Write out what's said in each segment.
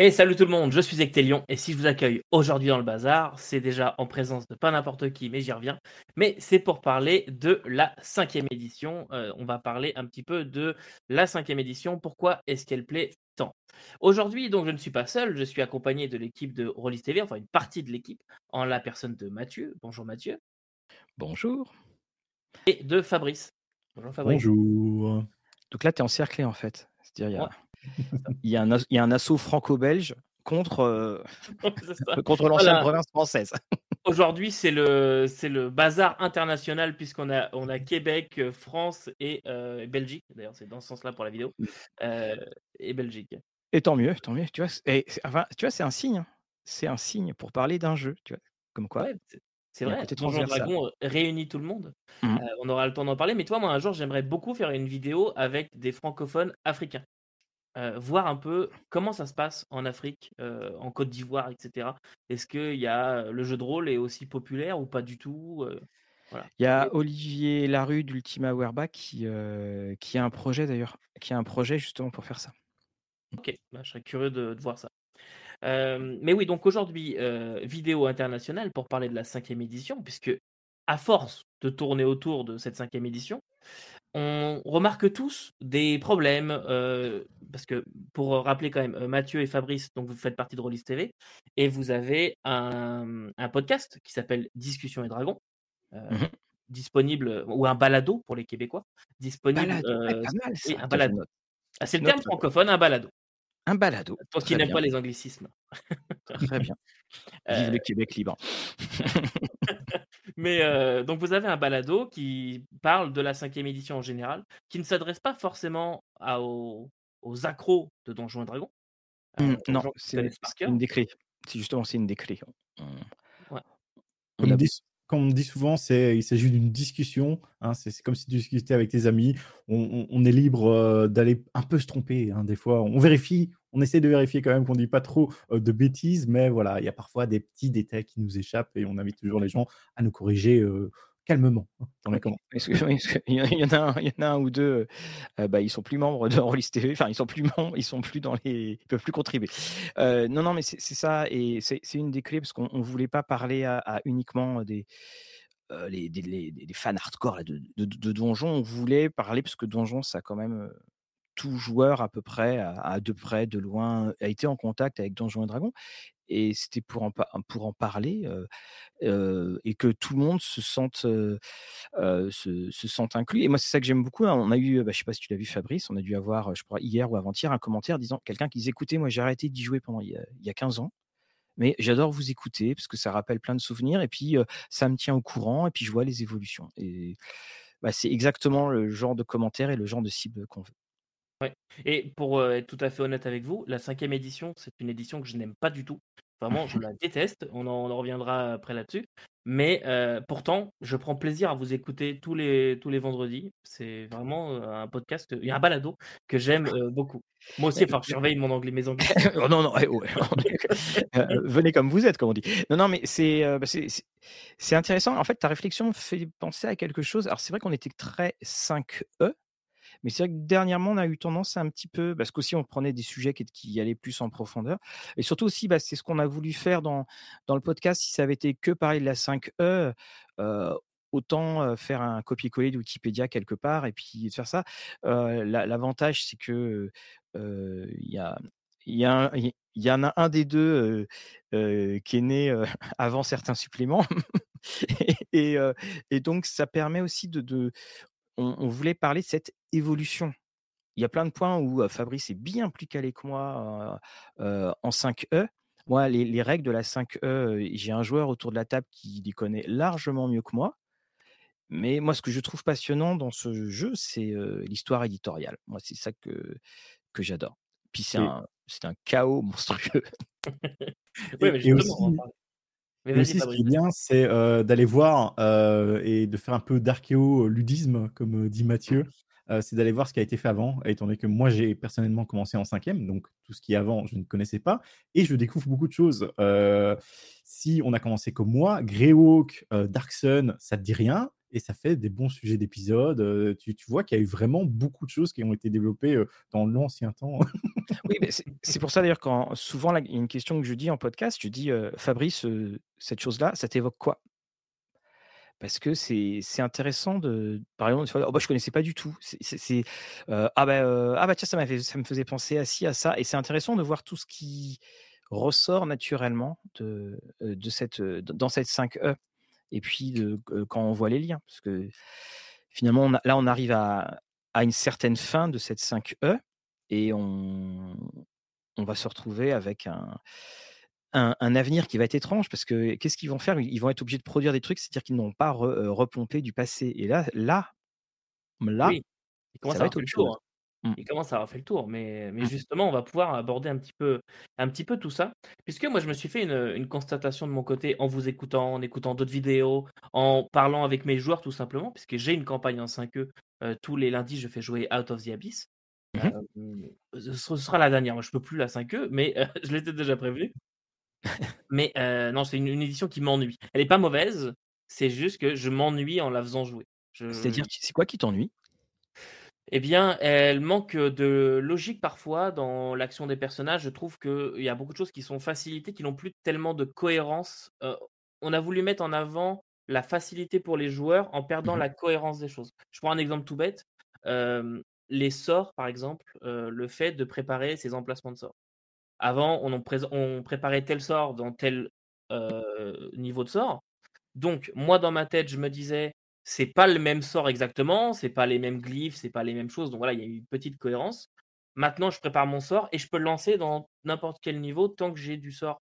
Et salut tout le monde, je suis Ectelion et si je vous accueille aujourd'hui dans le bazar, c'est déjà en présence de pas n'importe qui, mais j'y reviens. Mais c'est pour parler de la cinquième édition. Euh, on va parler un petit peu de la cinquième édition. Pourquoi est-ce qu'elle plaît tant? Aujourd'hui, donc, je ne suis pas seul, je suis accompagné de l'équipe de Rollis TV, enfin une partie de l'équipe, en la personne de Mathieu. Bonjour Mathieu. Bonjour. Et de Fabrice. Bonjour Fabrice. Bonjour. Donc là, tu es encerclé en fait. C'est-à-dire, il y a il, y a un, il y a un assaut franco-belge contre, euh, contre l'ancienne province française. Aujourd'hui, c'est le, c'est le bazar international puisqu'on a, on a Québec, euh, France et euh, Belgique. D'ailleurs, c'est dans ce sens-là pour la vidéo. et Belgique. Et tant mieux, tant mieux. Tu vois, et, enfin, tu vois, c'est un signe. Hein. C'est un signe pour parler d'un jeu. Tu vois, comme quoi. c'est vrai. Donjon Dragon réunit tout le monde. Mmh. on aura le temps d'en parler. Mais toi, moi, un jour, j'aimerais beaucoup faire une vidéo avec des francophones africains. Euh, voir un peu comment ça se passe en Afrique, euh, en Côte d'Ivoire, etc. Est-ce que y a, le jeu de rôle est aussi populaire ou pas du tout euh, Il y a Olivier Larue d'Ultima Werba qui, qui a un projet d'ailleurs, qui a un projet justement pour faire ça. Ok, bah, je serais curieux de, de voir ça. mais oui, donc aujourd'hui, vidéo internationale pour parler de la cinquième édition, puisque à force de tourner autour de cette cinquième édition, on remarque tous des problèmes, euh, parce que pour rappeler quand même, euh, Mathieu et Fabrice, donc vous faites partie de Rollis TV, et vous avez un, podcast qui s'appelle Discussion et Dragons, euh, mmh disponible, ou un balado pour les Québécois, disponible. un balado. Ah, c'est le terme francophone, un balado. Un balado. Pour qui n'aime pas les anglicismes. Très bien. Vive le Québec libre. Mais euh, donc vous avez un balado qui parle de la cinquième édition en général, qui ne s'adresse pas forcément aux, accros de Donjons et Dragons. Euh, mmh, non, c'est une décrit. C'est justement c'est une décrit. Comme, on dit souvent, il s'agit d'une discussion. Hein, c'est comme si tu discutais avec tes amis. On, est libre euh, d'aller un peu se tromper. Hein, des fois, on vérifie, on essaie de vérifier quand même qu'on ne dit pas trop de bêtises, mais voilà, il y a parfois des petits détails qui nous échappent et on invite toujours les gens à nous corriger calmement hein, dans les il, y en a un, il y en a un ou deux, bah, ils sont plus membres de Rollis TV, enfin ils sont plus membres, ils sont plus dans les, ils peuvent plus contribuer. non, non, mais c'est ça et c'est une des clés parce qu'on ne voulait pas parler à, uniquement des les, fans hardcore de, de, de, Donjon, on voulait parler parce que Donjon, ça a quand même tout joueur à peu près, à, de près, de loin, a été en contact avec Donjons et Dragons. Et c'était pour en, parler et que tout le monde se sente, se, sente inclus. Et moi, c'est ça que j'aime beaucoup. Hein. On a eu, bah, je sais pas si tu l'as vu, Fabrice, on a dû avoir, je crois, hier ou avant-hier, un commentaire disant quelqu'un qui disait Écoutez, moi, j'ai arrêté d'y jouer pendant il y, a, 15 ans mais j'adore vous écouter parce que ça rappelle plein de souvenirs et puis ça me tient au courant et puis je vois les évolutions. Et bah, c'est exactement le genre de commentaire et le genre de cible qu'on veut. Ouais. Et pour être tout à fait honnête avec vous, la cinquième édition, c'est une édition que je n'aime pas du tout. Vraiment, je la déteste. On en, reviendra après là-dessus. Mais pourtant, je prends plaisir à vous écouter tous les, tous les vendredis. C'est vraiment un podcast, il y a un balado que j'aime beaucoup. Moi aussi, enfin, je surveille mon anglais, mes anglais. oh, non, non, venez comme vous êtes, comme on dit. Non, non, mais bah, c'est, c'est, intéressant. En fait, ta réflexion fait penser à quelque chose. Alors, c'est vrai qu'on était très 5E mais c'est vrai que dernièrement, on a eu tendance à un petit peu, parce qu'aussi on prenait des sujets qui, allaient plus en profondeur. Et surtout aussi, bah, c'est ce qu'on a voulu faire dans, dans le podcast. Si ça avait été que parler de la 5E, euh, autant faire un copier-coller de Wikipédia quelque part et puis faire ça. L'avantage, c'est que il y a il y, a il y en a un des deux qui est né avant certains suppléments. et, et, donc, ça permet aussi de, de on, voulait parler de cette évolution. Il y a plein de points où Fabrice est bien plus calé que moi en 5E. Moi, les, règles de la 5E, j'ai un joueur autour de la table qui les connaît largement mieux que moi. Mais moi, ce que je trouve passionnant dans ce jeu, c'est l'histoire éditoriale. Moi, c'est ça que, que j'adore. Puis c'est un, un, chaos monstrueux. oui, mais mais aussi, ce qui est bien, c'est d'aller voir et de faire un peu d'archéoludisme, comme dit Mathieu. c'est d'aller voir ce qui a été fait avant, étant donné que moi, j'ai personnellement commencé en cinquième, donc tout ce qui est avant, je ne connaissais pas, et je découvre beaucoup de choses. si on a commencé comme moi, Greyhawk, Dark Sun, ça te dit rien, et ça fait des bons sujets d'épisodes. tu, vois qu'il y a eu vraiment beaucoup de choses qui ont été développées dans l'ancien temps. oui, c'est pour ça d'ailleurs quand souvent une question que je dis en podcast, je dis Fabrice, cette chose-là, ça t'évoque quoi? Parce que c'est intéressant de par exemple oh bah, je connaissais pas du tout c'est ah bah ah bah tiens ça m'a ça me faisait penser à ci à ça et c'est intéressant de voir tout ce qui ressort naturellement de de cette dans cette 5e et puis de quand on voit les liens parce que finalement là on arrive à, à une certaine fin de cette 5e et on on va se retrouver avec un un, avenir qui va être étrange parce que qu'est-ce qu'ils vont faire? Ils vont être obligés de produire des trucs, c'est-à-dire qu'ils n'ont pas repompé du passé. Et là, là, là, oui. à avoir fait le tour. Hein. Mmh. Il commence à avoir fait le tour, mais, mais mmh. justement, on va pouvoir aborder un petit peu, un petit peu tout ça, puisque moi, je me suis fait une, constatation de mon côté en vous écoutant, en écoutant d'autres vidéos, en parlant avec mes joueurs tout simplement, puisque j'ai une campagne en 5e. tous les lundis, je fais jouer Out of the Abyss. Mmh ce sera la dernière. Moi, je peux plus la 5e, mais je l'étais déjà prévu. Mais non, c'est une, édition qui m'ennuie. Elle est pas mauvaise, c'est juste que je m'ennuie en la faisant jouer. C'est-à-dire, c'est quoi qui t'ennuie? Eh bien, elle manque de logique parfois dans l'action des personnages. Je trouve qu'il y a beaucoup de choses qui sont facilitées, qui n'ont plus tellement de cohérence. on a voulu mettre en avant la facilité pour les joueurs en perdant mmh la cohérence des choses. Je prends un exemple tout bête. les sorts, par exemple, le fait de préparer ses emplacements de sorts. Avant, on, préparait tel sort dans tel niveau de sort. Donc, moi, dans ma tête, je me disais, c'est pas le même sort exactement, c'est pas les mêmes glyphes, c'est pas les mêmes choses. Donc voilà, il y a une petite cohérence. Maintenant, je prépare mon sort et je peux le lancer dans n'importe quel niveau tant que j'ai du sort,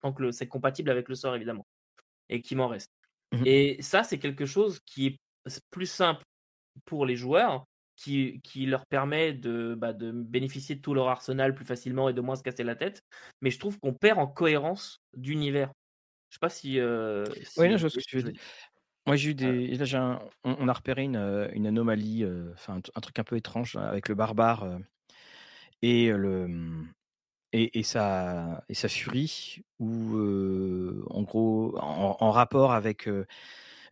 tant que c'est compatible avec le sort évidemment, et qu'il m'en reste. Mmh et ça, c'est quelque chose qui est plus simple pour les joueurs qui, leur permet de, bah, de bénéficier de tout leur arsenal plus facilement et de moins se casser la tête. Mais je trouve qu'on perd en cohérence d'univers. Je sais pas si. Euh, oui, je vois ce que tu veux dire. Moi, j'ai eu des. on, a repéré une, anomalie, enfin un, truc un peu étrange avec le barbare et le. Et, et, sa, et sa furie, ou en gros, en, rapport avec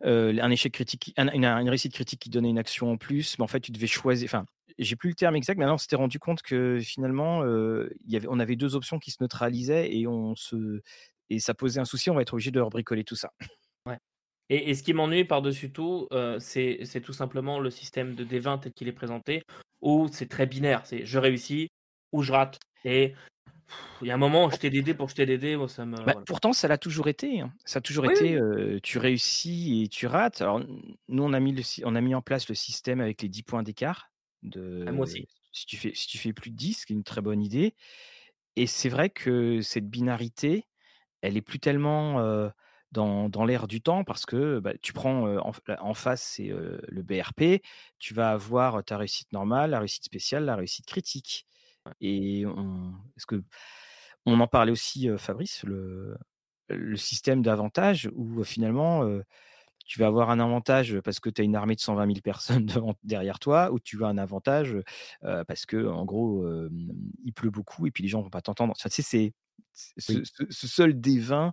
euh, un échec critique, une, réussite critique qui donnait une action en plus, mais en fait, tu devais choisir. Enfin, j'ai plus le terme exact, mais alors on s'était rendu compte que finalement, euh, y avait, on avait deux options qui se neutralisaient et on se et ça posait un souci. On va être obligé de rebricoler tout ça. Et, ce qui m'ennuie par-dessus tout, euh, c'est tout simplement le système de D20 tel qu'il est présenté, où c'est très binaire. C'est je réussis ou je rate. Et il y a un moment, jeter des dés pour jeter des dés, ça me. Bah, pourtant, ça l'a toujours été. Hein. Ça a toujours été. tu réussis et tu rates. Alors, nous, on a, mis on a mis en place le système avec les 10 points d'écart. De, ah, moi aussi. Si tu, fais, si tu fais plus de 10, ce qui est une très bonne idée. Et c'est vrai que cette binarité, elle est plus tellement dans, dans l'air du temps parce que bah, tu prends en, face, c'est le BRP. Tu vas avoir ta réussite normale, la réussite spéciale, la réussite critique. Et on, est-ce que on en parlait aussi, Fabrice, le, le système d'avantage où finalement tu vas avoir un avantage parce que tu as une armée de 120 000 personnes devant, derrière toi, ou tu as un avantage parce que en gros il pleut beaucoup et puis les gens vont pas t'entendre. tu sais, c'est ce, seul des 20,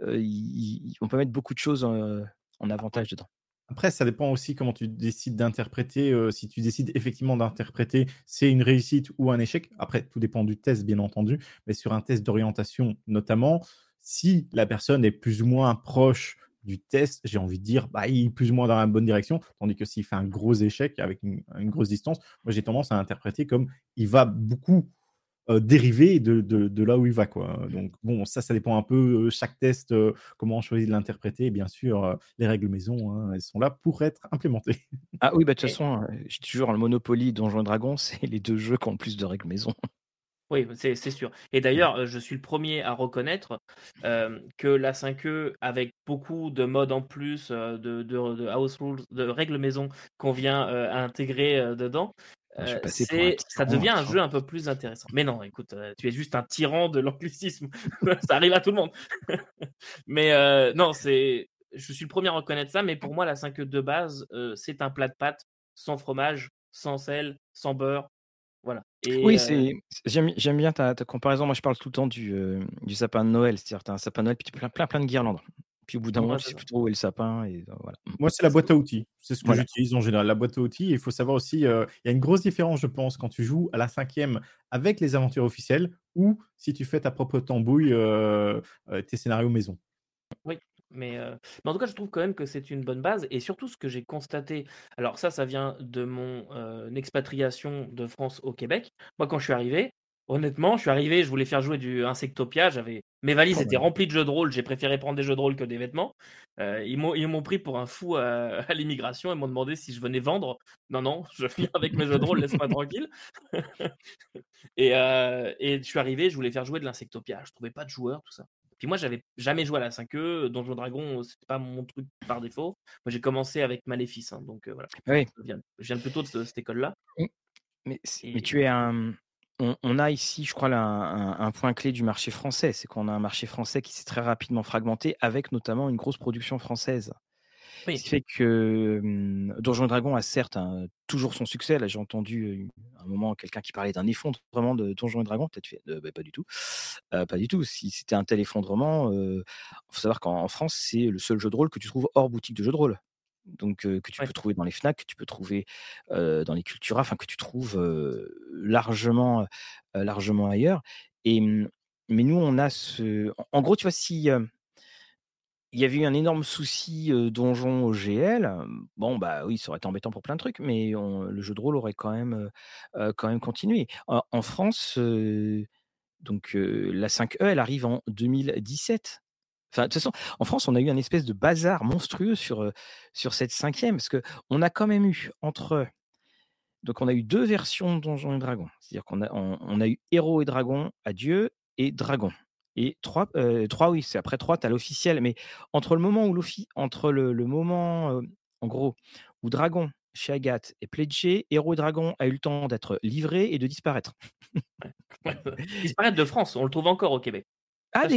on peut mettre beaucoup de choses en avantage dedans. Après, ça dépend aussi comment tu décides d'interpréter. si tu décides effectivement d'interpréter, c'est une réussite ou un échec. Après, tout dépend du test, bien entendu. Mais sur un test d'orientation, notamment, si la personne est plus ou moins proche du test, j'ai envie de dire, bah, il est plus ou moins dans la bonne direction. Tandis que s'il fait un gros échec avec une, une grosse distance, moi, j'ai tendance à interpréter comme il va beaucoup euh, dérivé de, de, là où il va. Quoi. Donc, bon, ça, ça dépend un peu, chaque test, comment on choisit de l'interpréter. Bien sûr, les règles maison, hein, elles sont là pour être implémentées. Ah oui, bah, de toute façon, j'ai toujours le Monopoly, Donjons et Dragons, c'est les deux jeux qui ont le plus de règles maison. Oui, c'est sûr. Et mmh. d'ailleurs, je suis le premier à reconnaître que la 5e, avec beaucoup de modes en plus, de, de, de house rules, de règles maison qu'on vient intégrer dedans, ça devient un jeu un peu plus intéressant. Mais non, écoute, tu es juste un tyran de l'anglicisme. ça arrive à tout le monde. mais non, c'est, je suis le premier à reconnaître ça. Mais pour moi, la 5 de base, c'est un plat de pâtes sans fromage, sans sel, sans beurre. Voilà. oui, j'aime, bien ta, comparaison. Moi, je parle tout le temps du, du sapin de Noël. C'est-à-dire, tu as un sapin de Noël, puis tu plein, plein, plein de guirlandes. Puis au bout d'un moment, tu c'est sais plus trop où est le sapin et heu, voilà. Moi, c'est la boîte à outils. C'est ce que Voilà. j'utilise en général, la boîte à outils. Et il faut savoir aussi, heu, il y a une grosse différence, je pense, quand tu joues à la 5e avec les aventures officielles ou si tu fais ta propre tambouille, heu, tes scénarios maison. Oui, mais en tout cas, je trouve quand même que c'est une bonne base et surtout ce que j'ai constaté, alors ça, ça vient de mon, expatriation de France au Québec. Moi, quand je suis arrivé, honnêtement, je suis arrivé, je voulais faire jouer du Insectopia, j'avais mes valises Oh étaient ouais. remplies de jeux de rôle, j'ai préféré prendre des jeux de rôle que des vêtements. Heu, ils m'ont ils m'ont pris pour un fou à à l'immigration, ils m'ont demandé si je venais vendre. Non, non, je viens avec mes jeux de rôle, laisse-moi tranquille. Et heu et je suis arrivé, je voulais faire jouer de l'Insectopia, je trouvais pas de joueurs, tout ça. Puis moi, j'avais jamais joué à la 5e, Donjons Dragons, c'était pas mon truc par défaut. Moi, j'ai commencé avec Maléfice, hein, donc voilà. Oui. Je viens je viens plutôt de ce cette école-là. Mais mais Et tu es un, on on a ici, je crois là, un point clé du marché français. C'est qu'on a un marché français qui s'est très rapidement fragmenté avec notamment une grosse production française. Ce qui fait que, Donjons et Dragons a certes un toujours son succès. Là, j'ai entendu, heu, un moment quelqu'un qui parlait d'un effondrement de Donjons et tu fais: «Heu, bah, pas du tout». Heu, pas du tout. Si c'était un tel effondrement, heu, faut savoir qu'en en France, c'est le seul jeu de rôle que tu trouves hors boutique de jeux de rôle. Donc que tu Ouais. peux trouver dans les Fnac, que tu peux trouver, dans les Cultura, enfin que tu trouves, largement, largement ailleurs. Et mmh, mais nous, on a ce en gros, tu vois, si, il y avait eu un énorme souci, donjon OGL, hem, bon, bah, oui, ça aurait été embêtant pour plein de trucs, mais on le jeu de rôle aurait quand même, quand même continué. En en France, donc la 5e, elle arrive en 2017. Enfin, de toute façon, en France, on a eu un espèce de bazar monstrueux sur, sur cette 5e parce qu'on a quand même eu entre donc on a eu 2 versions de Donjons et Dragons. C'est-à-dire qu'on a on on a eu Héros et Dragons, Adieu et Dragons. Et 3, heu, 3 oui, c'est après 3, tu as l'officiel, mais entre le moment où entre le le moment, en gros, où Dragon chez Agathe est pledgé, Héros et Dragons a eu le temps d'être livré et de disparaître. Disparaître de France, on le trouve encore au Québec. Ah.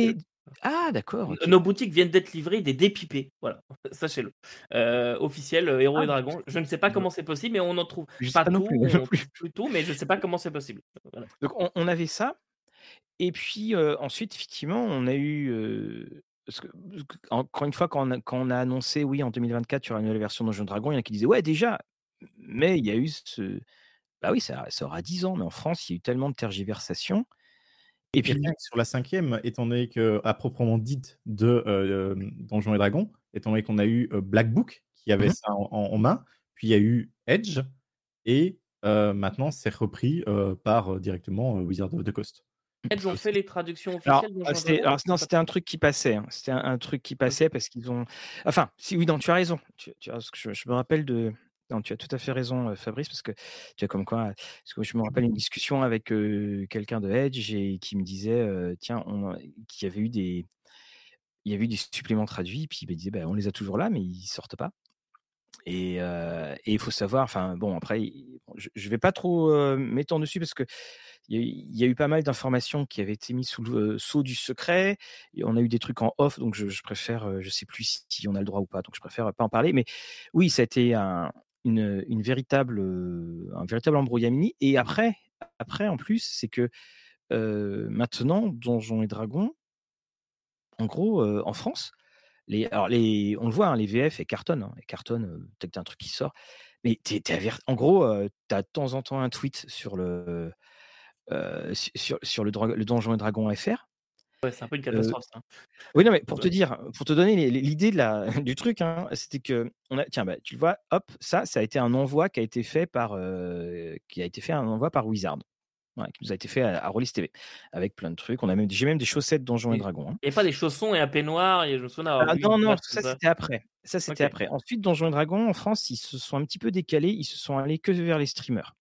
Ah d'accord, nos boutiques viennent d'être livrées des dépipés, voilà, sachez-le. Heu, officiel, heu, Héros Ah, et Dragons. Je ne sais pas comment c'est possible, mais on en trouve pas non tout, plus, non plus. mais je sais pas comment c'est possible. Voilà. Donc on on avait ça et puis, ensuite effectivement on a eu, parce que encore une fois quand on a quand on a annoncé: «Oui, en 2024, il y aura une nouvelle version de Dragons», il y en a qui disaient: «Ouais déjà!» mais il y a eu ce bah oui, ça ça aura 10 ans, mais en France, il y a eu tellement de tergiversations et puis rien que sur la 5e, étant donné qu'à proprement dite de, heu, hem, Donjons et Dragons, étant donné qu'on a eu, heu, Black Book qui avait mmh mh. ça en main, puis il y a eu Edge et heu, maintenant c'est repris, heu, par, directement, heu, Wizards of the Coast. Edge ont fait les traductions officielles alors non, c'était un trop. truc qui passait, hein. C'était un un truc qui passait parce qu'ils ont enfin, si oui, non, tu as raison. Tu tu as parce que je je me rappelle de non, tu as tout à fait raison, Fabrice, parce que tu vois comme quoi parce que je me rappelle une discussion avec, quelqu'un de Edge et qui me disait, tiens, on qu'il y avait eu des il y avait eu des suppléments traduits, puis il disait: «Bah, on les a toujours là, mais ils sortent pas» et il faut savoir enfin bon après je je vais pas trop, m'étendre dessus parce qu'il y a eu il y a eu pas mal d'informations qui avaient été mises sous le sceau du secret et on a eu des trucs en off donc je je préfère, je sais plus si on a le droit ou pas, donc je préfère pas en parler. Mais oui, ça a été un une, véritable, un véritable embrouillamini et après après en plus, c'est que, maintenant Donjons et Dragons en gros, en France, les alors les on le voit, hein, les VF, elles cartonnent, hein, as un truc qui sort. Mais tu es en gros, tu as de temps en temps un tweet sur le, sur sur le le Donjons et Dragons FR. Ouais, c'est un peu une catastrophe ça. oui, non, mais pour te dire, pour te donner l'idée de la du truc, hein, c'était qu'on a tiens, bah, tu le vois, hop, ça, ça a été un envoi qui a été fait par, qui a été fait un envoi par Wizard. Ouais, qui nous a été fait à à Rollis TV avec plein de trucs. On a même j'ai même des chaussettes Donjons et Et Dragons, hein. et pas des chaussons et un peignoir et je me souviens Ah non, non, tout ça ça. c'était après. Ça c'était après. Ensuite, Donjons et Dragons en France, ils se sont un petit peu décalés, ils se sont allés que vers les streamers.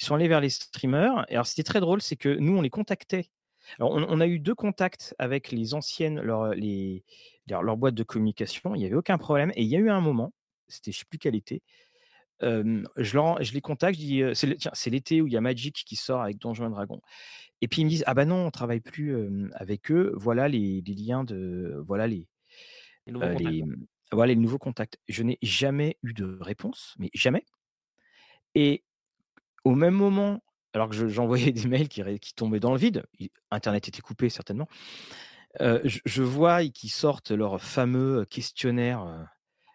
Ils sont allés vers les streamers et alors c'était très drôle, c'est que nous on les contactait. Alors on on a eu 2 contacts avec les anciennes leurs, les leurs leurs boîtes de communication, il y avait aucun problème et il y a eu un moment, c'était je sais plus quel été, je leur je les contacte, je dis, heu, c'est le tiens, c'est l'été où il y a Magic qui sort avec Donjons et Dragons et puis ils me disent: «Ah bah non, on travaille plus, avec eux, voilà les les liens de voilà les, Les nouveaux les, mmh, voilà les nouveaux contacts». Je n'ai jamais eu de réponse, mais jamais et au même moment, alors que je j'envoyais des mails qui tombaient dans le vide, internet était coupé certainement, Euh, je, je vois qu'ils sortent leur fameux questionnaire, euh,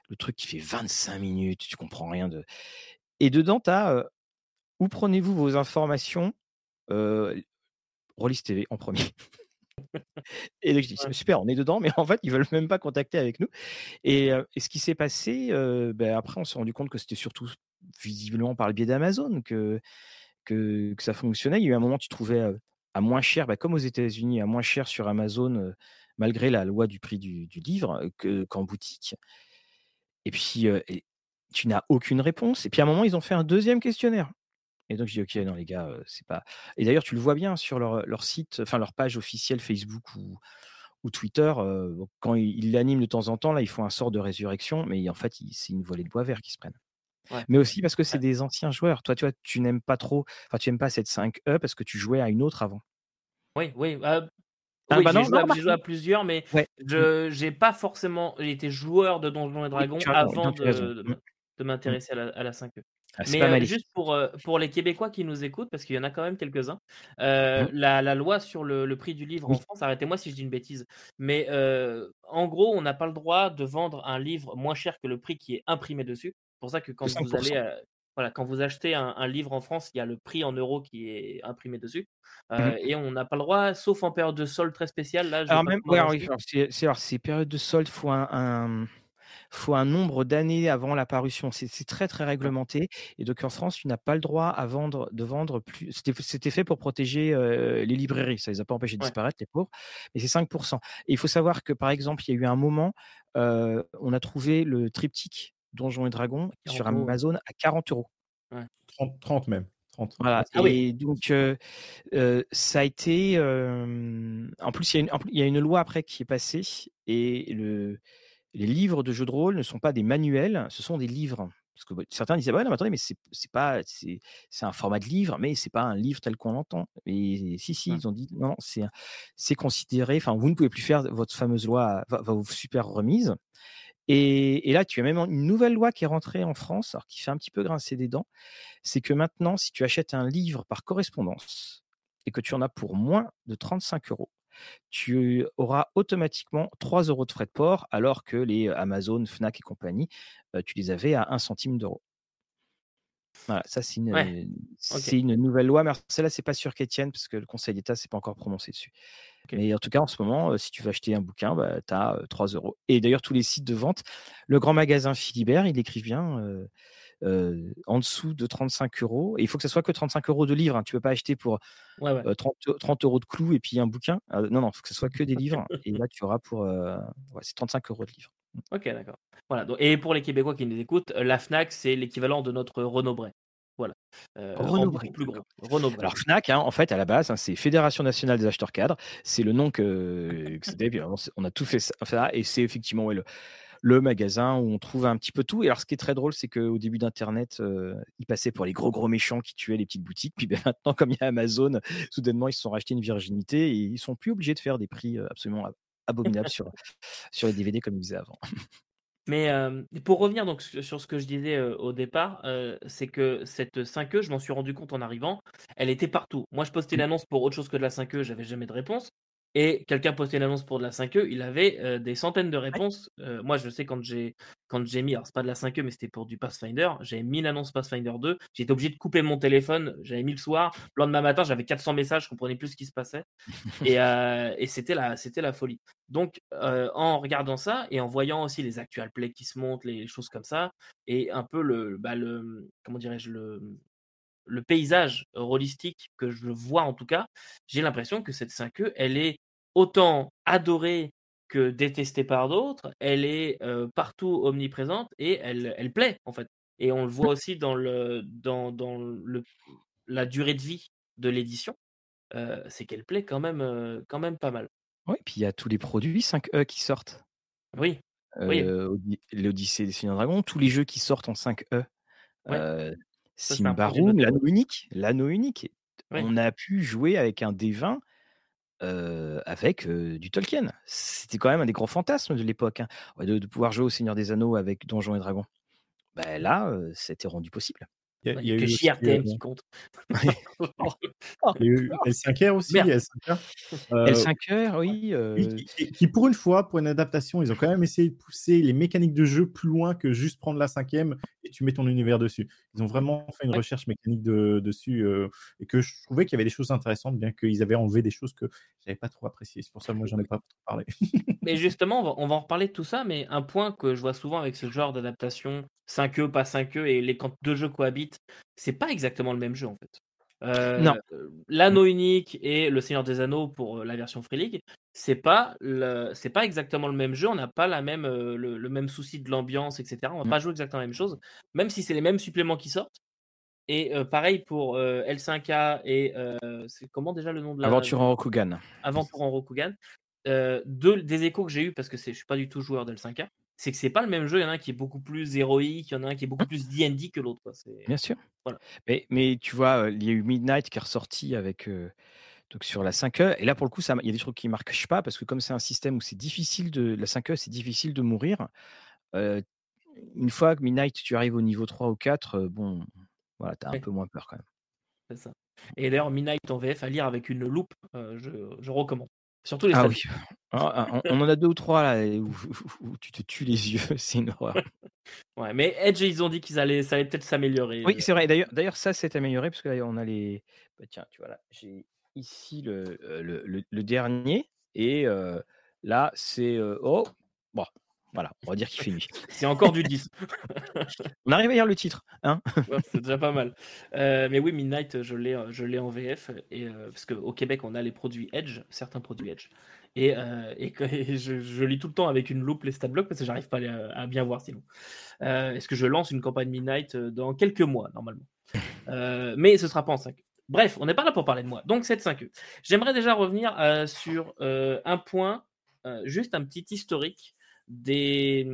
le truc qui fait 25 minutes, tu comprends rien de. Et dedans, tu as où prenez-vous vos informations Rollis TV en premier. et donc je dis super, on est dedans, mais en fait ils veulent même pas contacter avec nous. Et, et ce qui s'est passé, ben, après on s'est rendu compte que c'était surtout visiblement par le biais d'Amazon que, que, ça fonctionnait. Il y a eu un moment tu trouvais à moins cher, ben, comme aux États-Unis, à moins cher sur Amazon, malgré la loi du prix du, livre, que- qu'en boutique. Et puis tu n'as aucune réponse. Et puis à un moment ils ont fait un deuxième questionnaire. Et donc, je dis, OK, non, les gars, c'est pas. Et d'ailleurs, tu le vois bien sur leur, site, enfin, leur page officielle Facebook ou, Twitter. quand ils l'animent de temps en temps, là, ils font un sort de résurrection, mais en fait, c'est une volée de bois vert qui se prennent. Ouais. Mais aussi parce que c'est Ouais. des anciens joueurs. Toi, tu vois, tu n'aimes pas trop, enfin, tu n'aimes pas cette 5E parce que tu jouais à une autre avant. Oui, oui. euh, Ah, oui, bah j'ai joué, à- joué plusieurs, mais Ouais. je j'ai pas forcément été joueur de Donjons et Dragons as avant de, de Mm, m- de mm. m'intéresser à la, à la 5e. Ah, c'est Mais pas euh, juste pour, euh, pour les Québécois qui nous écoutent, parce qu'il y en a quand même quelques-uns, euh, la, la loi sur le, le prix du livre en. France, arrêtez-moi si je dis une bêtise, mais euh, en gros, on n'a pas le droit de vendre un livre moins cher que le prix qui est imprimé dessus. C'est pour ça que quand vous allez 5%. à- voilà, quand vous achetez un, un livre en France, il y a le prix en euros qui est imprimé dessus. Euh, et on n'a pas le droit, sauf en période de solde très spéciale. Là, Alors même, ouais, alors, c'est, alors, ces périodes de solde, il faut un, un- faut un nombre d'années avant la parution. C'est, très très réglementé. Et donc en France, tu n'as pas le droit à vendre, de vendre plus. C'était, fait pour protéger euh, les librairies. Ça les a pas empêchés de Ouais. disparaître, les pauvres. Mais c'est 5%. Et il faut savoir que par exemple, il y a eu un moment, euh, on a trouvé le triptyque Donjons et Dragons sur 40 euros. Amazon à 40 euros. 30, 30 même. 30. Voilà. Ah oui. Et donc, euh, euh, ça a été. euh, en plus, il y, a une, y a loi après qui est passée et le, les livres de jeux de rôle ne sont pas des manuels, ce sont des livres. Parce que certains disaient, bah, non, mais attendez, mais c'est pas, c'est un format de livre, mais c'est pas un livre tel qu'on l'entend. Et si, si, Ouais. ils ont dit, non, non, c'est considéré, enfin, vous ne pouvez plus faire votre fameuse loi, vos super remises. Et, là, tu as même une nouvelle loi qui est rentrée en France, alors qui fait un petit peu grincer des dents. C'est que maintenant, si tu achètes un livre par correspondance et que tu en as pour moins de 35 euros, tu auras automatiquement 3 euros de frais de port, alors que les Amazon, Fnac et compagnie, euh, tu les avais à 1 centime d'euro. Voilà, ça c'est une, Ouais. c'est une nouvelle loi, mais celle-là c'est pas sûr qu'Étienne, parce que le Conseil d'État s'est pas encore prononcé dessus. Mais en tout cas, en ce moment, euh, si tu veux acheter un bouquin, bah, tu as 3 euros. Et d'ailleurs, tous les sites de vente, le grand magasin Philibert, il écrit bien euh, euh, en dessous de 35 euros. Et il faut que ce soit que 35 euros de livres. hein. Tu peux pas acheter pour Ouais, ouais. euh, 30, 30 euros de clous et puis un bouquin. Euh, non, non, il faut que ce soit que des livres. Et là, tu auras pour. c'est 35 euros de livres. Ok, d'accord. Voilà. Donc, et pour les Québécois qui nous écoutent, la Fnac, c'est l'équivalent de notre Renault Bray. Voilà. Euh, beaucoup Bray, plus gros. Renault Bray. Alors Fnac, hein, en fait, à la base, hein, c'est Fédération nationale des acheteurs cadres. C'est le nom que, que c'était. puis, on a tout fait ça, ça, et c'est effectivement ouais, le, le magasin où on trouve un petit peu tout. Et alors, ce qui est très drôle, c'est qu'au début d'Internet, euh, ils passaient pour les gros gros méchants qui tuaient les petites boutiques. Puis ben, maintenant, comme il y a Amazon, soudainement, ils se sont rachetés une virginité et ils sont plus obligés de faire des prix euh, absolument ab- abominables sur, sur les DVD comme ils faisaient avant. Mais euh, pour revenir donc sur ce que je disais euh, au départ, euh, c'est que cette 5E, je m'en suis rendu compte en arrivant, elle était partout. Moi, je postais Mm. l'annonce pour autre chose que de la 5E, j'avais jamais de réponse. Et quelqu'un postait l'annonce pour de la 5E, il avait euh, des centaines de réponses. Euh, moi, je sais quand j'ai quand j'ai mis, alors c'est pas de la 5E, mais c'était pour du Pathfinder, j'avais mis l'annonce Pathfinder 2, j'étais obligé de couper mon téléphone, j'avais mis le soir, le lendemain matin, j'avais 400 messages, je comprenais plus ce qui se passait. Et, euh, et c'était la, c'était la folie. Donc, en regardant ça et en voyant aussi les actual plays qui se montent, les choses comme ça, et un peu le, bah, le comment dirais-je, le, le paysage holistique que je vois en tout cas, j'ai l'impression que cette 5E, elle est autant adorée que détestée par d'autres, elle est euh, partout omniprésente et elle, elle plaît en fait. Et on le voit aussi dans, le, dans, dans le, la durée de vie de l'édition, euh, c'est qu'elle plaît quand même, euh, quand même pas mal. Oui, puis il y a tous les produits 5E qui sortent. Oui, oui. L'Odyssée des Seigneurs Dragons, tous les jeux qui sortent en 5E. Ouais. Noté. l'anneau unique, l'anneau unique. Oui. On a pu jouer avec un D20 euh, avec euh, du Tolkien. C'était quand même un des grands fantasmes de l'époque, hein, de, de pouvoir jouer au Seigneur des Anneaux avec Donjons et Dragons. Ben là, euh, c'était rendu possible. Il y a, Il y que eu JRTM euh, qui compte. il y a eu L5R aussi, Oh. L5R. Euh, L5R, oui. euh, qui- qui, pour une fois, pour une adaptation, ils ont quand même essayé de pousser les mécaniques de jeu plus loin que juste prendre la cinquième et tu mets ton univers dessus. Ils ont vraiment fait une recherche mécanique de- dessus euh, et que je trouvais qu'il y avait des choses intéressantes, bien qu'ils avaient enlevé des choses que j'avais pas trop appréciées. C'est pour ça que moi, j'en ai pas trop parlé. Mais justement, on va, on va en reparler de tout ça, mais un point que je vois souvent avec ce genre d'adaptation, 5E, pas 5E, et les, quand deux jeux cohabitent, c'est pas exactement le même jeu en fait. Euh, Non. L'anneau unique et le Seigneur des Anneaux pour euh, la version Free League, c'est pas le, c'est pas exactement le même jeu. On n'a pas la même, euh, le, le même souci de l'ambiance, etc. On va Mm. pas jouer exactement la même chose, même si c'est les mêmes suppléments qui sortent. Et euh, pareil pour euh, L5A et euh, c'est comment déjà le nom de la Aventure en Rokugan. Aventure en Rokugan. Euh, deux, des échos que j'ai eu parce que je suis pas du tout joueur d'L5A, c'est que c'est pas le même jeu. Il y en a un qui est beaucoup plus héroïque, il y en a un qui est beaucoup plus D&D que l'autre. Bien sûr. Voilà. Mais, mais tu vois, il y a eu Midnight qui est ressorti avec euh, donc sur la 5E. Et là, pour le coup, ça, il y a des trucs qui ne marquent pas parce que comme c'est un système où c'est difficile de. La 5E, c'est difficile de mourir. euh, une fois que Midnight, tu arrives au niveau 3 ou 4, euh, bon, voilà, tu as un Ouais. peu moins peur quand même. c'est ça. Et d'ailleurs, Midnight en VF à lire avec une loupe, je, je recommande. Surtout les Ah oui. Ah, ah, on, on en a deux ou trois là où, où- où tu te tues les yeux, c'est une horreur. Ouais, mais Edge, ils ont dit qu'ils allaient, ça allait peut-être s'améliorer. Oui, euh. c'est vrai. D'ailleurs, d'ailleurs, ça s'est amélioré parce que là, on a les. bah, tiens, tu vois là, j'ai ici le, euh, le, le- le dernier et euh, là, c'est. euh, oh, bon, voilà, on va dire qu'il fait nuit. C'est encore du 10. On arrive à lire le titre, hein Ouais, c'est déjà pas mal. Euh, mais oui, Midnight, je l'ai, euh, je l'ai en VF et euh, parce qu'au Québec, on a les produits Edge, certains produits Edge, et, euh, et, je, je lis tout le temps avec une loupe les stat blocks parce que j'arrive pas à, les- à bien voir sinon. Est-ce que je lance une campagne Midnight dans quelques mois normalement? Mais ce sera pas en 5. Bref, on n'est pas là pour parler de moi. Donc cette 5 J'aimerais déjà revenir sur un point, juste un petit historique des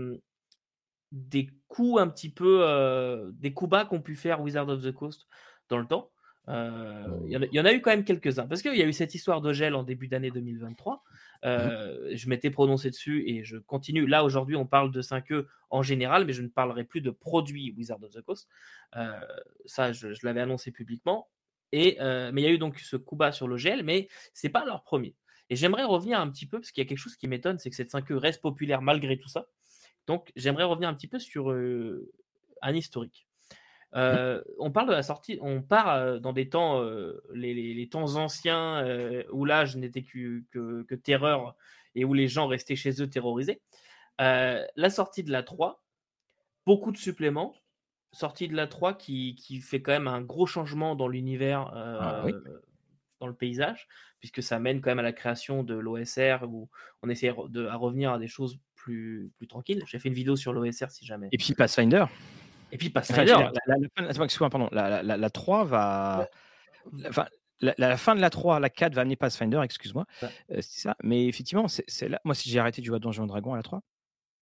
des coups un petit peu euh, des coups bas qu'ont pu faire Wizard of the Coast dans le temps. Euh, Il y, en a- il y en a eu quand même quelques-uns parce qu'il y a eu cette histoire de gel en début d'année 2023. Euh, Je m'étais prononcé dessus et je continue. Là aujourd'hui, on parle de 5E en général, mais je ne parlerai plus de produits Wizard of the Coast. Euh, ça, je, je l'avais annoncé publiquement. Et, mais il y a eu donc ce coup bas sur le gel, mais c'est pas leur premier. Et j'aimerais revenir un petit peu parce qu'il y a quelque chose qui m'étonne, c'est que cette 5E reste populaire malgré tout ça. Donc, j'aimerais revenir un petit peu sur euh, un historique. Euh, on parle de la sortie, on part dans des temps, euh, les, les- les temps anciens où l'âge n'était que, que- que terreur et où les gens restaient chez eux terrorisés. La sortie de la 3, beaucoup de suppléments. Sortie de la 3 qui, qui fait quand même un gros changement dans l'univers, Ah oui. Dans le paysage, puisque ça mène quand même à la création de l'OSR où on essaie de, à revenir à des choses plus, plus tranquilles. J'ai fait une vidéo sur l'OSR si jamais. Et puis Pathfinder. Et puis Enfin, Pathfinder, dire, la, la- la la, la- la- la 3 va. la- Enfin, la, la fin de la 3, la 4 va amener Pathfinder, excuse-moi. Ouais. Euh, c'est ça. Mais effectivement, c'est c'est là. Moi, si j'ai arrêté à Donjons et Dragons à la 3,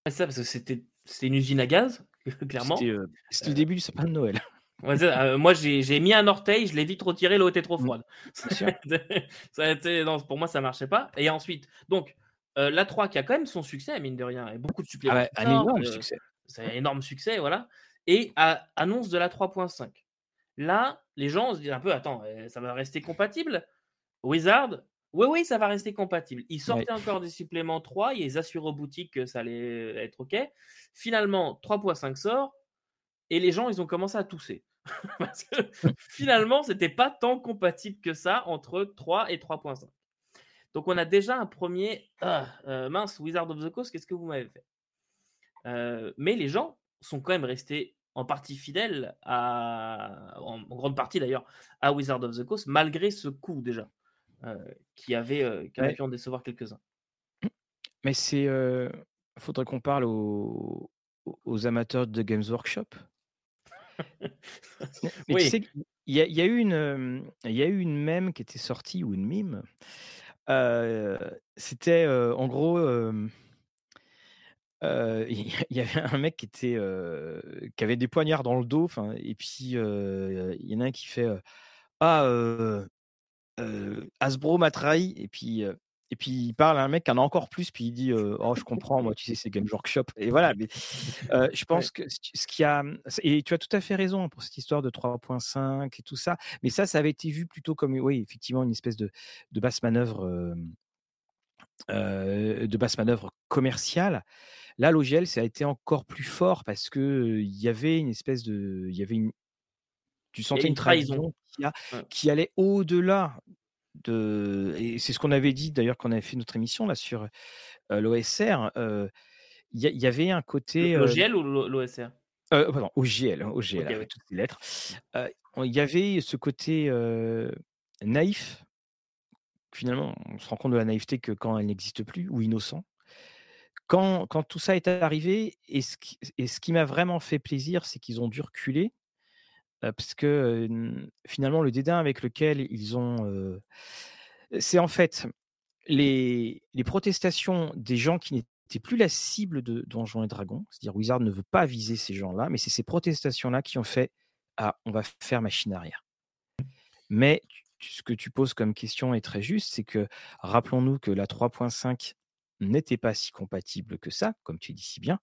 c'est ça parce que c'était c'était une usine à gaz, clairement. c'était euh, c'était le début du sapin de Noël. Euh, moi, j'ai mis un orteil, je l'ai vite retiré, l'eau était trop froide. Bien sûr. ça a été, non, pour moi, ça marchait pas. Et ensuite, donc, euh, la 3 qui a quand même son succès, mine de rien, et beaucoup de Ah suppléments. ouais, qui un énorme euh, succès. C'est un énorme succès, voilà. Et à- annonce de la 3.5. Là, les gens se disent un peu, attends, ça va rester compatible? Wizard Oui, oui, ça va rester compatible. Ils sortaient encore des suppléments 3, ils assuraient aux boutiques que ça allait être OK. Finalement, 3.5 sort, et les gens, ils ont commencé à tousser. Parce que finalement, c'était pas tant compatible que ça entre 3 et 3.5. Donc, on a déjà un premier ah, euh, mince, Wizard of the Coast, qu'est-ce que vous m'avez fait? Euh, Mais les gens sont quand même restés en partie fidèles, à, en, en grande partie d'ailleurs, à Wizard of the Coast, malgré ce coup déjà, euh, qui avait, qui avait Ouais. pu en décevoir quelques-uns. Mais c'est. faudrait qu'on parle aux amateurs de Games Workshop. Mais Oui. tu sais, qu'il y a, il y a eu une, il y a eu une mème qui était sortie ou une mime. Euh, C'était euh, en gros, euh, il y avait un mec qui était, qui avait des poignards dans le dos. Et puis il y en a un qui fait ah Hasbro m'a trahi. Et puis et puis il parle à un mec qui en a encore plus, puis il dit Oh, je comprends, moi, tu sais, c'est Game Workshop. Et voilà, mais je pense que ce qu'il y a. Et tu as tout à fait raison pour cette histoire de 3.5 et tout ça. Mais ça, ça avait été vu plutôt comme, oui, effectivement, une espèce de, de basse manœuvre. de basse manœuvre commerciale. Là, l'OGL, ça a été encore plus fort parce que il y avait une espèce de, il y avait une, tu sentais une, trahison, qui, qui allait au-delà de, et c'est ce qu'on avait dit d'ailleurs quand on avait fait notre émission là sur l'OSR. Il y, avait un côté. L'OGL ou l'OSR Pardon, OGL, OGL avec toutes les lettres. Il y avait ce côté naïf. Finalement, on se rend compte de la naïveté que quand elle n'existe plus, ou innocent. Quand, quand, tout ça est arrivé, et ce qui, et ce qui m'a vraiment fait plaisir, c'est qu'ils ont dû reculer parce que finalement, le dédain avec lequel ils ont. c'est en fait les, protestations des gens qui n'étaient plus la cible de Donjons et Dragons, c'est-à-dire Wizard ne veut pas viser ces gens-là, mais c'est ces protestations-là qui ont fait Ah, on va faire machine arrière. Mais ce que tu poses comme question est très juste, c'est que rappelons-nous que la 3.5 n'était pas si compatible que ça, comme tu dis si bien,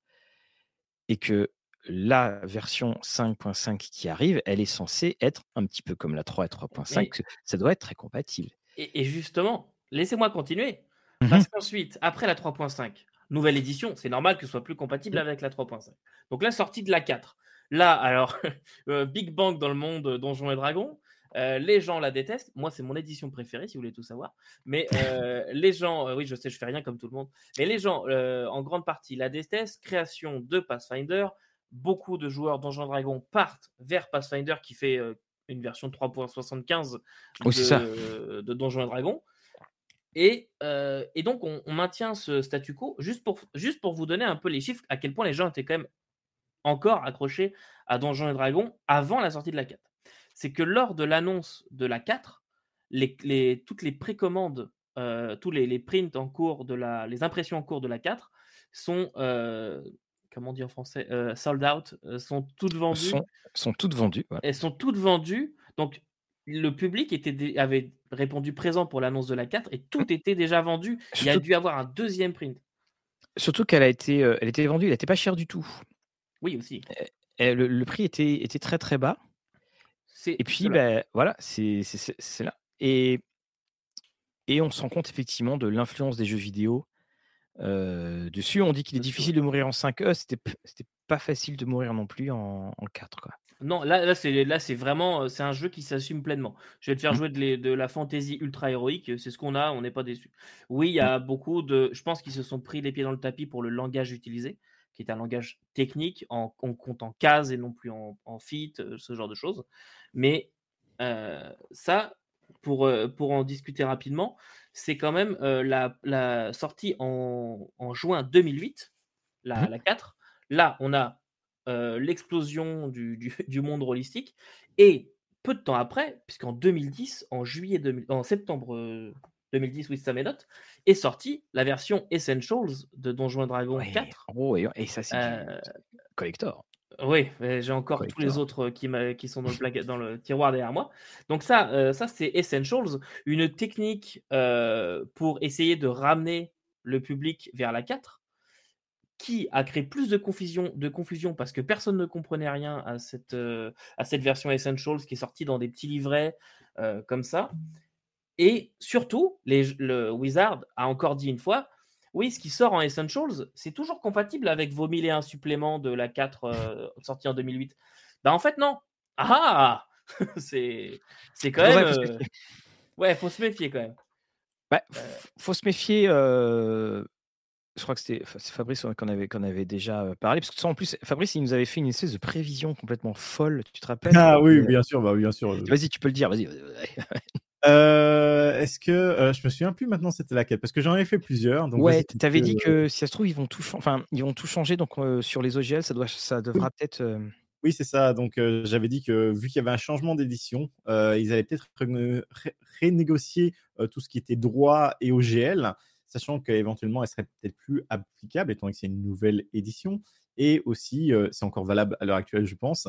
et que la version 5.5 qui arrive, elle est censée être un petit peu comme la 3 et 3.5. Ça doit être très compatible. Et, justement, laissez-moi continuer. Mmh parce qu'ensuite, après la 3.5, nouvelle édition, c'est normal que ce soit plus compatible mmh. avec la 3.5. Donc la sortie de la 4. Là, alors, euh, Big Bang dans le monde Donjons et Dragons. Euh, les gens la détestent. Moi, c'est mon édition préférée, si vous voulez tout savoir. Mais euh, les gens, oui, je sais, je fais rien comme tout le monde. Mais les gens, en grande partie, la détestent. Création de Pathfinder, beaucoup de joueurs Donjons Dragon partent vers Pathfinder qui fait euh, une version 3.75 de, de Donjons Dragon. Et, euh, et donc, on, maintient ce statu quo juste pour, juste pour vous donner un peu les chiffres, à quel point les gens étaient quand même encore accrochés à Donjons et Dragons avant la sortie de la 4. C'est que lors de l'annonce de la 4, les, les, toutes les précommandes, euh, tous les, les, prints en cours de la, les impressions en cours de la 4 sont comment on dit en français, euh, sold out, euh, sont toutes vendues. Sont, sont toutes vendues. Elles sont toutes vendues. Donc, le public était avait répondu présent pour l'annonce de la 4 et tout mmh. était déjà vendu. Il y a dû avoir un deuxième print. Surtout qu'elle a été, euh, elle était vendue, elle n'était pas chère du tout. Oui, aussi. Et, le, prix était, était très très bas. Et puis, ben, voilà, c'est là. Et, et on se rend compte effectivement de l'influence des jeux vidéo dessus. On dit qu'il est difficile de mourir en 5E, c'était pas facile de mourir non plus en, 4. Quoi. Non, là, là c'est là c'est vraiment c'est un jeu qui s'assume pleinement. Je vais te faire mmh. jouer de, de la fantasy ultra héroïque, c'est ce qu'on a, on n'est pas déçu. Oui, il y a mmh. beaucoup de, je pense qu'ils se sont pris les pieds dans le tapis pour le langage utilisé, qui est un langage technique en, on compte en cases et non plus en, en ce genre de choses. Mais ça, pour, pour en discuter rapidement, c'est quand même la, sortie en, juin 2008, la, mmh la 4. Là, on a l'explosion du, monde holistique. Et peu de temps après, puisqu'en 2010, en, juillet en septembre 2010, oui, ça notes, est sortie la version Essentials de Donjons Dragon 4. Oh, et, ça, c'est collector. Oui, j'ai encore tous les autres qui, qui sont dans le, dans le, tiroir derrière moi. Donc ça, euh, ça c'est Essentials, une technique euh, pour essayer de ramener le public vers la 4, qui a créé plus de confusion, de confusion parce que personne ne comprenait rien à cette, euh, à cette version Essentials qui est sortie dans des petits livrets comme ça. Et surtout, les, le Wizard a encore dit une fois, oui, ce qui sort en Essentials, c'est toujours compatible avec vos 1001 suppléments de la 4 euh, sortie en 2008. Bah en fait, non. Ah C'est quand même. Euh, ouais, faut se méfier quand même. Bah, faut se méfier. Euh, je crois que c'était Fabrice qu'on avait, qu'on avait déjà parlé. Parce que ça, en plus, Fabrice, il nous avait fait une espèce de prévision complètement folle. Tu te rappelles? Ah oui, bien sûr, bah, bien sûr. Vas-y, tu peux le dire, vas-y. Euh, est-ce que euh, je me souviens plus maintenant c'était laquelle parce que j'en ai fait plusieurs. Donc ouais, tu avais dit que si ça se trouve ils vont tout, enfin ils vont tout changer donc euh, sur les OGL ça doit, ça devra peut-être. Oui c'est ça. Donc j'avais dit que vu qu'il y avait un changement d'édition, ils allaient peut-être renégocier tout ce qui était droit et OGL, sachant qu'éventuellement elle serait peut-être plus applicable étant que c'est une nouvelle édition. Et aussi, c'est encore valable à l'heure actuelle, je pense,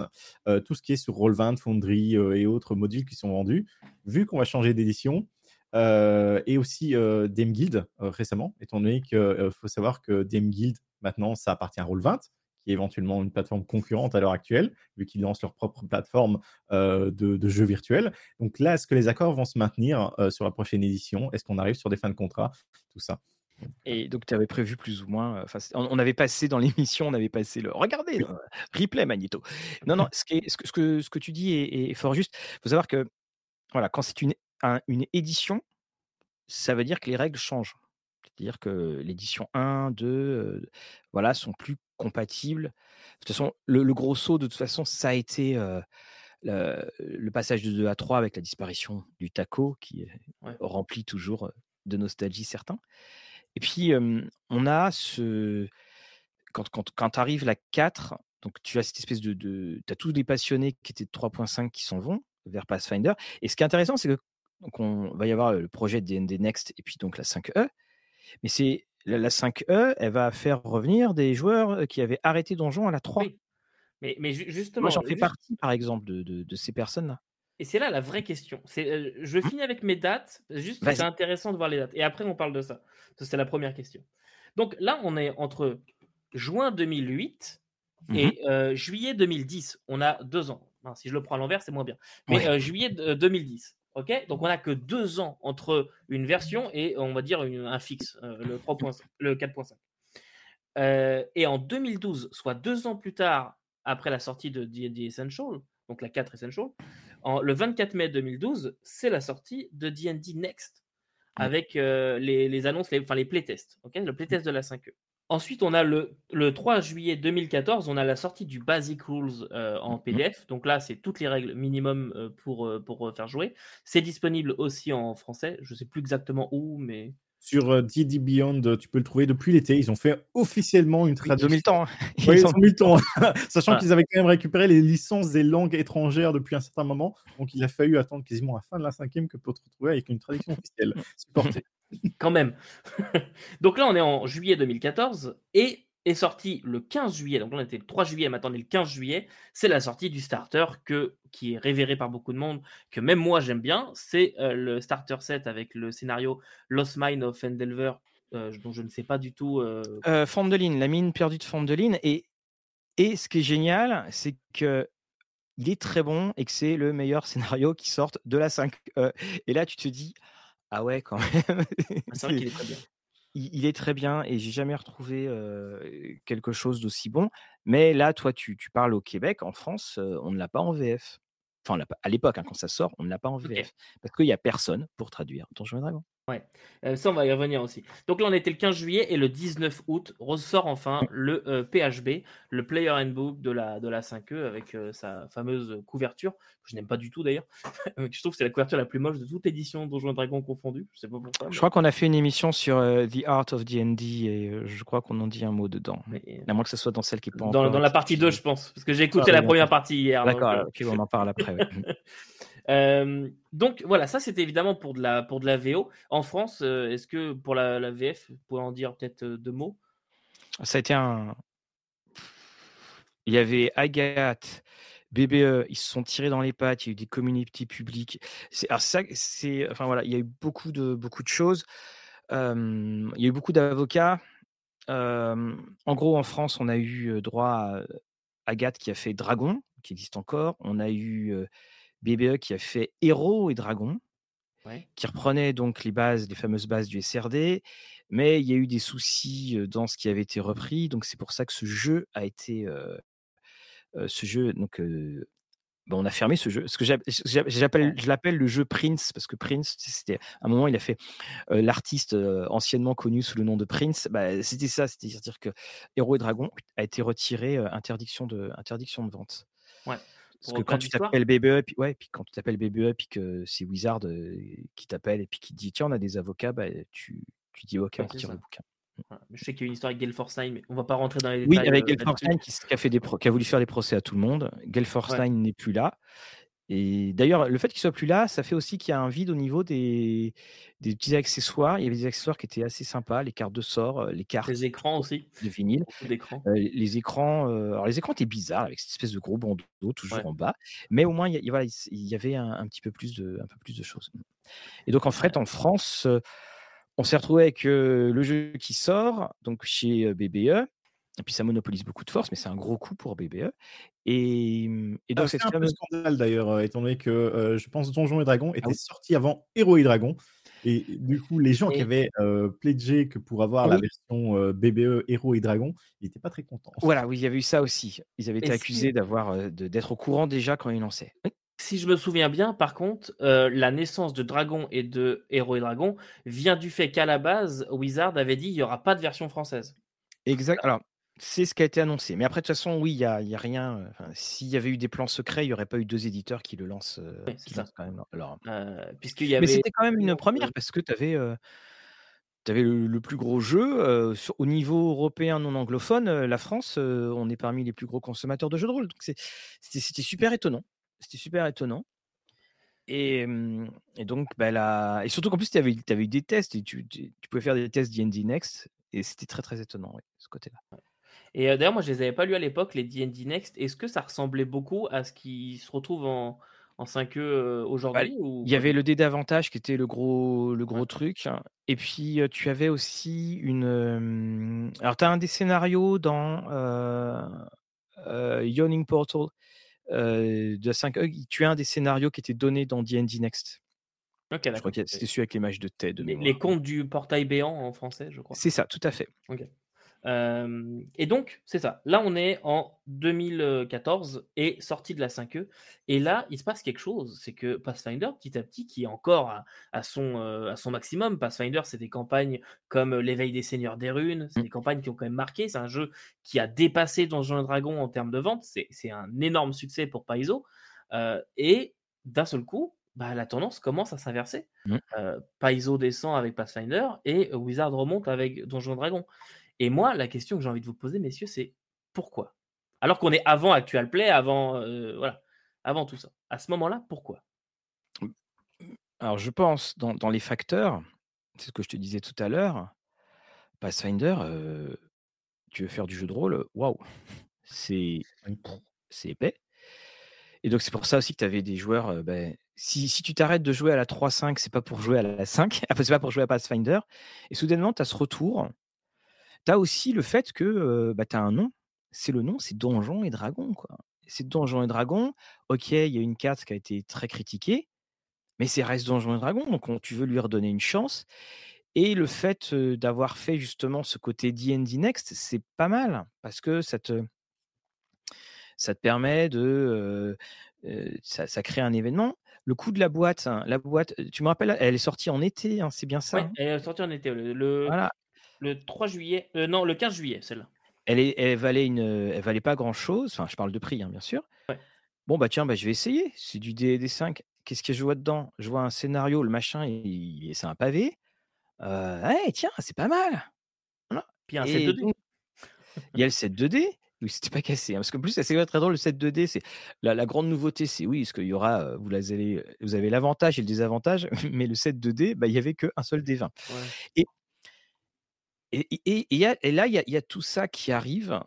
tout ce qui est sur Roll20, Foundry et autres modules qui sont vendus. Vu qu'on va changer d'édition, et aussi DM Guild récemment, étant donné qu'il faut savoir que DM Guild, maintenant, ça appartient à Roll20, qui est éventuellement une plateforme concurrente à l'heure actuelle, vu qu'ils lancent leur propre plateforme de, jeux virtuels. Donc là, est-ce que les accords vont se maintenir sur la prochaine édition? Est-ce qu'on arrive sur des fins de contrat? Tout ça. Et donc, tu avais prévu plus ou moins. on, avait passé dans l'émission, on avait passé le. Regardez, replay Magneto. Non, non, ce, ce, que, ce, que, tu dis est, fort juste. Il faut savoir que voilà, quand c'est une, une édition, ça veut dire que les règles changent. C'est-à-dire que l'édition 1, 2, voilà, sont plus compatibles. De toute façon, le, gros saut, de toute façon, ça a été le, passage de 2 à 3 avec la disparition du taco, qui remplit toujours de nostalgie certains. Et puis, on a ce. Quand, quand, quand arrive la 4, donc tu as cette espèce de. de tu as tous les passionnés qui étaient de 3.5 qui s'en vont vers Pathfinder. Et ce qui est intéressant, c'est que donc on va y avoir le projet DND Next et puis donc la 5E. Mais c'est la, 5E, elle va faire revenir des joueurs qui avaient arrêté Donjon à la 3. Mais, mais justement. Moi, j'en fais partie, par exemple, de, de, de ces personnes-là. Et c'est là la vraie question. C'est, je mmh. finis avec mes dates, juste c'est intéressant de voir les dates. Et après, on parle de ça. C'est la première question. Donc là, on est entre juin 2008 mmh et juillet 2010. On a deux ans. si je le prends à l'envers, c'est moins bien. Mais juillet 2010. Ok, donc on n'a que deux ans entre une version et on va dire un fixe, le 3.5, le 4.5. et en 2012, soit deux ans plus tard après la sortie de D&D Essential, donc la 4 Essential, le 24 mai 2012, c'est la sortie de D&D Next avec les, annonces, les, enfin les playtests, ok, le playtest de la 5e. Ensuite, on a le, 3 juillet 2014, on a la sortie du Basic Rules en mmh PDF. Donc là, c'est toutes les règles minimum pour, pour faire jouer. C'est disponible aussi en français. Je ne sais plus exactement où, mais sur D&D Beyond, tu peux le trouver depuis l'été. Ils ont fait officiellement une traduction. Ils ont mis le temps. Hein. Oui, ils ont mis le temps. Sachant qu'ils avaient quand même récupéré les licences des langues étrangères depuis un certain moment. Donc, il a fallu attendre quasiment la fin de la cinquième que pour te retrouver avec une traduction officielle. Supportée. quand même. Donc là, on est en juillet 2014 et est sorti le 15 juillet, donc là on était le 3 juillet, on est le 15 juillet, c'est la sortie du starter que, qui est révéré par beaucoup de monde, que même moi j'aime bien, c'est euh, le starter set avec le scénario Lost Mine of Endelver, euh, dont je ne sais pas du tout... Euh... euh Fondeline, la mine perdue de Fondeline, et, et ce qui est génial, c'est que il est très bon et que c'est le meilleur scénario qui sorte de la 5. et là tu te dis, ah ouais quand même. c'est vrai qu'il est très bien il, est très bien et j'ai jamais retrouvé quelque chose d'aussi bon. Mais là, toi, tu, parles au Québec, en France, on ne l'a pas en VF. Enfin, à l'époque, hein, quand ça sort, on ne l'a pas en VF. Parce qu'il n'y a personne pour traduire Donjons et Dragons. Ouais, ça on va y revenir aussi. Donc là on était le 15 juillet et le 19 août ressort enfin le PHB, le Player Handbook de la, de la 5e avec sa fameuse couverture, que je n'aime pas du tout d'ailleurs. je trouve que c'est la couverture la plus moche de toute édition Donjons Dragon confondue. Je sais pas pourquoi. Je crois qu'on a fait une émission sur The Art of D&D et je crois qu'on en dit un mot dedans. Mais... À moins que ce soit dans celle qui est pas Dans, dans la partie 2 je pense, parce que j'ai écouté la première partie hier. D'accord, ok, on en parle après. donc voilà, ça c'était évidemment pour de, la, pour de la VO. En France, est-ce que pour la, VF, vous pouvez en dire peut-être deux mots? Ça a été un. Il y avait Agathe, BBE, ils se sont tirés dans les pattes, il y a eu des communautés publiques. Alors ça, c'est. Enfin voilà, il y a eu beaucoup de, beaucoup de choses. il y a eu beaucoup d'avocats. en gros, en France, on a eu droit à Agathe qui a fait Dragon, qui existe encore. On a eu BBE qui a fait Héros et Dragons, qui reprenait donc les bases, les fameuses bases du SRD, mais il y a eu des soucis dans ce qui avait été repris, donc c'est pour ça que ce jeu a été, ce jeu, donc ben, on a fermé ce jeu. Ce que j'appelle, je l'appelle le jeu Prince parce que Prince, c'était à un moment il a fait l'artiste anciennement connu sous le nom de Prince. Bah, c'était ça, c'est-à-dire que Héros et Dragons a été retiré interdiction de interdiction de vente. Ouais. Parce que quand tu t'appelles BBE, puis, ouais, puis quand tu t'appelles BBE, puis que c'est Wizard qui t'appelle et puis qui te dit tiens, on a des avocats, bah, tu, tu dis ok, on retire le bouquin. Je sais qu'il y a une histoire avec Gelforstein, mais on va pas rentrer dans les détails. Oui, avec Gelforstein qui, qui, a fait des qui a voulu faire des procès à tout le monde. Gelforstein n'est plus là. Et d'ailleurs, le fait qu'il soit plus là, ça fait aussi qu'il y a un vide au niveau des, des petits accessoires. Il y avait des accessoires qui étaient assez sympas, les cartes de sort, euh, les cartes. Les écrans aussi. De vinyle. Euh, les écrans. Euh, alors les écrans étaient bizarres avec cette espèce de gros bandeau toujours en bas, mais au moins il y, voilà, il y avait un, petit peu plus de, un peu plus de choses. Et donc, en fait, en France, on s'est retrouvé avec le jeu qui sort, donc chez BBE. Et puis ça monopolise beaucoup de force, mais c'est un gros coup pour BBE. Et, et donc c'est un peu scandale d'ailleurs, étant donné que je pense Donjons et Dragons ah était sorti avant Héros et Dragons. Et du coup, les gens qui avaient pledgé que pour avoir la version BBE Héros et Dragons, ils n'étaient pas très contents. Voilà, oui, il y avait eu ça aussi. Ils avaient été accusés d'avoir d'être au courant déjà quand ils lançaient. Si je me souviens bien, par contre, la naissance de Dragon et de Héros et Dragons vient du fait qu'à la base, Wizard avait dit il n'y aura pas de version française. Exact. Alors, c'est ce qui a été annoncé. Mais après, de toute façon, oui, il n'y a, a, rien. S'il y avait eu des plans secrets, il n'y aurait pas eu deux éditeurs qui le lancent, ça. quand même. Alors, y avait... Mais c'était quand même une première parce que tu avais, avais le, plus gros jeu. au niveau européen non anglophone, la France, on est parmi les plus gros consommateurs de jeux de rôle. Donc c'était super étonnant. C'était super étonnant. Et, et, donc, bah, et surtout qu'en plus, tu avais, avais, eu des tests et tu, tu, pouvais faire des tests D&D Next. Et c'était très, très étonnant, ce côté-là. Et d'ailleurs, moi, je les avais pas lus à l'époque, les D&D Next. Est-ce que ça ressemblait beaucoup à ce qui se retrouve en, en 5e bah, aujourd'hui Il y avait le dé d'avantage qui était le gros, le gros truc. Et puis, tu avais aussi une. alors, tu as un des scénarios dans Yawning Portal de 5e. Tu as un des scénarios qui était donné dans D&D Next. Ok, je crois que c'était celui avec l'image de Ted. Les, les, contes du portail béant en français, je crois. C'est ça, tout à fait. Et donc, c'est ça. Là, on est en 2014 et sorti de la 5e. Et là, il se passe quelque chose. C'est que Pathfinder, petit à petit, qui est encore à, son, à son maximum, Pathfinder, c'est des campagnes comme l'éveil des seigneurs des runes, c'est mmh. des campagnes qui ont quand même marqué. C'est un jeu qui a dépassé Donjons et Dragons en termes de vente. C'est un énorme succès pour Paizo. et d'un seul coup, bah, la tendance commence à s'inverser. Mmh. Paizo descend avec Pathfinder et Wizard remonte avec Donjons et Dragons. Et moi, la question que j'ai envie de vous poser, messieurs, c'est pourquoi? Alors qu'on est avant Actual Play, avant, euh, voilà, avant tout ça. À ce moment-là, pourquoi? Alors, je pense, dans, les facteurs, c'est ce que je te disais tout à l'heure, Pathfinder, euh, tu veux faire du jeu de rôle, waouh, c'est épais. Et donc, c'est pour ça aussi que tu avais des joueurs. Euh, ben, si, tu t'arrêtes de jouer à la 3-5, c'est pas pour jouer à la 5, c'est pas pour jouer à Pathfinder. Et soudainement, tu as ce retour tu as aussi le fait que bah, tu as un nom. C'est le nom, c'est Donjons et Dragons. Quoi. C'est Donjons et Dragons. Ok, il y a une carte qui a été très critiquée, mais c'est reste Donjons et Dragons. Donc tu veux lui redonner une chance. Et le fait d'avoir fait justement ce côté D&D Next, c'est pas mal parce que ça te, ça te permet de, ça, crée un événement. Le coût de la boîte, hein, la boîte, tu me rappelles, elle est sortie en été, hein, c'est bien ça. Hein? elle est sortie en été. Le, voilà. Le 3 juillet. Euh, non, le 15 juillet, celle-là. Elle, est, elle, valait une, elle valait pas grand-chose. Enfin, je parle de prix, hein, bien sûr. Bon, bah tiens, bah, je vais essayer. C'est du DD5. Qu'est-ce que je vois dedans? Je vois un scénario, le machin, c'est un pavé. Euh, tiens, c'est pas mal. Puis un 7 2D. Il y a le 7 2D. Oui, c'était pas cassé. Hein, parce qu'en plus, c'est très drôle, le 7 2D. C'est la, la, grande nouveauté, c'est oui, parce qu'il y aura, euh, vous, avez, vous avez l'avantage et le désavantage, mais le 7 2D, bah, il y avait qu'un seul D20. Et et, et, et, là, il y, a, tout ça qui arrive.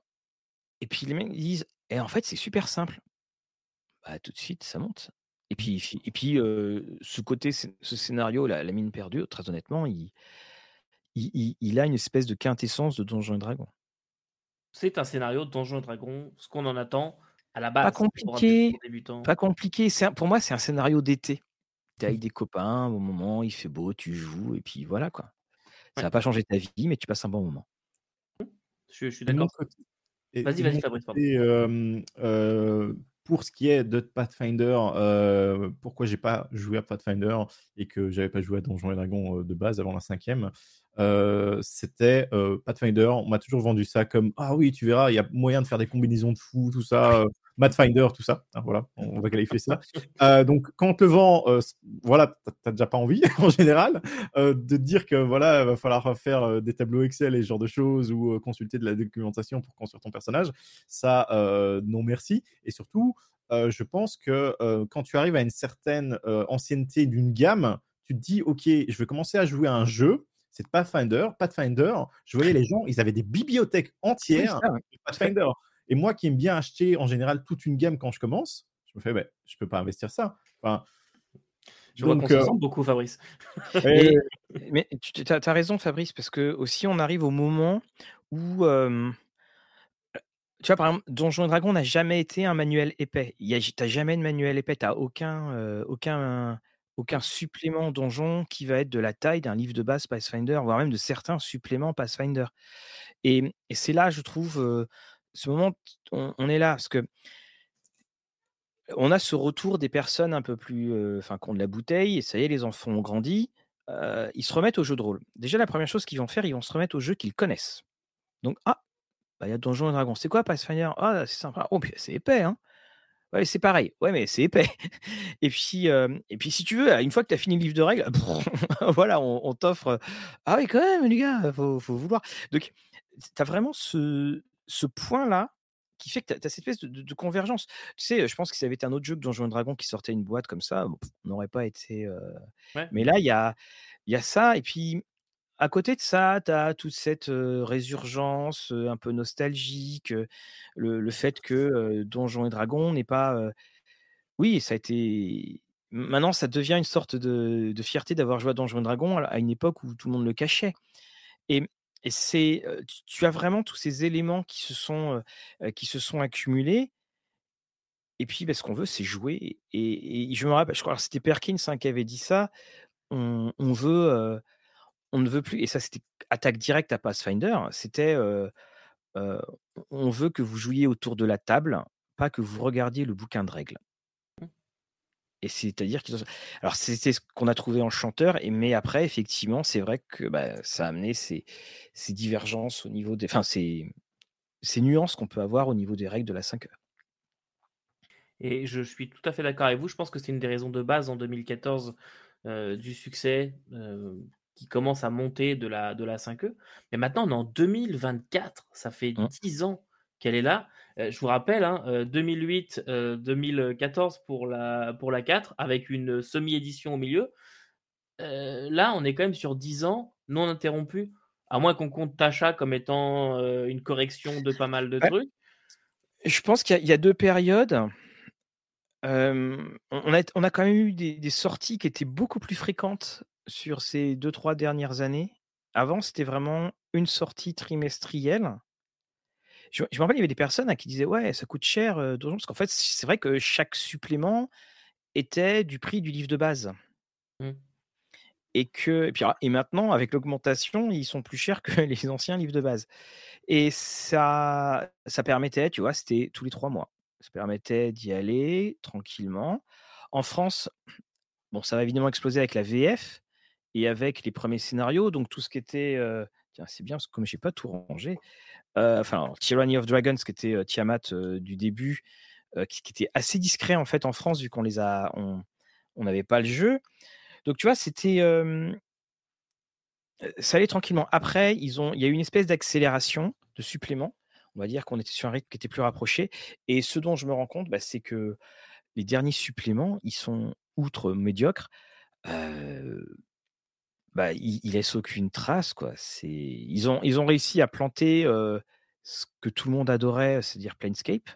Et puis les mecs disent, et en fait, c'est super simple. Bah, tout de suite, ça monte. Et puis, et puis ce côté, ce scénario, la, la mine perdue, très honnêtement, il, il, il, a une espèce de quintessence de Donjons et Dragons. C'est un scénario de Donjons et Dragons, ce qu'on en attend à la base. Pas compliqué. Pas compliqué. pour moi, c'est un scénario d'été. Tu es avec des copains, au moment, il fait beau, tu joues, et puis voilà quoi. Ça va pas changer ta vie, mais tu passes un bon moment. Je, suis d'accord. Vas-y, vas-y, Fabrice. pour ce qui est de Pathfinder, euh, pourquoi j'ai pas joué à Pathfinder et que j'avais pas joué à Donjons et Dragons de base avant la cinquième, c'était Pathfinder. On m'a toujours vendu ça comme ah oui, tu verras, il y a moyen de faire des combinaisons de fous, tout ça. Pathfinder, tout ça. Hein, voilà, on va qualifier ça. donc, quand on te vend, voilà, t'as déjà pas envie en général de dire que voilà, il va falloir faire des tableaux Excel et ce genre de choses ou consulter de la documentation pour construire ton personnage. Ça, non merci. Et surtout, je pense que quand tu arrives à une certaine ancienneté d'une gamme, tu te dis, ok, je vais commencer à jouer à un jeu c'est Pathfinder. Pathfinder, je voyais les gens, ils avaient des bibliothèques entières de Pathfinder. Et moi qui aime bien acheter en général toute une gamme quand je commence, je me fais, ben, je peux pas investir ça. Enfin, Je vois qu'on se ressemble beaucoup, Fabrice. mais tu as, raison, Fabrice, parce que aussi on arrive au moment où. tu vois, par exemple, Donjon Dragon n'a jamais été un manuel épais. Tu n'as jamais de manuel épais. Tu n'as aucun, aucun, aucun supplément donjon qui va être de la taille d'un livre de base Pathfinder, voire même de certains suppléments Pathfinder. Et, et c'est là, je trouve, ce moment, on, est là, parce que on a ce retour des personnes un peu plus, enfin, qui ont de la bouteille, et ça y est, les enfants ont grandi, ils se remettent au jeu de rôle. Déjà, la première chose qu'ils vont faire, ils vont se remettre au jeu qu'ils connaissent. Donc, ah, bah, il y a Donjon et Dragon. C'est quoi Pathfinder? Ah, c'est sympa. Oh, c'est épais, hein Ouais, c'est pareil. Ouais, mais c'est épais. Et puis, et puis, si tu veux, une fois que tu as fini le livre de règles, voilà, on, t'offre. Ah oui, quand même, les gars, faut, faut vouloir. Donc, tu as vraiment ce, ce point-là qui fait que tu as, cette espèce de, convergence. Tu sais, je pense que ça avait été un autre jeu que Donjon Dragon qui sortait une boîte comme ça, on n'aurait pas été. Mais là, il y a, y a ça. Et puis, à côté de ça, tu as toute cette résurgence un peu nostalgique, le, fait que Donjon et Dragon n'est pas. oui, ça a été. Maintenant, ça devient une sorte de, fierté d'avoir joué à Donjon et Dragon à une époque où tout le monde le cachait. Et, et c'est, tu, as vraiment tous ces éléments qui se sont, qui se sont accumulés. Et puis, bah, ce qu'on veut, c'est jouer. Et, je me rappelle, je crois que c'était Perkins hein, qui avait dit ça. On, veut, on ne veut plus, et ça c'était attaque directe à Pathfinder. C'était, on veut que vous jouiez autour de la table, pas que vous regardiez le bouquin de règles. Et c'est-à-dire qu'ils Alors, c'était ce qu'on a trouvé en chanteur, et, mais après, effectivement, c'est vrai que bah, ça a amené ces, ces, divergences au niveau des. Enfin, ces, ces nuances qu'on peut avoir au niveau des règles de la 5 heures. Et je suis tout à fait d'accord avec vous. Je pense que c'est une des raisons de base en 2014 euh, du succès euh, qui commence à monter de la, de la 5e. Mais maintenant, on est en 2024. Ça fait 10 mmh. ans qu'elle est là. Euh, je vous rappelle, 2008-2014 hein, euh, pour la, pour la 4, avec une semi-édition au milieu. Euh, là, on est quand même sur 10 ans non interrompus, à moins qu'on compte Tacha comme étant une correction de pas mal de trucs. Je pense qu'il y, a deux périodes. on, a, on, a, quand même eu des, des, sorties qui étaient beaucoup plus fréquentes sur ces deux, trois dernières années. Avant, c'était vraiment une sortie trimestrielle je, me rappelle, il y avait des personnes hein, qui disaient ouais, ça coûte cher, euh, parce qu'en fait, c'est vrai que chaque supplément était du prix du livre de base. Mmh. Et que, et puis, et maintenant, avec l'augmentation, ils sont plus chers que les anciens livres de base. Et ça, ça permettait, tu vois, c'était tous les trois mois. Ça permettait d'y aller tranquillement. En France, bon, ça va évidemment exploser avec la VF et avec les premiers scénarios. Donc tout ce qui était, euh, tiens, c'est bien parce que comme j'ai pas tout rangé, enfin Tyranny of Dragons qui était euh, Tiamat euh, du début, qui, était assez discret en fait en France vu qu'on les a, on n'avait pas le jeu. Donc tu vois, c'était ça allait tranquillement. Après, ils ont, il y a eu une espèce d'accélération, de supplément. On va dire qu'on était sur un rythme qui était plus rapproché. Et ce dont je me rends compte, bah, c'est que les derniers suppléments, ils sont outre médiocres. Bah, ils, laissent aucune trace, quoi. C'est, ils ont, ils ont réussi à planter ce que tout le monde adorait, c'est-à-dire Planescape.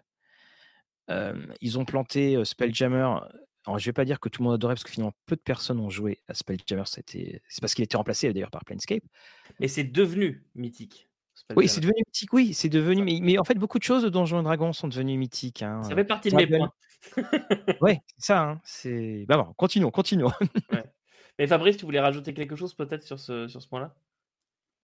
ils ont planté Spelljammer. Alors, je vais pas dire que tout le monde adorait parce que finalement peu de personnes ont joué à Spelljammer. C'était, c'est parce qu'il était remplacé d'ailleurs par Planescape. Mais c'est devenu mythique. Oui, c'est devenu mythique. Oui, c'est devenu. Mais, en fait, beaucoup de choses de Donjons et Dragons sont devenues mythiques. Hein. Ça fait partie de mes points. ouais, c'est ça. Hein. C'est. Bah bon, continuons, continuons. Mais Fabrice, tu voulais rajouter quelque chose peut-être sur ce, point-là?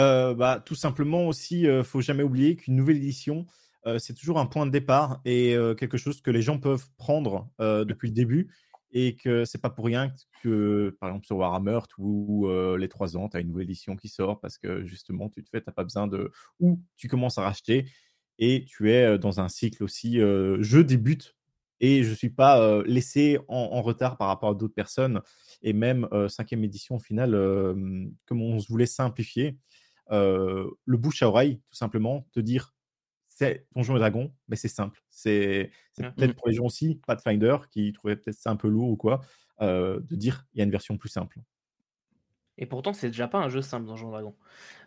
Euh, bah, Tout simplement aussi, il euh, faut jamais oublier qu'une nouvelle édition, euh, c'est toujours un point de départ et quelque chose que les gens peuvent prendre depuis le début et que c'est pas pour rien que, par exemple, sur Warhammer, ou les trois ans, tu as une nouvelle édition qui sort parce que justement, tu te fais, tu pas besoin de. Ou tu commences à racheter et tu es dans un cycle aussi. je débute et je ne suis pas laissé en, retard par rapport à d'autres personnes et même cinquième édition au final, comme on se voulait simplifier, le bouche à oreille, tout simplement, te dire c'est Donjon et Dragon, mais c'est simple. C'est mmh. peut-être pour les gens aussi, Pathfinder, qui trouvaient peut-être ça un peu lourd ou quoi, de dire il y a une version plus simple. Et pourtant, c'est déjà pas un jeu simple, Donjon Dragon.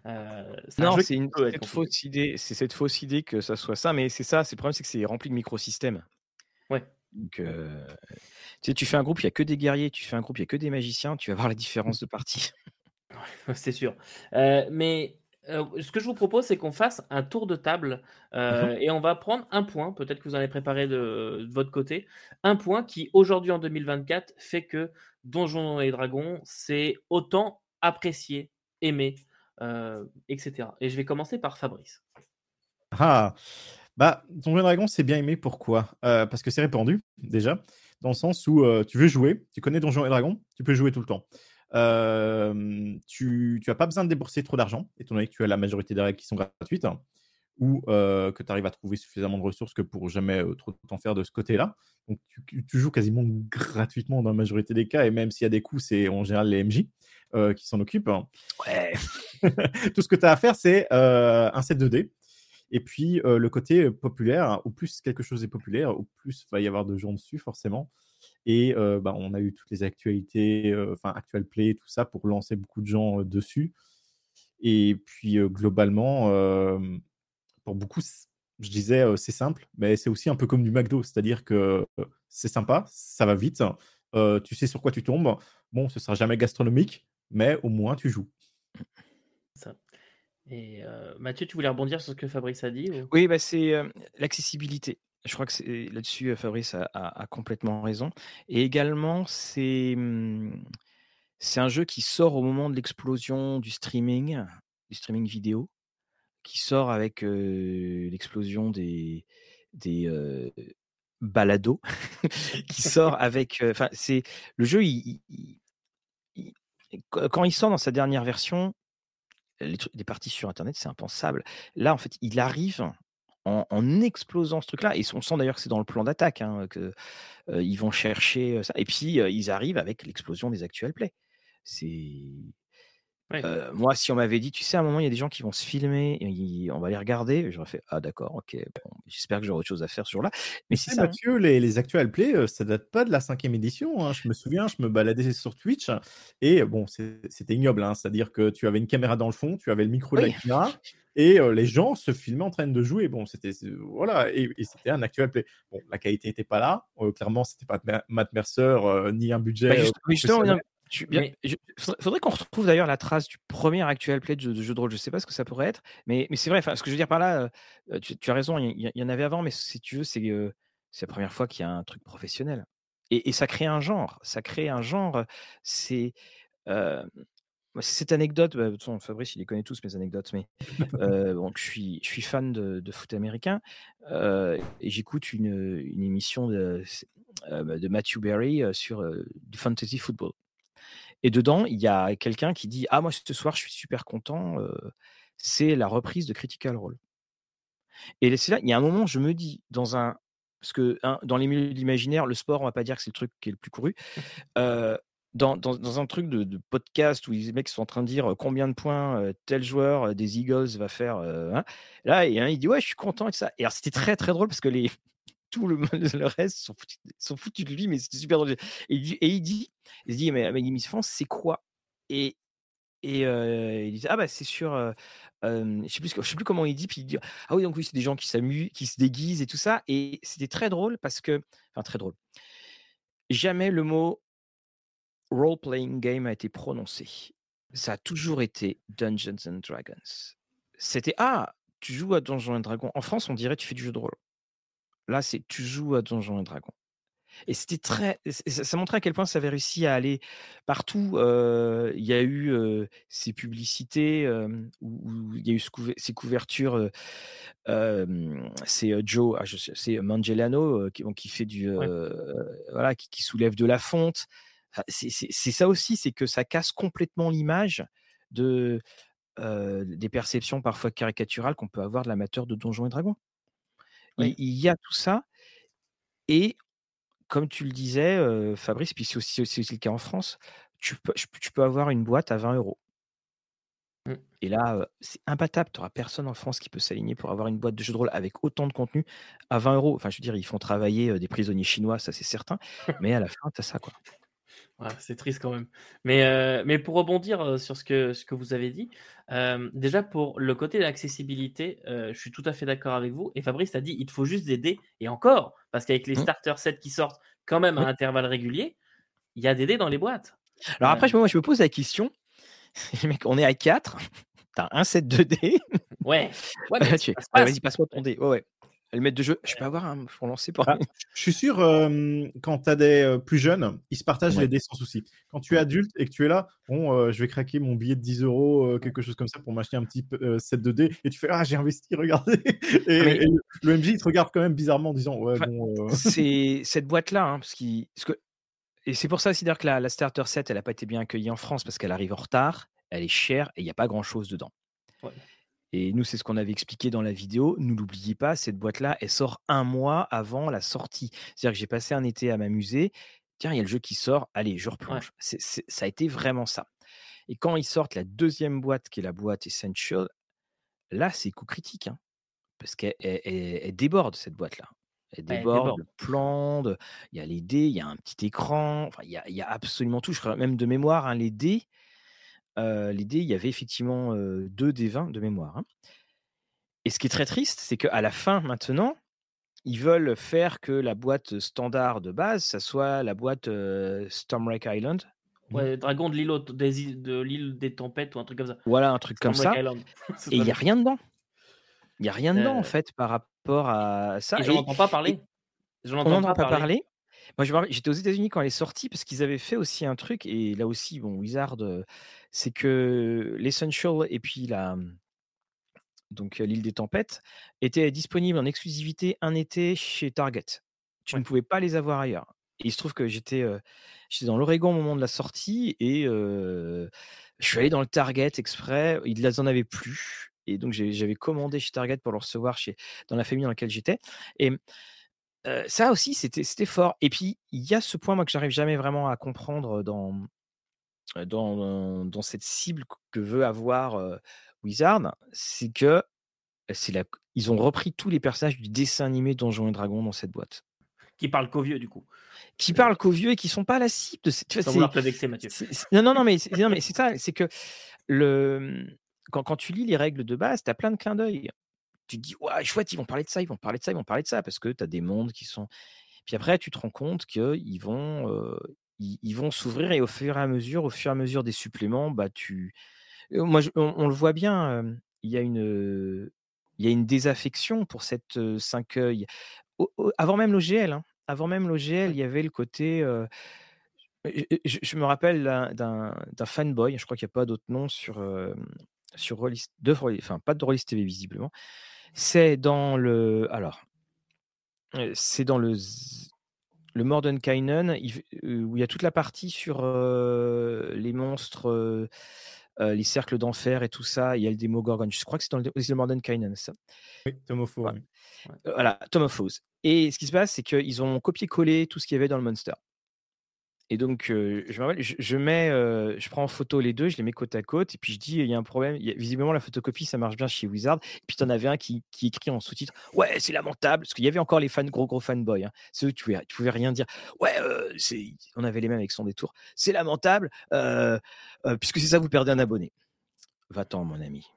Euh, non, c'est une cette fausse idée. C'est cette fausse idée que ça soit ça, mais c'est ça. C'est le problème, c'est que c'est rempli de microsystèmes. Ouais. Donc, Tu sais, tu fais un groupe, il y a que des guerriers, tu fais un groupe, il y a que des magiciens, tu vas voir la différence de partie. c'est sûr. Euh, mais euh, ce que je vous propose, c'est qu'on fasse un tour de table euh, Mmh et on va prendre un point, peut-être que vous en avez préparé de, de votre côté, un point qui aujourd'hui en 2024 fait que Donjons et Dragons, c'est autant apprécié, aimé, euh, etc. Et je vais commencer par Fabrice. Ah, bah, Donjons et Dragons, c'est bien aimé. Pourquoi? Euh, Parce que c'est répandu, déjà, dans le sens où euh, tu veux jouer, tu connais Donjons et Dragons, tu peux jouer tout le temps. Euh, tu n'as pas besoin de débourser trop d'argent, étant donné que tu as la majorité des règles qui sont gratuites, hein, ou que tu arrives à trouver suffisamment de ressources que pour jamais trop t'en faire de ce côté-là. Donc tu, tu joues quasiment gratuitement dans la majorité des cas, et même s'il y a des coûts, c'est en général les MJ qui s'en occupent. hein. Ouais. Tout ce que tu as à faire, c'est un set de dés. Et puis euh, le côté euh, populaire, au plus quelque chose est populaire, au plus il va y avoir de gens dessus forcément. Et euh, bah, on a eu toutes les actualités, euh, enfin actual play, tout ça pour lancer beaucoup de gens dessus. Et puis globalement, pour beaucoup, je disais c'est simple, mais c'est aussi un peu comme du McDo, c'est-à-dire que c'est sympa, ça va vite, tu sais sur quoi tu tombes. Bon, ce sera jamais gastronomique, mais au moins tu joues. Et euh, Mathieu, tu voulais rebondir sur ce que Fabrice a dit ou- Oui, bah, c'est euh, l'accessibilité. Je crois que là-dessus, Fabrice a, a- a complètement raison. Et également, c'est hum, c'est un jeu qui sort au moment de l'explosion du streaming, du streaming vidéo, qui sort avec euh, l'explosion des, des balados, qui sort avec. Enfin, c'est le jeu. il- il- il- il- quand il sort dans sa dernière version, les, parties sur Internet, c'est impensable. Là, en fait, il arrive en, explosant ce truc-là. Et on sent d'ailleurs que c'est dans le plan d'attaque, hein, que euh, ils vont chercher ça. Et puis, ils arrivent avec l'explosion des actuels plays. C'est. Ouais. Euh, moi, si on m'avait dit, tu sais, à un moment, il y a des gens qui vont se filmer, et ils- on va les regarder, j'aurais fait, ah d'accord, ok, bon, j'espère que j'aurai autre chose à faire sur là. Mais c'est hein. Les, les actual play, euh, ça date pas de la cinquième édition. hein. Je me souviens, je me baladais sur Twitch et bon, c'était ignoble. hein. C'est-à-dire que tu avais une caméra dans le fond, tu avais le micro de Oui. la caméra et euh, les gens se filmaient en train de jouer. Bon, c'était voilà, et, et c'était un actual play. Bon, la qualité n'était pas là. Euh, clairement, c'était pas Matt Mercer euh, ni un budget. Bah, juste- mais justement, bien- Mais- je- faudrait, qu'on retrouve d'ailleurs la trace du premier actuel play de jeu, de jeu de rôle. Je sais pas ce que ça pourrait être, mais, mais c'est vrai. Ce que je veux dire par là, euh, tu, tu as raison, il y, en avait avant, mais si tu veux, c'est euh, la première fois qu'il y a un truc professionnel. Et, et ça crée un genre. Ça crée un genre. C'est. euh, cette anecdote, bah, Fabrice, il les connaît tous mes anecdotes, mais euh, donc, je, suis, je suis fan de, de foot américain euh, et j'écoute une, une émission de, euh, de Matthew Berry euh, sur euh, du fantasy football. Et dedans, il y a quelqu'un qui dit Ah, moi, ce soir, je suis super content, euh, c'est la reprise de Critical Role. Et c'est là, il y a un moment, je me dis, dans un. Parce que hein, dans les milieux de l'imaginaire, le sport, on va pas dire que c'est le truc qui est le plus couru. Euh, dans, dans- dans un truc de, de podcast où les mecs sont en train de dire combien de points euh, tel joueur des Eagles va faire, hein, là, et un, il dit ouais, je suis content et ça. Et alors, c'était très très drôle parce que les, tout le, le reste sont foutus, de lui, mais c'était super drôle. Et il dit, il dit, mais, mais Miss France, c'est quoi? Et, et il dit ah bah c'est sûr. je sais plus sais plus comment il dit puis il dit ah oui donc oui c'est des gens qui s'amusent qui se déguisent et tout ça. Et c'était très drôle parce que enfin très drôle. Jamais le mot role playing game a été prononcé. Ça a toujours été Dungeons and Dragons. C'était ah tu joues à Donjons and Dragons. En France on dirait tu fais du jeu de rôle là c'est tu joues à Donjons and Dragons et c'était très. et Ça, montrait à quel point ça avait réussi à aller partout. euh, Il y a eu euh, ces publicités, euh, où, il y a eu ce couver- ces couvertures. c'est Joe, ah, c'est Mangelano qui, bon, qui fait du. Ouais. voilà, qui, qui soulève de la fonte. C'est ça aussi, c'est que ça casse complètement l'image de. des perceptions parfois caricaturales qu'on peut avoir de l'amateur de Donjons et Dragons. Il- Oui. il y a tout ça. Et comme tu le disais, euh, Fabrice, puis c'est aussi, le cas en France, tu peux, je- tu peux avoir une boîte à 20 euros. Mm. Et là, euh, c'est imbattable. Tu n'auras personne en France qui peut s'aligner pour avoir une boîte de jeux de rôle avec autant de contenu à 20 euros. Enfin, je veux dire, ils font travailler euh, des prisonniers chinois, ça c'est certain. Mais à la fin, tu as ça. Quoi. Ouais, c'est triste quand même. Mais, euh, mais pour rebondir euh, sur ce que, ce que vous avez dit, euh, déjà pour le côté de l'accessibilité, euh, je suis tout à fait d'accord avec vous. Et Fabrice a dit il faut juste des dés. Et encore, parce qu'avec les Mm. starter sets qui sortent, quand même à Oui. intervalles réguliers, il y a des dés dans les boîtes. Alors après, je- moi, je me pose la question. Mec, on est à 4. T'as un set de dés. ouais. ouais passe. vas-y, passe-moi ton dé. Ouais, ouais. Le maître de jeu, je peux avoir un pour lancer pour. Ah, je suis sûr, euh, quand tu as des euh, plus jeunes, ils se partagent Ouais. les dés sans souci. Quand tu es adulte et que tu es là, bon, euh, je vais craquer mon billet de 10 euros, quelque chose comme ça, pour m'acheter un petit set de dés. Et tu fais, ah, j'ai investi, regardez. Et, Ah, mais- et le, le MJ, il te regarde quand même bizarrement en disant, ouais, Enfin, bon. c'est cette boîte-là, hein, parce, que et c'est pour ça aussi d'ailleurs que la, la starter set, elle n'a pas été bien accueillie en France parce qu'elle arrive en retard, elle est chère et il n'y a pas grand-chose dedans. Ouais. Et nous, c'est ce qu'on avait expliqué dans la vidéo. Ne l'oubliez pas, cette boîte-là, elle sort un mois avant la sortie. C'est-à-dire que j'ai passé un été à m'amuser. Tiens, il y a le jeu qui sort. Allez, je replonge. Ça a été vraiment ça. Et quand ils sortent la deuxième boîte, qui est la boîte Essential, là, c'est coup critique. hein, parce qu'elle elle- elle- elle déborde, cette boîte-là. Elle elle déborde, déborde. le plan, il y a les dés, il y a un petit écran, enfin, il, y a, il y a absolument tout. Je crois même de mémoire, hein, les dés, euh, les dés, il y avait effectivement euh, deux des 20 de mémoire. hein. Et ce qui est très triste, c'est qu'à la fin, maintenant, ils veulent faire que la boîte standard de base, ça soit la boîte euh, Stormwreck Island. Ouais, Dragon de l'île des, de l'île des tempêtes ou un truc comme ça. Voilà, un truc comme ça. Et il n'y a rien dedans. Il n'y a rien dedans, en fait, par rapport à ça. Et j'en Et- entends pas parler. J'en entends n'en entend pas pas parler. Moi, je me rappelle, j'étais aux États-Unis quand elle est sortie parce qu'ils avaient fait aussi un truc, et là aussi, bon, Wizard, euh, c'est que l'Essential et puis la, donc euh, l'île des tempêtes étaient disponibles en exclusivité un été chez Target. Tu Ouais. ne pouvais pas les avoir ailleurs. Et il se trouve que j'étais euh, j'étais dans l'Oregon au moment de la sortie et euh, je suis allé dans le Target exprès. Ils en avaient plus. Et donc, j'avais commandé chez Target pour le recevoir chez, dans la famille dans laquelle j'étais. Et euh, ça aussi, c'était fort. Et puis, il y a ce point, moi, que j'arrive jamais vraiment à comprendre dans, dans, cette cible que veut avoir euh, Wizard, c'est que la, ils ont repris tous les personnages du dessin animé Donjons et Dragons dans cette boîte. Qui parle qu'aux vieux, du coup. Qui parlent qu'aux vieux et qui sont pas la cible de cette. non, non, non, mais c'est non, mais c'est ça, c'est que le, quand, quand tu lis les règles de base, tu as plein de clins d'œil. Tu te dis, ouais, chouette, ils vont parler de ça, ils vont parler de ça, ils vont parler de ça, parce que tu as des mondes qui sont. Puis après, tu te rends compte qu'ils vont, euh, ils, ils vont s'ouvrir et au fur et à mesure, au fur et à mesure des suppléments, bah, tu. Moi, je- on, on le voit bien, euh, il y a une. euh, Il y a une désaffection pour cette euh, cinq œils. Au- au- Avant même l'OGL, hein, avant même l'OGL, il y avait le côté. je, me rappelle d'un- fanboy, je crois qu'il n'y a pas d'autre nom sur, sur Rollis- de Rollis- enfin pas de Rollis TV visiblement. C'est dans le, alors, c'est dans le le Mordenkainen où il y a toute la partie sur euh, les monstres, euh, les cercles d'enfer et tout ça. Il y a le Demogorgon. Je crois que c'est dans le, c'est le Mordenkainen, ça? Oui. Ouais. Euh, voilà, Tom of Oz. Et ce qui se passe, c'est qu'ils ont copié-collé tout ce qu'il y avait dans le Monster. Et donc, je, mets, je prends en photo les deux, je les mets côte à côte, et puis je dis, il y a un problème. visiblement, la photocopie, ça marche bien chez Wizard. Et puis, tu en avais un qui, écrit en sous-titre, ouais, c'est lamentable, parce qu'il y avait encore les fans, gros, gros fanboys. Hein. Ceux, tu pouvais, tu pouvais rien dire. Ouais, c'est, on avait les mêmes avec son détour. C'est lamentable, puisque c'est ça, vous perdez un abonné. Va-t'en, mon ami.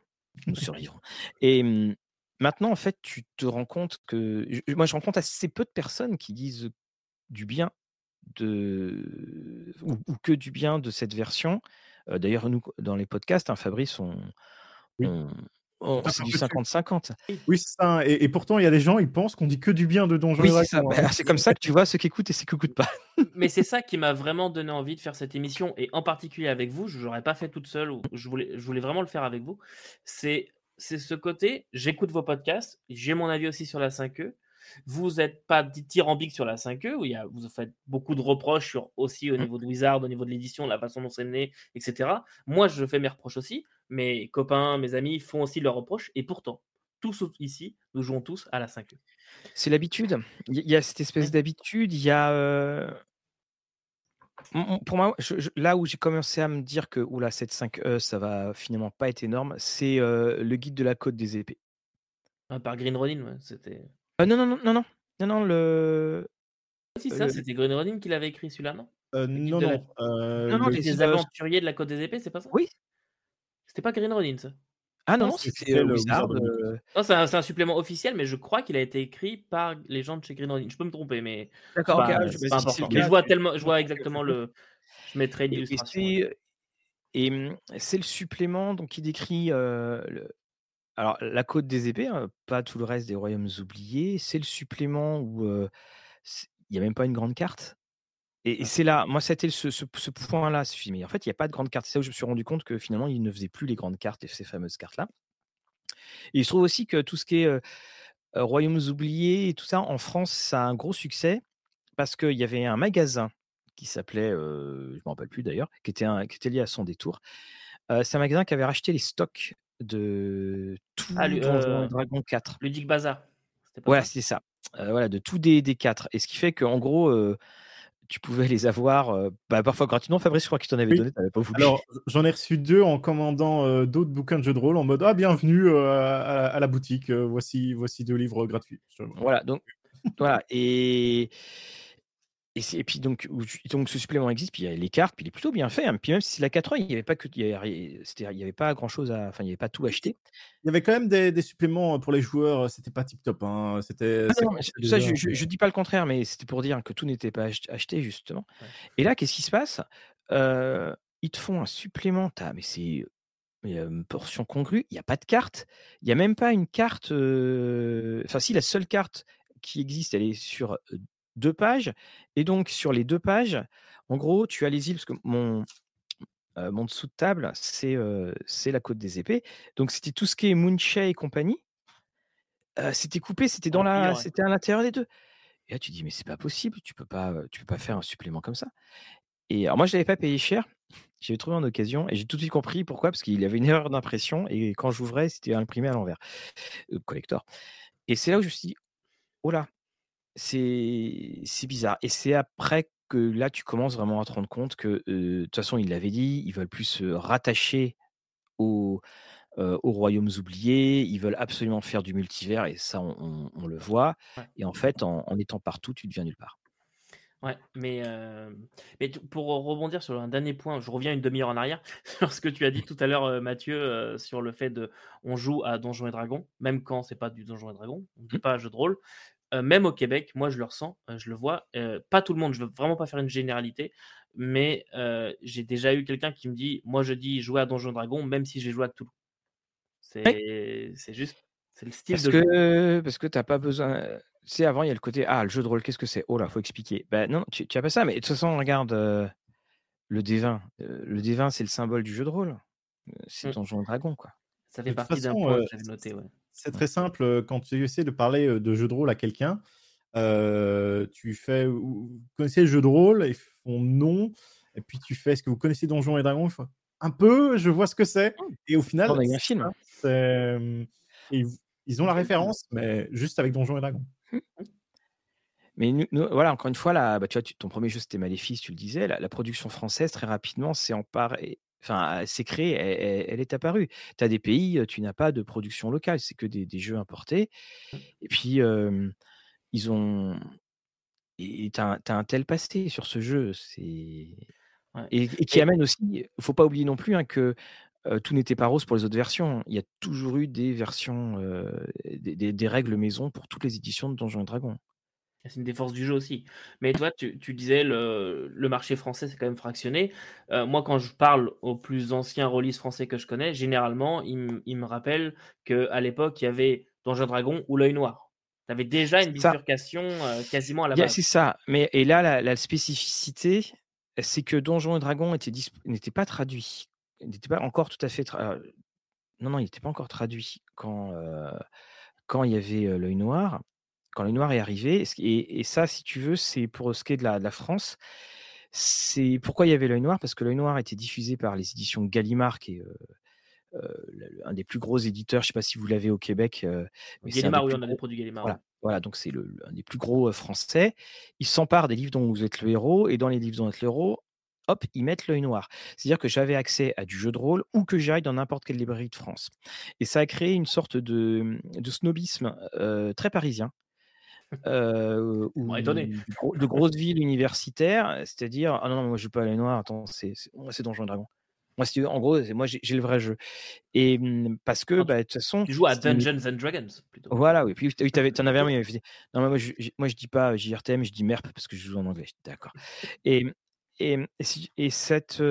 Nous survivrons. Et hum, maintenant, en fait, tu te rends compte que. Moi, je rencontre assez peu de personnes qui disent du bien de. ou, ou que du bien de cette version. Euh, D'ailleurs, nous, dans les podcasts, hein, Fabrice, on. Oui. on- on- Ah, c'est du peu dessus. 50-50. Oui, c'est ça. Et, et pourtant, il y a des gens, ils pensent qu'on dit que du bien de Donjons Oui, c'est. Dragons, hein. Bah, c'est comme ça que tu vois ceux qui écoutent et ceux qui n'écoutent pas. Mais c'est ça qui m'a vraiment donné envie de faire cette émission, et en particulier avec vous. Je ne l'aurais pas fait toute seule, je voulais, je voulais vraiment le faire avec vous. C'est c'est ce côté, j'écoute vos podcasts, j'ai mon avis aussi sur la 5E. Vous n'êtes pas dithyrambique sur la 5E, où il y a, vous faites beaucoup de reproches sur, aussi au niveau de Wizard, au niveau de l'édition, la façon dont c'est mené, etc. Moi, je fais mes reproches aussi. Mes copains, mes amis font aussi leurs reproches, et pourtant, tous ici, nous jouons tous à la 5E. C'est l'habitude. Il y, a cette espèce d'habitude. Il y a. euh, Pour moi, je- je- là où j'ai commencé à me dire que oula, cette 5E, ça va finalement pas être énorme, c'est euh, le guide de la côte des épées. Ah, par Green Ronin, ouais, c'était. Euh, non, non, non, non, non, non, non, le. Ah, Si, Euh, ça, le- c'était Green Ronin qui l'avait écrit celui-là, non? Euh, non, la- non. euh, Non, non, le- les- Les aventuriers de la Côte des Épées, c'est pas ça? Oui, C'était pas Green Ronin, ça? Ah non, Non, c'est c'était euh, officiel, Wizard. Wizard of the Non, c'est un, supplément officiel, mais je crois qu'il a été écrit par les gens de chez Green Ronin. Je peux me tromper, mais D'accord, ok. pas, ah, je- pas si. Mais je vois tellement, je vois exactement le. Je mettrai une illustration. et, hum, c'est le supplément donc qui décrit euh, le- alors la côte des épées, hein, pas tout le reste des royaumes oubliés. C'est le supplément où euh, il n'y a même pas une grande carte. Et, et c'est là, moi, c'était ce, ce, ce point-là. Mais en fait, il n'y a pas de grande carte. C'est là où je me suis rendu compte que finalement, il ne faisait plus les grandes cartes, ces fameuses cartes-là. Et il se trouve aussi que tout ce qui est euh, royaumes oubliés et tout ça, en France, ça a un gros succès parce qu'il y avait un magasin qui s'appelait, euh, je ne me rappelle plus d'ailleurs, qui, était un- qui était lié à son détour. Euh, c'est un magasin qui avait racheté les stocks de tout Ah, lui, Donjons euh, et Dragons 4. Ludic pas Voilà, ça? c'est ça. Euh, voilà, de tout des, des 4. Et ce qui fait qu'en gros, euh, tu pouvais les avoir euh, bah, parfois gratuitement. Fabrice, je crois qu'il t'en avait Oui. donné, pas voulu. Alors, j'en ai reçu deux en commandant euh, d'autres bouquins de jeux de rôle en mode Ah, bienvenue euh, à, à la boutique, voici, voici deux livres gratuits. Voilà, donc voilà. Et, et, puis donc, donc ce supplément existe, puis il y a les cartes, puis il est plutôt bien fait. hein. Puis même si c'est la 4 il n'y avait pas que il y avait, c'était- il y avait pas grand chose à, enfin il n'y avait pas tout acheté. Il y avait quand même des, des suppléments pour les joueurs, c'était pas tip top. Hein. C'était. Ah ça, je, je, je dis pas le contraire, mais c'était pour dire que tout n'était pas ach- acheté justement. Ouais. Et là, qu'est-ce qui se passe? Euh, Ils te font un supplément, mais c'est mais, euh, une portion congrue. Il n'y a pas de carte. Il n'y a même pas une carte. euh, Enfin, si la seule carte qui existe, elle est sur euh, deux pages. Et donc sur les deux pages, en gros, tu as les îles parce que mon euh, mon dessous de table, c'est euh, la côte des épées. Donc c'était tout ce qui est Moonshea et compagnie. Euh, c'était coupé, c'était dans la, c'était à l'intérieur des deux. Et là, tu dis, mais c'est pas possible, tu peux pas, tu peux pas faire un supplément comme ça. Et alors moi, je l'avais pas payé cher, j'avais trouvé en occasion et j'ai tout de suite compris pourquoi, parce qu'il y avait une erreur d'impression et quand j'ouvrais, c'était imprimé à l'envers, collector. Et c'est là où je me suis dit, oh là, c'est bizarre. Et c'est après que là, tu commences vraiment à te rendre compte que, euh, de toute façon, ils l'avaient dit, ils veulent plus se rattacher au, euh, aux royaumes oubliés, ils veulent absolument faire du multivers et ça, on, on- on le voit. Ouais. Et en fait, en, en étant partout, tu deviens nulle part. Ouais, mais, euh, pour rebondir sur un dernier point, je reviens une demi-heure en arrière sur ce que tu as dit tout à l'heure, Mathieu, sur le fait de on joue à Donjons et Dragons, même quand c'est pas du Donjons et Dragons, on dit Mhm. pas jeu de rôle. Euh, même au Québec, moi je le ressens, euh, je le vois. euh, pas tout le monde, je veux vraiment pas faire une généralité, mais euh, j'ai déjà eu quelqu'un qui me dit, moi je dis jouer à Donjons et Dragons, même si j'ai joué à Toulouse. C'est juste, c'est le style Parce de jeu. que, parce que tu n'as pas besoin. Tu sais, avant, il y a le côté Ah, le jeu de rôle, qu'est-ce que c'est? Oh là, faut expliquer. Ben non, tu n'as pas ça. Mais de toute façon, regarde le D20. Euh, le D20, c'est le symbole du jeu de rôle. C'est Mm. Donjon Dragon, quoi. Ça fait partie d'un point que j'avais noté. Ouais. C'est très simple. Quand tu essaies de parler de jeu de rôle à quelqu'un, euh, tu fais vous connaissez le jeu de rôle Ils font non. Et puis tu fais est-ce que vous connaissez Donjons et Dragons font, Un peu, je vois ce que c'est. Et au final, On a eu un c'est film. ça, c'est, ils, ils ont la référence, mais juste avec Donjons et Dragons. Mais nous- nous- voilà, encore une fois, là, bah, tu vois, tu- ton premier jeu, c'était Maléfice, tu le disais. La, la production française, très rapidement, s'est emparée. Enfin, s'est créée, elle, est apparue. Tu as des pays, tu n'as pas de production locale, c'est que des, des jeux importés. Et puis, euh, ils ont. Et tu as, un tel passé sur ce jeu. c'est Ouais. Et, et qui Et- amène aussi, il faut pas oublier non plus hein, que euh, tout n'était pas rose pour les autres versions. Il y a toujours eu des versions, euh, des, des- des règles maison pour toutes les éditions de Donjons et Dragons. C'est une des forces du jeu aussi. Mais toi, tu, tu disais le, le marché français, c'est quand même fractionné. Euh, moi, quand je parle aux plus anciens releases français que je connais, généralement, ils, me- ils me rappellent qu'à l'époque, il y avait Donjons et Dragons ou l'œil noir. Tu avais déjà une bifurcation euh, quasiment à la base. C'est ça. Mais, et là, la, la spécificité, c'est que Donjons et disp- n'était pas traduit. Il n'était pas encore tout à fait. tra- euh, Non, non, il n'était pas encore traduit quand, euh, quand il y avait l'œil noir. Quand l'œil noir est arrivé. Et, et ça, si tu veux, c'est pour ce qui est de la, de la France. C'est pourquoi il y avait l'œil noir? Parce que l'œil noir était diffusé par les éditions Gallimard, qui est euh, euh, le- un des plus gros éditeurs. Je ne sais pas si vous l'avez au Québec. euh, mais Gallimard, oui, on a des produits Gallimard. voilà, voilà, donc c'est le, le- un des plus gros euh, français. Ils s'emparent des livres dont vous êtes le héros, et dans les livres dont vous êtes le héros, hop, ils mettent l'œil noir. C'est-à-dire que j'avais accès à du jeu de rôle où que j'aille dans n'importe quelle librairie de France. Et ça a créé une sorte de, de snobisme euh, très parisien. Euh, ou étonné. de, gros- de grosses villes universitaires, c'est-à-dire ah non, non, moi je joue pas à l'œil noir, attends, c'est c'est c'est Donjons et Dragons. Moi, en gros, moi j'ai le vrai jeu. Et mmh, parce que, bah, de toute façon. Tu joues à Dungeons and Dragons plutôt. Voilà, oui. Puis tu en avais un, mais Non, mais moi, je, moi, je dis pas JRTM, je dis MERP parce que je joue en anglais. D'accord. Et, et, et, cette,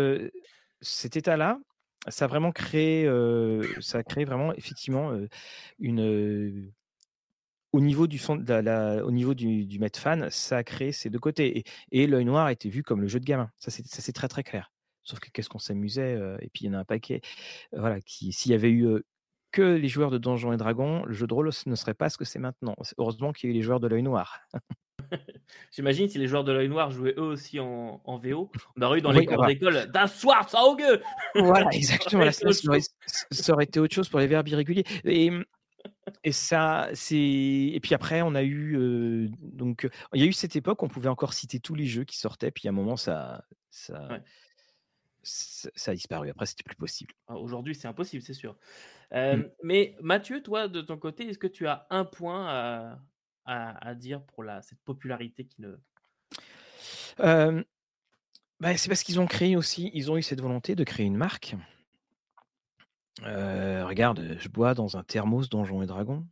cet état-là, ça a vraiment créé, ça a créé vraiment effectivement une, au niveau du fond, la, au niveau du, du fan, ça a créé ces deux côtés. Et, et l'œil noir a été vu comme le jeu de gamin. Ça, c'est très très clair. Sauf que qu'est-ce qu'on s'amusait, et puis il y en a un paquet, voilà, qui, s'il y avait eu que les joueurs de Donjons et Dragons, le jeu de rôle ne serait pas ce que c'est maintenant. Heureusement qu'il y a eu les joueurs de l'œil noir. J'imagine si les joueurs de l'œil noir jouaient eux aussi en, en VO, on aurait eu dans les cours d'école Das Schwarz Auge Voilà, exactement. ça, ça, aurait, été autre chose pour les verbes irréguliers. Et, et ça, c'est. Et puis après, on a eu. donc, il y a eu cette époque, on pouvait encore citer tous les jeux qui sortaient, puis à un moment, ça. ça ça a disparu. Après, c'était plus possible. Ah, aujourd'hui, c'est impossible, c'est sûr. Mmh. Mais Mathieu, toi, de ton côté, est-ce que tu as un point à, à, dire pour la, cette popularité qui ne. bah, c'est parce qu'ils ont créé aussi, ils ont eu cette volonté de créer une marque. Regarde, je bois dans un thermos Donjons et Dragons.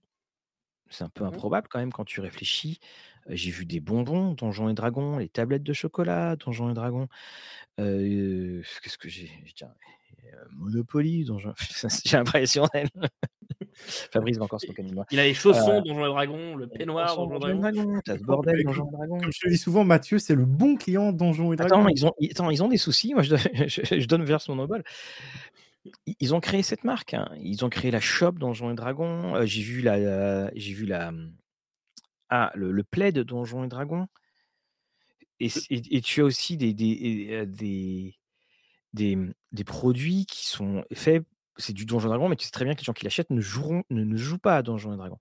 C'est un peu mmh improbable quand même quand tu réfléchis. J'ai vu des bonbons, Donjons et Dragons, les tablettes de chocolat, Donjons et Dragons. Qu'est-ce que j'ai Monopoly, Donjons. j'ai l'impression. Fabrice va encore se moquer de moi. Il a les chaussons, Donjons et Dragons, le peignoir, Donjons et Dragons. T'as ce bordel, Donjons et Dragons. Comme je te dis souvent, Mathieu, c'est le bon client Donjons et Dragons. Attends, ils ont, attends, ils ont des soucis. Moi, je, je, donne verse mon obol ils ont créé cette marque. Hein. Ils ont créé la shop Donjons et Dragons. j'ai vu la, j'ai vu la, mmh, ah, le, le plaid Donjons et Dragons. Et, et, tu as aussi des, des, des, des, mmh, des produits qui sont faits. C'est du Donjon Dragon, mais tu sais très bien que les gens qui l'achètent ne, joueront, ne, ne jouent pas à Donjons et Dragons.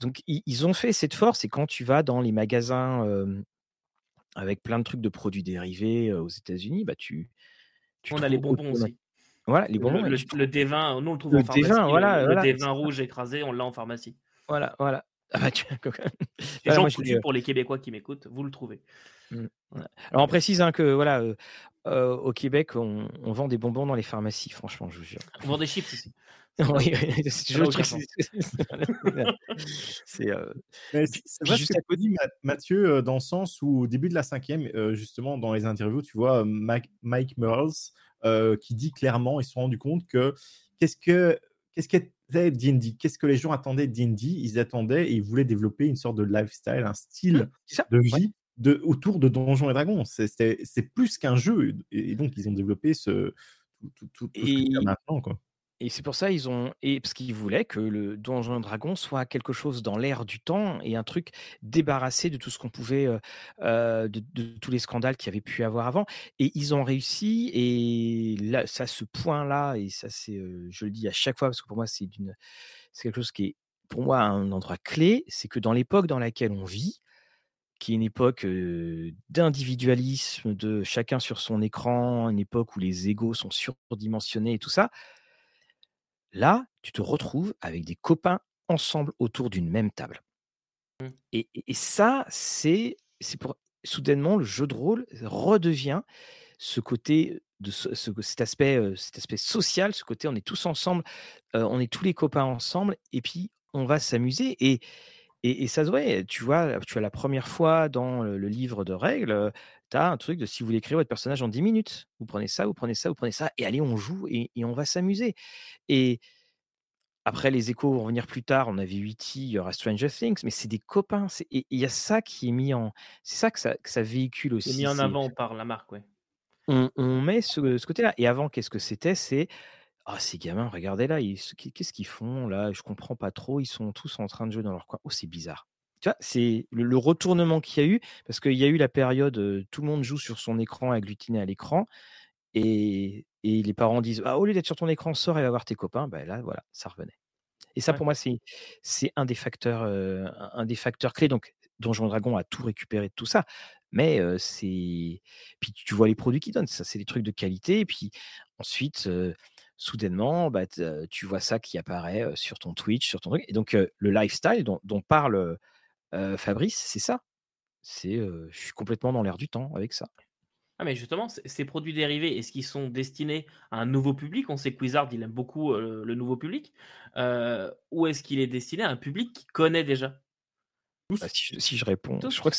Donc, ils, ont fait cette force. Et quand tu vas dans les magasins avec plein de trucs de produits dérivés aux États-Unis, bah, tu, tu on a les bonbons aussi. Voilà, les bonbons. Le, le, D20, nous on le trouve en pharmacie. D20, voilà, le, D20 rouge écrasé, on l'a en pharmacie. Voilà, voilà. Ah bah, tu... Les gens moi, pour les Québécois qui m'écoutent, vous le trouvez. Mmh. Alors on précise hein, que voilà, euh, euh, au Québec, on, on, vend des bonbons dans les pharmacies, franchement, je vous jure. On vend des chips aussi. oui, c'est C'est euh... vrai ce que dit Mathieu euh, dans le sens où au début de la cinquième, justement dans les interviews, tu vois Mike, Mike Merles qui dit clairement, ils se sont rendus compte que qu'est-ce que qu'est-ce qu'était D&D Qu'est-ce que les gens attendaient de D&D Ils attendaient et ils voulaient développer une sorte de lifestyle, un style mmh, de vie de, autour de Donjons et Dragons. C'est plus qu'un jeu. Et donc, ils ont développé ce, tout, tout, tout, ce qu'il maintenant. Quoi. Et c'est pour ça ils ont et parce qu'ils voulaient que le Donjon et Dragon soit quelque chose dans l'air du temps et un truc débarrassé de tout ce qu'on pouvait de, tous les scandales qu'il y avait pu avoir avant. Et ils ont réussi. Et là, ça, ce point-là, et ça, c'est, je le dis à chaque fois parce que pour moi, c'est d'une, c'est quelque chose qui est pour moi un endroit clé. C'est que dans l'époque dans laquelle on vit, qui est une époque d'individualisme, de chacun sur son écran, une époque où les égaux sont surdimensionnés et tout ça Là, tu te retrouves avec des copains ensemble autour d'une même table. Mmh. Et, ça, c'est pour soudainement le jeu de rôle redevient ce côté de cet aspect cet aspect social, ce côté on est tous ensemble, on est tous les copains ensemble et puis on va s'amuser et, et, ça se voit, tu vois, tu as la première fois dans le, livre de règles, tu as un truc de si vous voulez créer votre personnage en 10 minutes, vous prenez ça, vous prenez ça, vous prenez ça, et allez, on joue et, on va s'amuser. Et après, les échos vont venir plus tard. On avait Witty, il y aura Stranger Things, mais c'est des copains. Et il y a ça qui est mis en. C'est ça que ça, que ça véhicule aussi. C'est mis en avant par la marque, ouais. On, on met ce, ce côté-là. Et avant, qu'est-ce que c'était? C'est. Ah, ces gamins, regardez là, qu'est-ce qu'ils font là? Je comprends pas trop. Ils sont tous en train de jouer dans leur coin. Oh, c'est bizarre. Tu vois, c'est le, retournement qu'il y a eu, parce qu'il y a eu la période, tout le monde joue sur son écran, agglutiné à l'écran, et, les parents disent ah, au lieu d'être sur ton écran, sors et va voir tes copains. Ben là, voilà, ça revenait. Et ça, pour moi, c'est un des facteurs, un des facteurs clés. Donc, Donjon Dragon a tout récupéré de tout ça, mais c'est puis tu vois les produits qu'ils donnent, ça, c'est des trucs de qualité. Et puis ensuite, soudainement, bah, tu vois ça qui apparaît sur ton Twitch, sur ton truc. Et donc, le lifestyle dont, dont parle Fabrice, c'est ça. C'est, je suis complètement dans l'air du temps avec ça. Ah mais justement, ces produits dérivés, est-ce qu'ils sont destinés à un nouveau public? On sait que Wizard, il aime beaucoup, le nouveau public. ou est-ce qu'il est destiné à un public qui connaît déjà? Bah, si je réponds, je crois que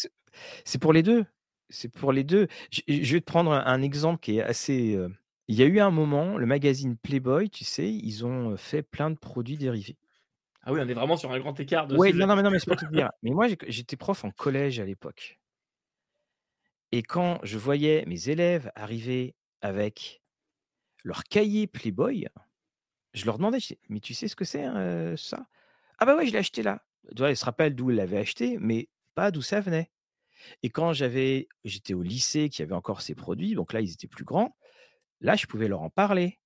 c'est pour les deux. C'est pour les deux. Je vais te prendre un exemple qui est assez, il y a eu un moment, le magazine Playboy, tu sais, ils ont, fait plein de produits dérivés. Ah oui, on est vraiment sur un grand écart de Oui, non, non, mais non, mais c'est pour te dire. Mais moi, j'étais prof en collège à l'époque. Et quand je voyais mes élèves arriver avec leur cahier Playboy, je leur demandais: «Mais tu sais ce que c'est, hein, ça?» «Ah bah ouais, je l'ai acheté là». Tu vois, ils se rappellent d'où ils l'avaient acheté, mais pas d'où ça venait. Et quand j'avais j'étais au lycée, qui avait encore ces produits, donc là, ils étaient plus grands, là, je pouvais leur en parler.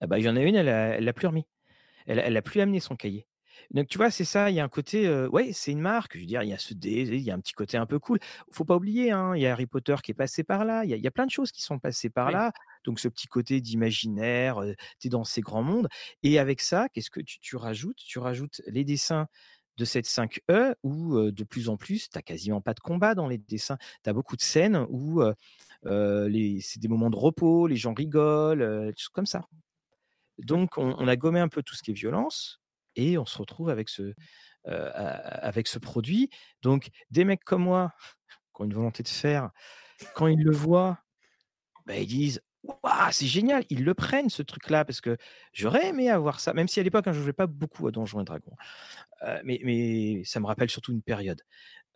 Ah bah, il y en a une, elle l'a plus remis. Elle elle a plus amené son cahier. Donc tu vois, c'est ça, il y a un côté, ouais, c'est une marque, je veux dire, il y a ce dé, il y a un petit côté un peu cool. Faut pas oublier, hein, il y a Harry Potter qui est passé par là, il y a plein de choses qui sont passées par là. Donc ce petit côté d'imaginaire, tu es dans ces grands mondes et avec ça, qu'est-ce que tu rajoutes? Tu rajoutes les dessins de cette 5E où, de plus en plus, tu quasiment pas de combat dans les dessins. Tu as beaucoup de scènes où, les c'est des moments de repos, les gens rigolent, des choses comme ça. Donc on a gommé un peu tout ce qui est violence et on se retrouve avec ce, avec ce produit. Donc, des mecs comme moi, qui ont une volonté de faire, quand ils le voient, bah, ils disent Waouh, c'est génial, ils le prennent ce truc-là, parce que j'aurais aimé avoir ça, même si à l'époque, hein, je ne jouais pas beaucoup à Donjons et Dragons. mais, ça me rappelle surtout une période.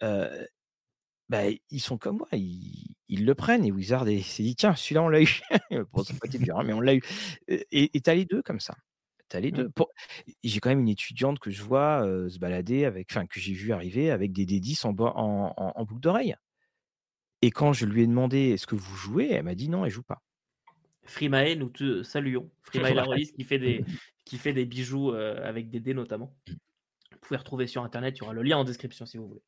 bah, ils sont comme moi, ils, le prennent et Wizard s'est dit tiens, celui-là on l'a eu. dur, hein, mais on l'a eu. Et tu as les deux comme ça les deux. Mmh. J'ai quand même une étudiante que je vois se balader avec, enfin que j'ai vu arriver avec des D10 en, en, en, boucle d'oreille. Et quand je lui ai demandé est-ce que vous jouez, elle m'a dit non, elle joue pas. Frimae, nous te saluons. Frimae Larolis qui fait des qui fait des bijoux avec des dés notamment. Mmh. Vous pouvez retrouver sur internet, il y aura le lien en description si vous voulez.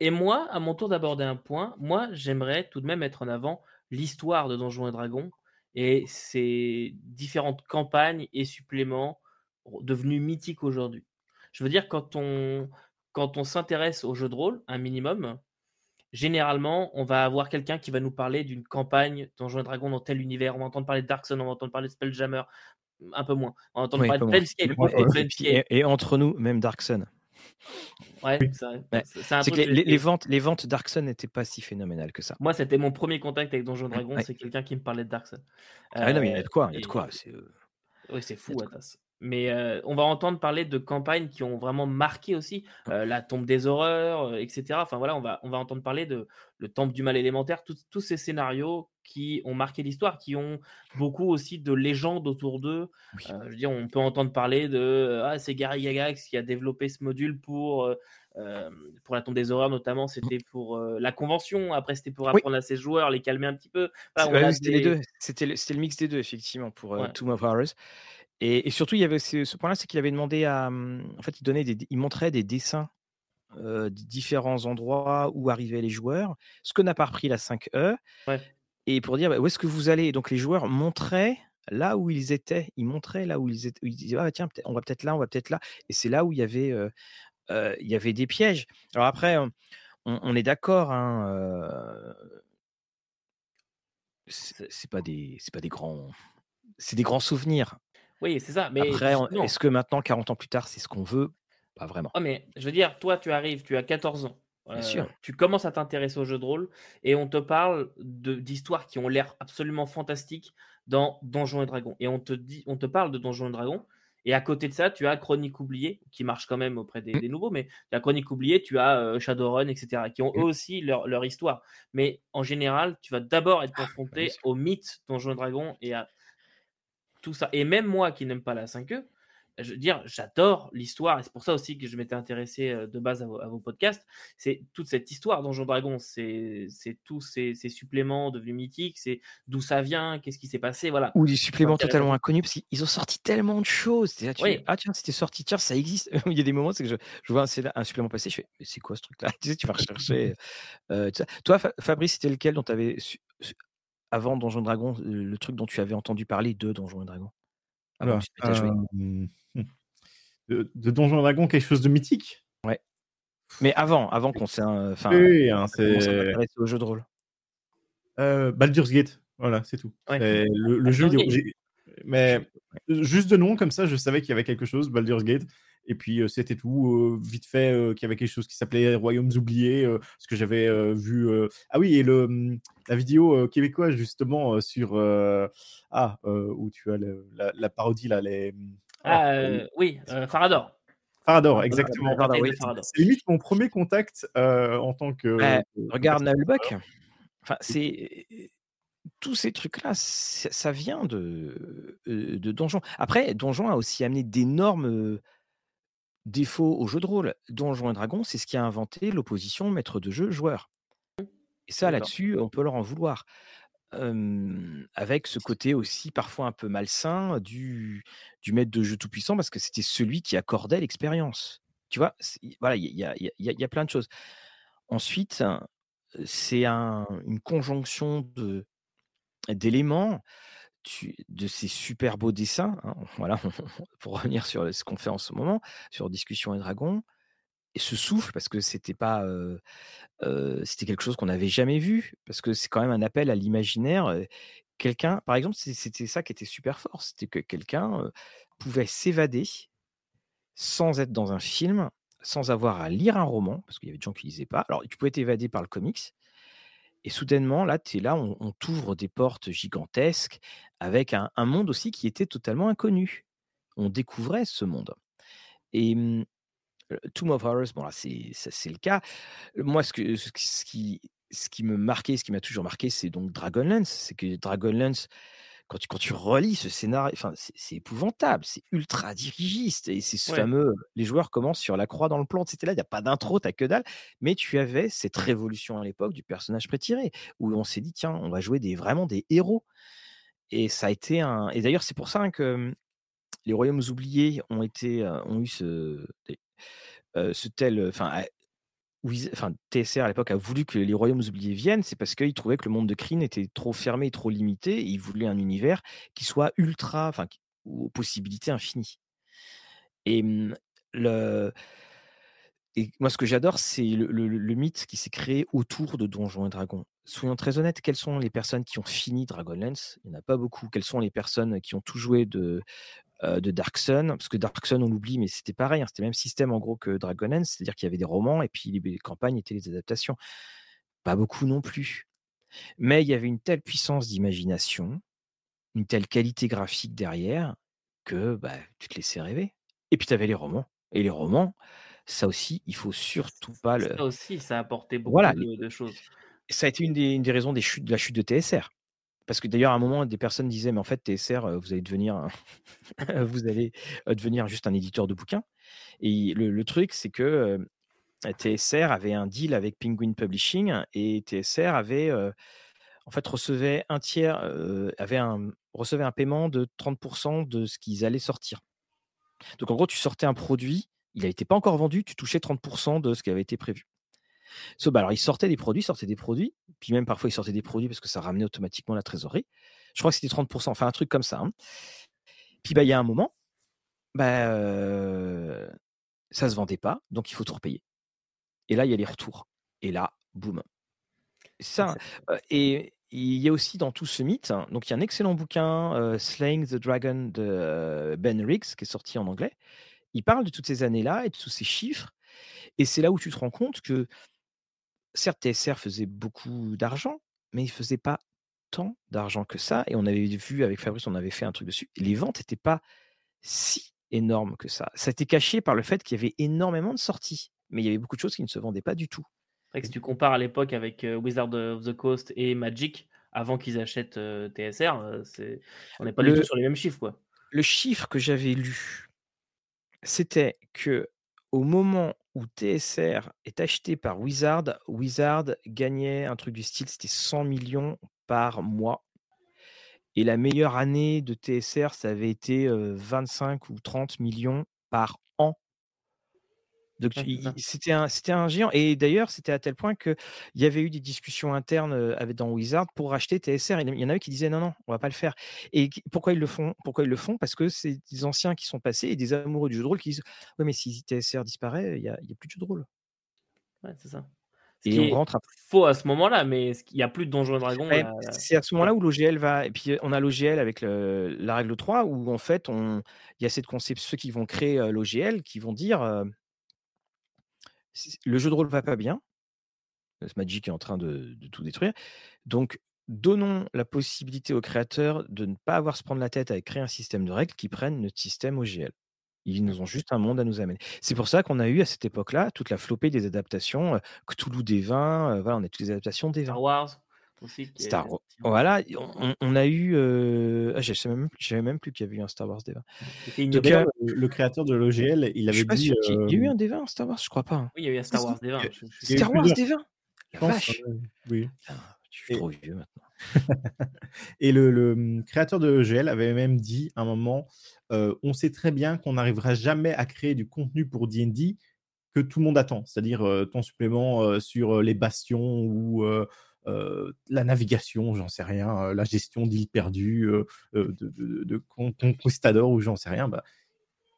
et moi, à mon tour d'aborder un point, moi j'aimerais tout de même mettre en avant l'histoire de Donjons et Dragons et ces différentes campagnes et suppléments devenus mythiques aujourd'hui. Je veux dire, quand on, quand on s'intéresse au jeu de rôle, un minimum, généralement, on va avoir quelqu'un qui va nous parler d'une campagne Donjons et Dragons dans tel univers. On va entendre parler de Darkson, on va entendre parler de Spelljammer, un peu moins. On va entendre parler de Planescape. Et, entre nous, même Darkson. Ouais, c'est que les, ventes, les ventes Darkson n'étaient pas si phénoménales que ça. Moi, c'était mon premier contact avec Donjon Dragon, c'est quelqu'un qui me parlait de Darkson. ah non, mais il y a de quoi, il y a de quoi. Euh, oui, c'est fou, Atas. Mais on va entendre parler de campagnes qui ont vraiment marqué aussi la tombe des horreurs, etc. Enfin voilà, on va, on va entendre parler de le temple du mal élémentaire, tous ces scénarios qui ont marqué l'histoire, qui ont beaucoup aussi de légendes autour d'eux. je veux dire, on peut entendre parler de ah, c'est Gary Gygax qui a développé ce module pour pour la tombe des horreurs notamment, mmh. c'était pour la convention. Après, c'était pour apprendre à ses joueurs, les calmer un petit peu. c'était deux. C'était le, le, mix des deux effectivement pour Tomb of Horrors. Et, surtout, il y avait ce, point-là, c'est qu'il avait demandé à. Mmh, en fait, il, donnait des, il montrait des dessins de différents endroits où arrivaient les joueurs, ce que n'a pas repris la 5E. Et pour dire bah, où est-ce que vous allez? Donc, les joueurs montraient là où ils étaient. Ils montraient là où ils étaient. Ils disaient ah, tiens, on va peut-être là, on va peut-être là. Et c'est là où il y avait, il y avait des pièges. Alors, après, on, est d'accord. Hein, c'est pas des c'est pas des grands c'est des grands souvenirs oui, c'est ça. Mais Après, est-ce que maintenant, 40 ans plus tard, c'est ce qu'on veut? Pas vraiment. Oh, mais je veux dire, toi, tu arrives, tu as 14 ans. sûr. Tu commences à t'intéresser au jeu de rôle et on te parle d'histoires qui ont l'air absolument fantastiques dans Donjons et Dragons. Et on te, dit, on te parle de Donjons et Dragons. Et à côté de ça, tu as Chronique oubliée, qui marche quand même auprès des, mmh. nouveaux, mais as Chronique oubliée, tu as Shadowrun, etc., qui ont eux mmh. aussi leur, leur, histoire. Mais en général, tu vas d'abord être ah, confronté au mythe Donjons et Dragons et à tout ça. Et même moi qui n'aime pas la 5e, je veux dire, j'adore l'histoire, et c'est pour ça aussi que je m'étais intéressé de base à vos, podcasts. C'est toute cette histoire Donjon Dragon, c'est tous ces, suppléments devenus mythiques, c'est d'où ça vient, qu'est-ce qui s'est passé, voilà. Ou des suppléments totalement inconnus, parce qu'ils ont sorti tellement de choses. ah tiens, c'était sorti, tiens, ça existe. Il y a des moments, c'est que je, vois un, supplément passer, je fais, mais c'est quoi ce truc-là? Tu sais, tu vas rechercher. Toi, Fabrice, c'était lequel dont tu avais avant Donjon Dragon, le truc dont tu avais entendu parler de Donjon Dragon Alors, euh, de, de Donjon Dragon, quelque chose de mythique? Ouais. Mais avant, avant qu'on s'est enfin, oui, hein, au jeu de rôle. Euh, Baldur's Gate, voilà, c'est tout. Ouais. Le, le Baldur's jeu vidéo. Mais juste de nom, comme ça, je savais qu'il y avait quelque chose, Baldur's Gate. Et puis, euh, c'était tout. euh, vite fait, euh, qu'il y avait quelque chose qui s'appelait Royaumes oubliés, euh, ce que j'avais euh, vu. euh, Ah oui, et le, hum, la vidéo euh, québécoise, justement, euh, sur. euh, Ah, euh, où tu as le- la, la parodie, là, les. Ah, euh, oui, euh, Farador. Farador, exactement. Farador, oui. Farador. C'est limite mon premier contact euh, en tant que. Que- Regarde Nullbuck. Enfin, c'est tous ces trucs-là, ça vient de, euh, de Donjon. Après, Donjon a aussi amené d'énormes défauts au jeu de rôle. Donjon et Dragon, c'est ce qui a inventé l'opposition maître de jeu joueur. Et ça, là-dessus, on peut leur en vouloir. Euh, avec ce côté aussi parfois un peu malsain du, du maître de jeu tout-puissant parce que c'était celui qui accordait l'expérience. Tu vois, voilà, il y a, il y a- il y a- il y a plein de choses. Ensuite, euh, c'est un- une conjonction d'éléments, de ces super beaux dessins. hein, voilà, pour revenir sur ce qu'on fait en ce moment, sur Discussion et Dragon, et ce souffle, parce que c'était pas, euh, euh, c'était quelque chose qu'on n'avait jamais vu, parce que c'est quand même un appel à l'imaginaire. euh, Quelqu'un, par exemple, c'était ça qui était super fort, c'était que quelqu'un pouvait s'évader sans être dans un film, sans avoir à lire un roman, parce qu'il y avait des gens qui lisaient pas. Alors, tu pouvais t'évader par le comics, et soudainement, là, tu es là, on, t'ouvre des portes gigantesques avec un, monde aussi qui était totalement inconnu. On découvrait ce monde. Et euh, Tomb of Horrors, bon là, c'est le cas. Moi, ce qui, ce qui me marquait, ce qui m'a toujours marqué, c'est donc Dragonlance. C'est que Dragonlance, quand tu, quand tu relis ce scénario, enfin, c'est épouvantable, c'est ultra dirigiste. Et c'est ce Ouais. fameux, les joueurs commencent sur la croix dans le plan, c'était là, il n'y a pas d'intro, t'as que dalle. Mais tu avais cette révolution à l'époque du personnage prétiré, où on s'est dit, tiens, on va jouer des, vraiment des héros. Et ça a été un. Et d'ailleurs, c'est pour ça que les royaumes oubliés ont été, euh, ont eu ce, euh, ce tel, enfin, enfin, TSR à l'époque a voulu que les royaumes oubliés viennent, c'est parce qu'ils trouvaient que le monde de Kryn était trop fermé, trop limité, et ils voulaient un univers qui soit ultra, enfin, aux possibilités infinies. Et le, et moi, ce que j'adore, c'est le mythe qui s'est créé autour de Donjons et Dragons. Soyons très honnêtes, quelles sont les personnes qui ont fini Dragonlance? Il n'y en a pas beaucoup. Quelles sont les personnes qui ont tout joué de, euh, de Dark Sun Parce que Dark Sun, on l'oublie, mais c'était pareil. hein, c'était le même système en gros que Dragonlance, c'est-à-dire qu'il y avait des romans et puis les, les campagnes étaient les adaptations. Pas beaucoup non plus. Mais il y avait une telle puissance d'imagination, une telle qualité graphique derrière que bah, tu te laissais rêver. Et puis tu avais les romans. Et les romans, ça aussi, il faut surtout pas le. Ça aussi, ça a apporté beaucoup Voilà, de, de choses. Ça a été une des, une des raisons des chutes, de la chute de TSR. Parce que d'ailleurs, à un moment, des personnes disaient, mais en fait, TSR, vous allez devenir, vous allez devenir juste un éditeur de bouquins. Et le, truc, c'est que TSR avait un deal avec Penguin Publishing et TSR avait, en fait, recevait un tiers, avait un, recevait un paiement de 30% de ce qu'ils allaient sortir. Donc, en gros, tu sortais un produit, il n'était pas encore vendu, tu touchais 30% de ce qui avait été prévu. So, bah, alors, ils sortaient des produits, sortaient des produits, puis même parfois ils sortaient des produits parce que ça ramenait automatiquement la trésorerie. Je crois que c'était 30%, enfin un truc comme ça. hein. Puis bah, il y a un moment, bah, euh, ça se vendait pas, donc il faut tout repayer. Et là, il y a les retours. Et là, boum. Ça, euh, et il y a aussi dans tout ce mythe, hein, donc il y a un excellent bouquin, euh, Slaying the Dragon de Ben Riggs, qui est sorti en anglais. Il parle de toutes ces années-là et de tous ces chiffres. Et c'est là où tu te rends compte que, certes, TSR faisait beaucoup d'argent, mais il faisait pas tant d'argent que ça. Et on avait vu avec Fabrice, on avait fait un truc dessus. Les ventes n'étaient pas si énormes que ça. Ça a été caché par le fait qu'il y avait énormément de sorties, mais il y avait beaucoup de choses qui ne se vendaient pas du tout. C'est vrai que si tu compares à l'époque avec euh, Wizard of the Coast et Magic, avant qu'ils achètent euh, TSR, euh, c'est... on n'est pas Le- du tout sur les mêmes chiffres. Quoi. Le chiffre que j'avais lu, c'était que au moment où TSR est acheté par Wizard, Wizard gagnait un truc du style, c'était 100 millions par mois. Et la meilleure année de TSR, ça avait été euh, 25 ou 30 millions par an. Donc c'était un, c'était un géant. Et d'ailleurs, c'était à tel point qu'il y avait eu des discussions internes dans Wizard pour racheter TSR. Il y en avait qui disaient non, non, on va pas le faire. Et pourquoi ils le font Pourquoi ils le font? Parce que c'est des anciens qui sont passés et des amoureux du jeu de rôle qui disent Oui, mais si TSR disparaît, il n'y a, a plus de jeu de rôle. Ouais, c'est ça. et on rentre à... faux à ce moment-là, mais il n'y a plus de Donjons et Dragons. C'est à ce moment-là où l'OGL va. Et puis on a l'OGL avec la règle 3 où en fait on... il y a cette conception, ceux qui vont créer l'OGL qui vont dire le jeu de rôle va pas bien. Ce Magic est en train de, de tout détruire. Donc donnons la possibilité aux créateurs de ne pas avoir à se prendre la tête avec créer un système de règles qui prennent notre système OGL. Ils nous ont juste un monde à nous amener. C'est pour ça qu'on a eu à cette époque-là toute la flopée des adaptations, euh, Cthulhu des vins, euh, voilà, on a toutes les adaptations des vins. Star Wars aussi. Star Wars. Voilà, on, a eu. Euh... Ah, je ne savais même, même plus qu'il y avait eu un Star Wars des vins. Euh, le, créateur de l'OGL, il avait dit. Il y a eu un des vins, Star Wars, je crois pas. Hein. Oui, il y a eu un Star Wars des vins. Star Wars des vins La vache Oui. je suis trop vieux maintenant. Et le, mmh, créateur de l'OGL avait même dit à un moment on sait très bien qu'on n'arrivera jamais à créer du contenu pour DD que tout le monde attend, c'est-à-dire ton supplément sur les bastions ou la navigation, j'en sais rien, la gestion d'îles perdues, de, de, conquistadors ou j'en sais rien. Bah,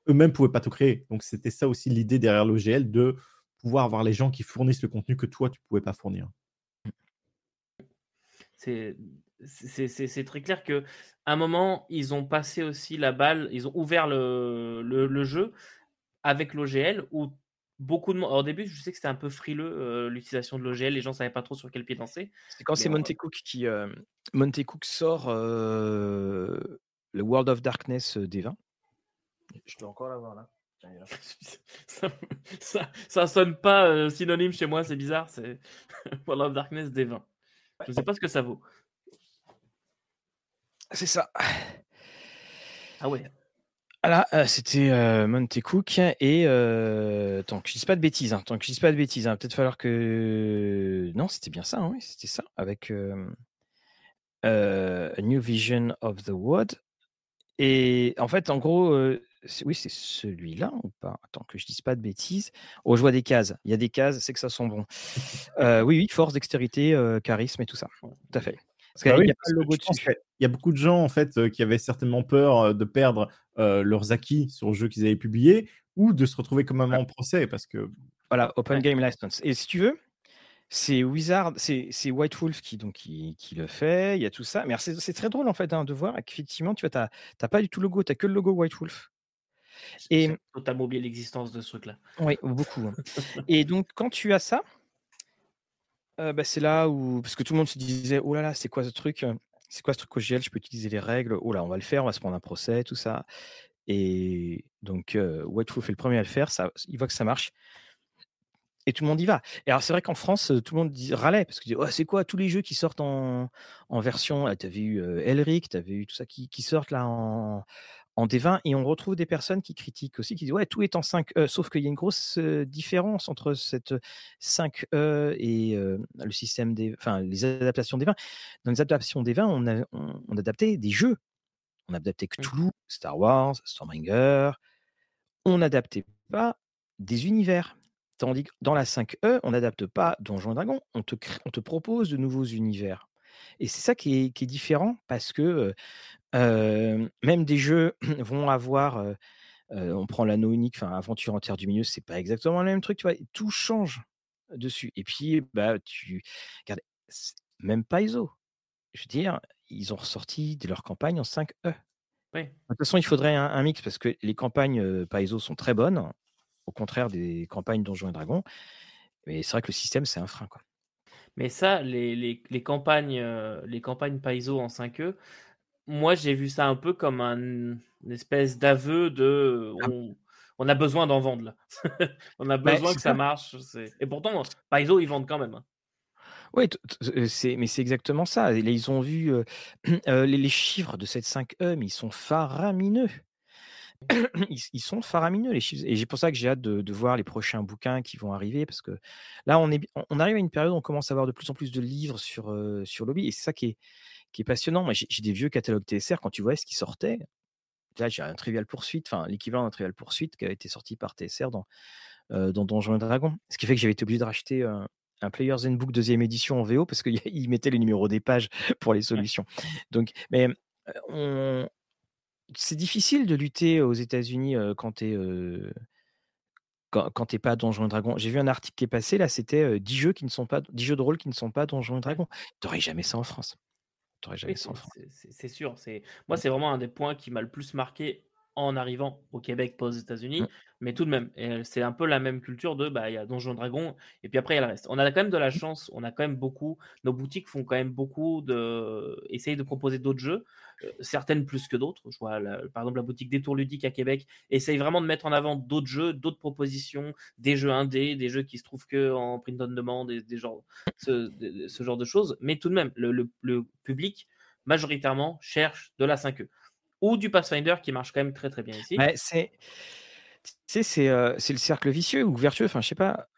eux-mêmes pouvaient pas tout créer. Donc c'était ça aussi l'idée derrière l'OGL de pouvoir avoir les gens qui fournissent le contenu que toi tu pouvais pas fournir. C'est très clair que un moment, ils ont passé aussi la balle, ils ont ouvert le, le, jeu avec l'OGL où beaucoup de monde. Au début, je sais que c'était un peu frileux euh, l'utilisation de l'OGL, les gens ne savaient pas trop sur quel pied danser. C'est quand c'est Montecook qui. Euh, Montecook sort euh, le World of Darkness des 20. Je dois encore l'avoir là. ça, ça, ça, sonne pas synonyme chez moi, c'est bizarre. C'est World of Darkness des 20. Je ne sais pas ce que ça vaut. C'est ça. Ah ouais. Voilà, euh, c'était euh, Monte Cook et euh, tant que je dise pas de bêtises, hein, tant que je dise pas de bêtises, hein, peut-être falloir que non, c'était bien ça, hein, oui, c'était ça avec euh, A New Vision of the World. Et en fait, en gros, oui, c'est celui-là ou pas? Attends que je dise pas de bêtises. Oh, je vois des cases. Il y a des cases, c'est que ça sent bon. oui, oui, force, dextérité, charisme et tout ça. Tout à fait. Parce qu'il y a pas le logo dessus. Il y a beaucoup de gens en fait qui avaient certainement peur de perdre leurs acquis sur le jeu qu'ils avaient publié ou de se retrouver comme un en procès parce que voilà Open Game License. Et si tu veux, c'est Wizard, c'est White Wolf qui donc qui, le fait. Il y a tout ça. Mais c'est très drôle en fait hein, de voir qu'effectivement tu vois t'as pas du tout le logo, tu as que le logo White Wolf. Et totalement oublié l'existence de ce truc-là. Oui, beaucoup. Hein. et donc quand tu as ça, euh, bah, c'est là où parce que tout le monde se disait: «Oh là là, c'est quoi ce truc, c'est quoi ce truc OGL? Je peux utiliser les règles. Oh là, on va le faire, on va se prendre un procès, tout ça» et donc heu, Whiteful fait le premier à le faire, ça il voit que ça marche et tout le monde y va et alors c'est vrai qu'en France, tout le monde dit râlait parce que «Oh, c'est quoi tous les jeux qui sortent en en version» ah, tu avais eu, Elric, tu avais eu tout ça qui qui sortent là en en D20 et on retrouve des personnes qui critiquent aussi, qui disent ouais tout est en 5E, sauf qu'il y a une grosse différence entre cette 5E et le système des, enfin les adaptations des 20. Dans les adaptations des 20, on a, on, adapté des jeux, on a adapté. Cthulhu, Star Wars, Stormbringer, on n'adaptait pas des univers. Tandis que dans la 5E, on n'adapte pas Donjons et Dragons, on te, on te propose de nouveaux univers. Et c'est ça qui est, qui est, différent parce que même des jeux vont avoir, on prend l'anneau unique, enfin aventure en terre du milieu, c'est pas exactement le même truc, tu vois, tout change dessus. Et puis, bah, tu regarde, même Paizo, je veux dire, ils ont ressorti de leur campagne en 5E. Oui. De toute façon, il faudrait un, mix parce que les campagnes Paizo sont très bonnes, au contraire des campagnes Donjons et Dragons. Mais c'est vrai que le système, c'est un frein. Quoi. Mais ça, les, les, les campagnes, les campagnes Paizo en 5E, moi, j'ai vu ça un peu comme un, une espèce d'aveu de ah. on, a besoin d'en vendre là. on a bah, besoin que ça, marche. Et pourtant, Paizo, ils vendent quand même. Hein. Oui, mais c'est exactement ça. Ils ont vu les, chiffres de cette 5E, mais ils sont faramineux. Ils, sont faramineux les chiffres. Et c'est pour ça que j'ai hâte de, voir les prochains bouquins qui vont arriver, parce que là, on, est, on arrive à une période où on commence à avoir de plus en plus de livres sur, sur Lobby, et c'est ça qui est, qui est passionnant. Moi, j'ai des vieux catalogues TSR, quand tu vois ce qui sortait, là, j'ai un Trivial Poursuite, enfin, l'équivalent d'un Trivial Poursuite qui a été sorti par TSR dans, euh, dans Donjons et Dragons. Ce qui fait que j'avais été obligé de racheter un Player's Handbook deuxième édition en VO parce qu'il mettait les numéros des pages pour les solutions. Donc, mais on... c'est difficile de lutter aux États-Unis quand tu es quand, quand t'es pas Donjons et Dragons. J'ai vu un article qui est passé là, c'était 10 jeux qui ne sont pas 10 jeux de rôle qui ne sont pas Donjons et Dragons. T'aurais jamais ça en France. T'aurais jamais Oui, c'est sûr. C'est moi, c'est vraiment un des points qui m'a le plus marqué en arrivant au Québec, pas aux États-Unis. Mm. Mais tout de même, et c'est un peu la même culture de bah il y a Donjons et Dragons et puis après il y a le reste. On a quand même de la chance. On a quand même beaucoup. Nos boutiques font quand même beaucoup de essayent de proposer d'autres jeux, euh, certaines plus que d'autres. Je vois la- par exemple la boutique des Tours ludiques à Québec essaye vraiment de mettre en avant d'autres jeux, d'autres propositions, des jeux indés, des jeux qui se trouvent que en print on demand, des, des genres, ce, de- ce genre de choses. Mais tout de même, le, le- le public majoritairement cherche de la 5e ou du Pathfinder qui marche quand même très très bien ici. Ouais, c'est, euh, c'est le cercle vicieux ou vertueux. Enfin, je sais pas.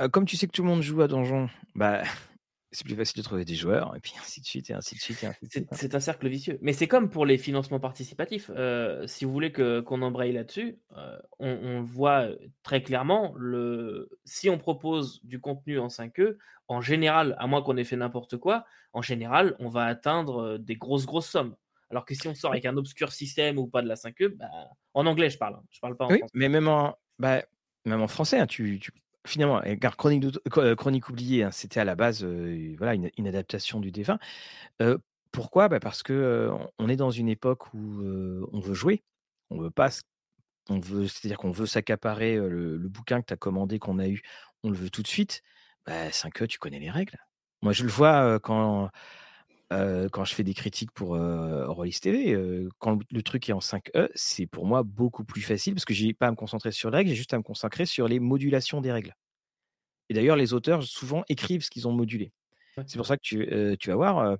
Euh, comme tu sais que tout le monde joue à Donjon, bah, c'est plus facile de trouver des joueurs et puis ainsi de suite et ainsi de suite C'est hein. c'est un cercle vicieux. Mais c'est comme pour les financements participatifs. Euh, si vous voulez que- qu'on embraye là-dessus, euh, on, on voit très clairement. Le... Si on propose du contenu en 5e, en général, à moins qu'on ait fait n'importe quoi, en général, on va atteindre des grosses, grosses sommes. Alors que si on sort avec un obscur système ou pas de la 5e, bah, en anglais, je parle. hein. Je parle pas en Oui, français. mais même en, bah, même en français, hein, tu, tu- finalement, regarde, Chronique, euh, Chronique oubliée, hein, c'était à la base euh, voilà, une, une adaptation du défunt. Euh, pourquoi? Bah, Parce que euh, on est dans une époque où on veut jouer, on veut pas, on veut, c'est-à-dire qu'on veut s'accaparer le, le bouquin que tu as commandé, qu'on a eu, on le veut tout de suite. Bah, 5E, tu connais les règles. Moi, je le vois quand, euh, quand je fais des critiques pour euh, Rollis TV, euh, quand le, le truc est en 5E, c'est pour moi beaucoup plus facile parce que j'ai pas à me concentrer sur les règles, j'ai juste à me concentrer sur les modulations des règles. Et d'ailleurs, les auteurs souvent écrivent ce qu'ils ont modulé. Ouais. C'est pour ça que tu, euh, tu vas voir,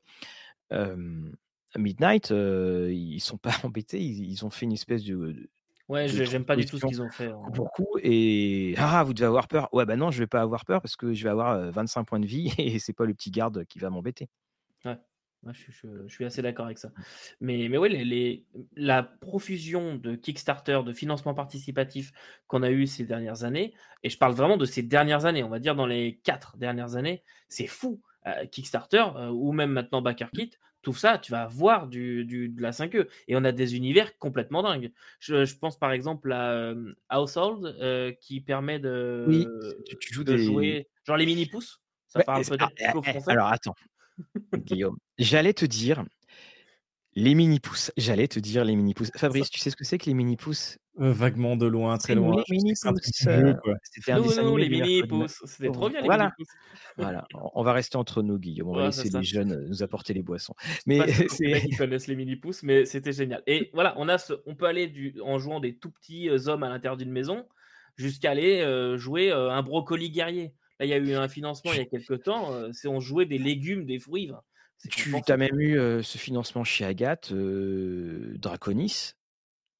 Midnight, ils sont pas embêtés, ils, ils ont fait une espèce de, Ouais, de j'aime pas du tout ce qu'ils ont fait. pour coup et ah vous devez avoir peur. Ouais bah non, je vais pas avoir peur parce que je vais avoir euh, 25 points de vie et c'est pas le petit garde qui va m'embêter. Ouais, ouais, je, suis- je- je suis assez d'accord avec ça. Mais, mais ouais, les, les- la profusion de Kickstarter, de financement participatif qu'on a eu ces dernières années, et je parle vraiment de ces dernières années, on va dire dans les quatre dernières années, c'est fou. Euh, Kickstarter euh, ou même maintenant BackerKit, tout ça, tu vas avoir du, du- de la 5e. Et on a des univers complètement dingues. Je, je pense par exemple à euh, Household qui permet de, Oui, tu, tu joues de des. jouer, genre les mini-pousses. Ça parle peut-être eh, eh, alors attends, Guillaume. J'allais te dire les mini pouces. J'allais te dire les mini pouces. Fabrice, tu sais ce que c'est que les mini pouces Euh, vaguement de loin, très loin. les Je sais que mini c'est un truc pouces. de jeu, euh. C'était un dessin les mini-pousses. C'était trop bien, les Voilà. mini-pousses. Voilà, on va rester entre nous, Guillaume. On va Ouais, laisser les jeunes euh, nous apporter les boissons. Mais c'est connaissent les mini-pousses, mais c'était génial. Et voilà, on, a ce, on peut aller du, en jouant des tout petits hommes à l'intérieur d'une maison jusqu'à aller euh, jouer un brocoli guerrier. Là, il y a eu un financement il y a quelques temps. euh, c'est on jouait des légumes, des fruits. enfin, c'est Tu as même eu euh, ce financement chez Agathe, euh, Draconis,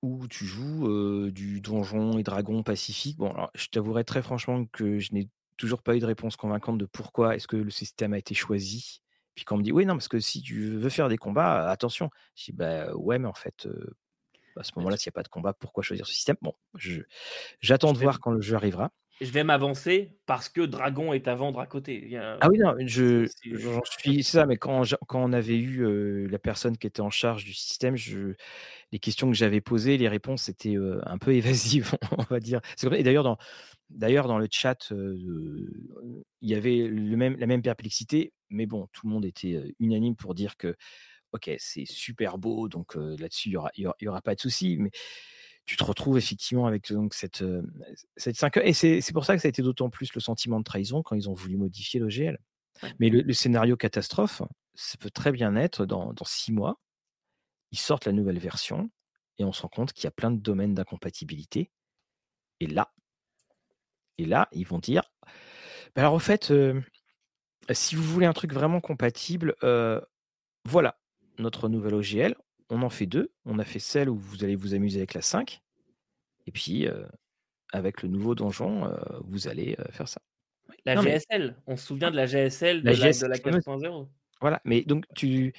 où tu joues du donjon et dragon pacifique. Bon, alors, je t'avouerai très franchement que je n'ai toujours pas eu de réponse convaincante de pourquoi est-ce que le système a été choisi. Puis quand on me dit oui, non, parce que si tu veux faire des combats, attention. Je dis bah ouais, mais en fait, à ce moment-là, s'il n'y a pas de combat, pourquoi choisir ce système? Bon, je- j'attends de voir quand le jeu arrivera. Je vais m'avancer parce que Dragon est Dracoté. Il y a- Ah oui, non, je, j'en suis, ça, mais quand, quand on avait eu euh, la personne qui était en charge du système, je, les questions que j'avais posées, les réponses étaient euh, un peu évasives, on va dire. Et d'ailleurs, dans, d'ailleurs, dans le chat, euh, il y avait le même, la même perplexité, mais bon, tout le monde était unanime pour dire que, ok, c'est super beau, donc là-dessus, il n'y aura, il y aura, il y aura pas de souci, mais tu te retrouves effectivement avec donc, cette, euh, cette 5 Et c'est pour ça que ça a été d'autant plus le sentiment de trahison quand ils ont voulu modifier l'OGL. Mais le, le scénario catastrophe, ça peut très bien être dans, dans six mois, ils sortent la nouvelle version et on se rend compte qu'il y a plein de domaines d'incompatibilité. Et là, et là, ils vont dire, bah alors au fait, euh, si vous voulez un truc vraiment compatible, euh, voilà notre nouvelle OGL. On en fait deux. On a fait celle où vous allez vous amuser avec la 5. Et puis, euh, avec le nouveau donjon, euh, vous allez euh, faire ça. La Non, mais GSL. On se souvient de la GSL de la la, de GSL la fameuse. 4.0. Voilà. Mais donc, tu,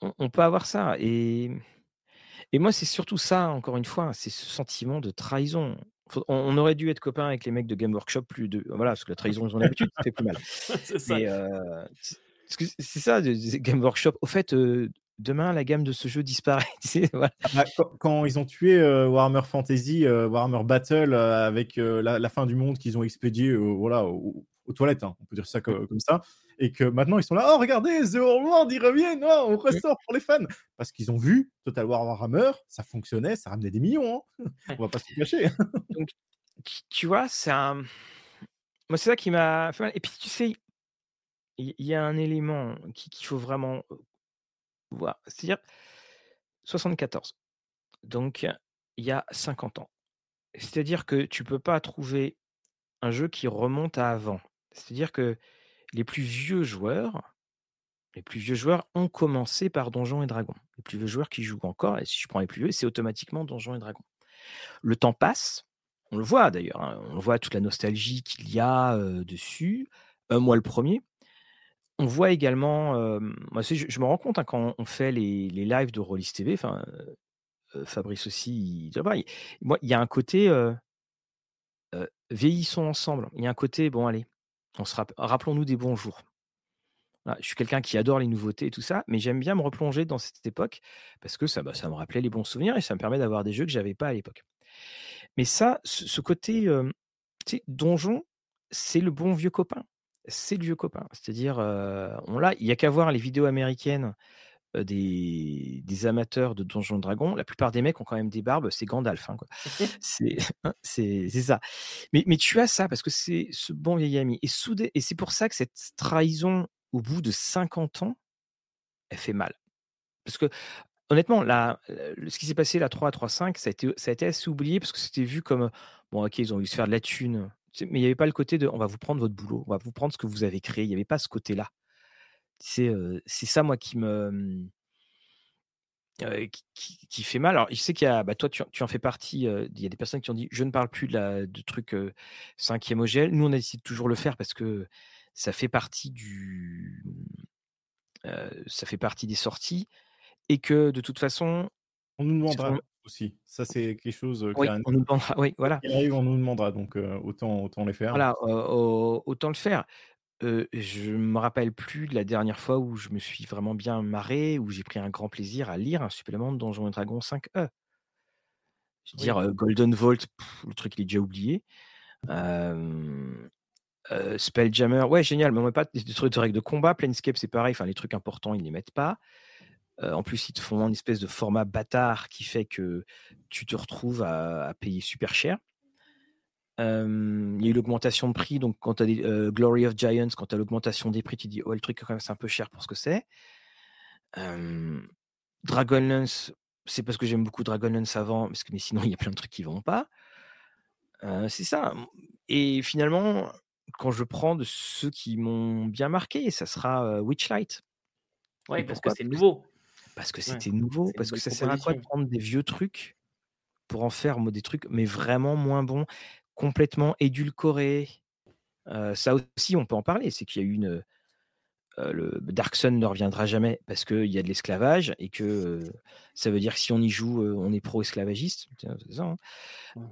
on, peut avoir ça. Et, et moi, c'est surtout ça, encore une fois, c'est ce sentiment de trahison. Faut- on, on aurait dû être copains avec les mecs de Game Workshop plus de. Voilà, parce que la trahison, ils ont l'habitude, ça fait plus mal. c'est ça. Euh, c'est ça, Game Workshop. Au fait, euh, demain la gamme de ce jeu disparaît. Bah, quand, ils ont tué Warhammer Fantasy, Warhammer Battle avec la, fin du monde qu'ils ont expédié voilà, aux, toilettes, hein, on peut dire ça comme, ça, et que maintenant ils sont là, oh regardez, The World, ils reviennent, oh, on ressort pour les fans, parce qu'ils ont vu Total War Warhammer, ça fonctionnait, ça ramenait des millions, hein. on va pas se cacher. Donc, tu vois, c'est un... Moi, c'est ça qui m'a fait mal. Et puis, tu sais, il y, a un élément qu'il faut vraiment voir. C'est-à-dire, 74. Donc, il y a 50 ans. C'est-à-dire que tu peux pas trouver un jeu qui remonte à avant. C'est-à-dire que les plus vieux joueurs, les plus vieux joueurs ont commencé par Donjons et Dragons. Les plus vieux joueurs qui jouent encore, et si je prends les plus vieux, c'est automatiquement Donjons et Dragons. Le temps passe, on le voit d'ailleurs, hein, on voit toute la nostalgie qu'il y a dessus. moi, le premier. On voit également, moi, je, me rends compte hein, quand on fait les, lives de Rollis TV, Fabrice aussi, il, moi, il y a un côté vieillissons ensemble. Il y a un côté, bon, allez, rappelons-nous des bons jours. je suis quelqu'un qui adore les nouveautés et tout ça, mais j'aime bien me replonger dans cette époque parce que ça, bah, me rappelait les bons souvenirs et ça me permet d'avoir des jeux que j'avais pas à l'époque. Mais ça, ce, côté donjon, c'est le bon vieux copain. C'est le vieux copain. C'est-à-dire, on l'a. Il n'y a qu'à voir les vidéos américaines des, amateurs de Donjons Dragons. La plupart des mecs ont quand même des barbes. C'est Gandalf. Hein, hein, c'est ça. Mais, mais tu as ça parce que c'est ce bon vieil ami. Et, et c'est pour ça que cette trahison, au bout de 50 ans, elle fait mal. Parce que honnêtement, ce qui s'est passé la 3 à 3-5, ça a, été, ça a été assez oublié parce que c'était vu comme bon, ok, ils ont eu se faire de la thune. Mais il n'y avait pas le côté de on va vous prendre votre boulot, on va vous prendre ce que vous avez créé. Il n'y avait pas ce côté-là. C'est ça, moi, qui me. Mmh, qui, fait mal. Alors, je sais qu'il y a, bah, toi, tu, en fais partie. il y a des personnes qui ont dit, je ne parle plus de, la, de trucs 5e OGL. Nous, on a décidé de toujours le faire parce que ça fait partie du, ça fait partie des sorties et que de toute façon. On nous demandera aussi. Ça, c'est quelque chose. oui, on nous demandera. Oui, voilà. on nous demandera, donc autant, autant les faire. Voilà, autant le faire. je me rappelle plus de la dernière fois où je me suis vraiment bien marré, où j'ai pris un grand plaisir à lire un supplément de Donjons et Dragons 5e. Je veux dire, Golden Vault, le truc il est déjà oublié. Spelljammer, ouais, génial, mais on met pas des trucs de règles de combat. Planescape, c'est pareil, enfin, les trucs importants, ils ne les mettent pas en plus, ils te font une espèce de format bâtard qui fait que tu te retrouves à, payer super cher. il y a eu l'augmentation de prix, donc quand tu as des Glory of Giants, quand tu as l'augmentation des prix, tu dis, oh, le truc, quand même, c'est un peu cher pour ce que c'est. Dragonlance, c'est parce que j'aime beaucoup Dragonlance avant, parce que, mais sinon, il y a plein de trucs qui ne vont pas. c'est ça. Et finalement, quand je prends de ceux qui m'ont bien marqué, ça sera Witchlight. Oui, parce que c'est nouveau. Parce que c'était nouveau, parce que ça sert à quoi de prendre des vieux trucs pour en faire des trucs, mais vraiment moins bons, complètement édulcorés? ça aussi, on peut en parler. C'est qu'il y a eu une. le Dark Sun ne reviendra jamais parce qu'il y a de l'esclavage et que ça veut dire que si on y joue, on est pro-esclavagiste. Hein.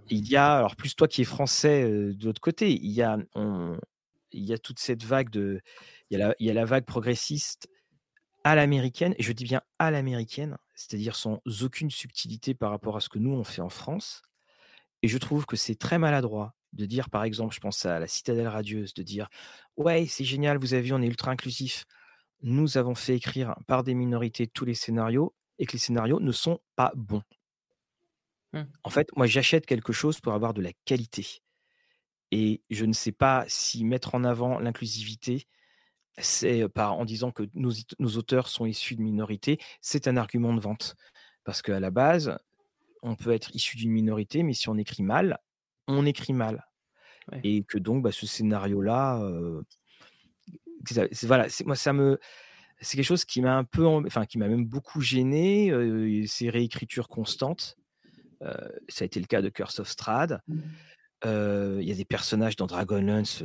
Il y a, alors plus toi qui es français de l'autre côté, il y a, il y a toute cette vague de. Il y a il y a la vague progressiste à l'américaine, et je dis bien à l'américaine, c'est-à-dire sans aucune subtilité par rapport à ce que nous on fait en France. Et je trouve que c'est très maladroit de dire, par exemple, je pense à la citadelle radieuse, de dire Ouais, c'est génial, vous avez vu, on est ultra inclusif. Nous avons fait écrire par des minorités tous les scénarios et que les scénarios ne sont pas bons. Mmh. En fait, moi, j'achète quelque chose pour avoir de la qualité. Et je ne sais pas si mettre en avant l'inclusivité, c'est en disant que nos, auteurs sont issus de minorités, c'est un argument de vente. Parce qu'à la base, on peut être issu d'une minorité, mais si on écrit mal, on écrit mal. Et que donc, bah, ce scénario-là, voilà, moi, ça me. C'est quelque chose qui m'a un peu, enfin, qui m'a même beaucoup gêné, ces réécritures constantes. ça a été le cas de Curse of Strad. Mmh. Il y a des personnages dans Dragonlance,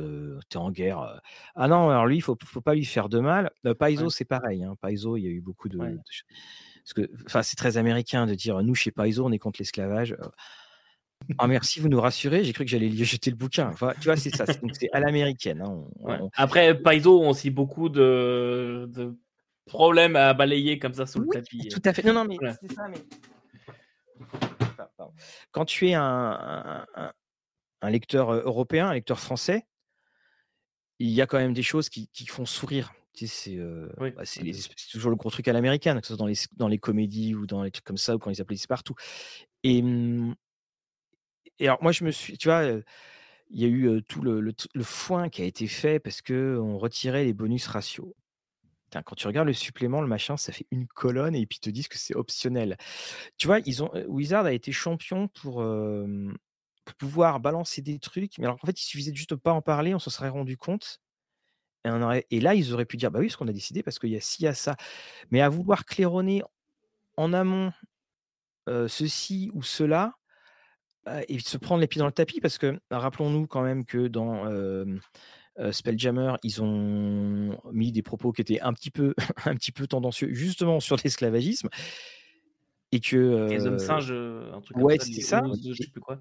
tu es en guerre. Ah non, alors lui, il faut, faut pas lui faire de mal. Paizo, c'est pareil. Hein. Paizo, il y a eu beaucoup de. Parce que, enfin, c'est très américain de dire nous chez Paizo, on est contre l'esclavage. Ah merci, vous nous rassurez. J'ai cru que j'allais lui jeter le bouquin. Enfin, tu vois, c'est ça. C'est à l'américaine. Hein, Après, Paizo ont aussi beaucoup de, problème à balayer comme ça sous le tapis. tout à fait. Non, non, mais c'est ça, mais pardon. quand tu es un, un- un- lecteur européen, un lecteur français, il y a quand même des choses qui, qui font sourire. Tu sais, c'est euh, Oui. bah, c'est les- c'est toujours le gros truc à l'américaine, que ce soit dans les, dans les comédies ou dans les trucs comme ça, ou quand ils applaudissent partout. Et, hum, et alors, moi, je me suis, tu vois, il y a eu euh, tout le, le, le foin qui a été fait parce que on retirait les bonus ratios. Putain, quand tu regardes le supplément, le machin, ça fait une colonne et puis ils te disent que c'est optionnel. Tu vois, ils ont, Wizard a été champion pour, euh, pour pouvoir balancer des trucs, mais alors en fait, il suffisait de juste pas en parler, on se serait rendu compte. Et, on aurait- et là, ils auraient pu dire, bah oui, ce qu'on a décidé, parce qu'il y a ci, il y a ça. Mais à vouloir claironner en amont euh, ceci ou cela, euh, et se prendre les pieds dans le tapis, parce que rappelons-nous quand même que dans euh, Spelljammer, ils ont mis des propos qui étaient un petit peu, un petit peu tendancieux, justement sur l'esclavagisme, et que Les hommes singes, un truc ouais, comme ça. ça. Je sais plus quoi.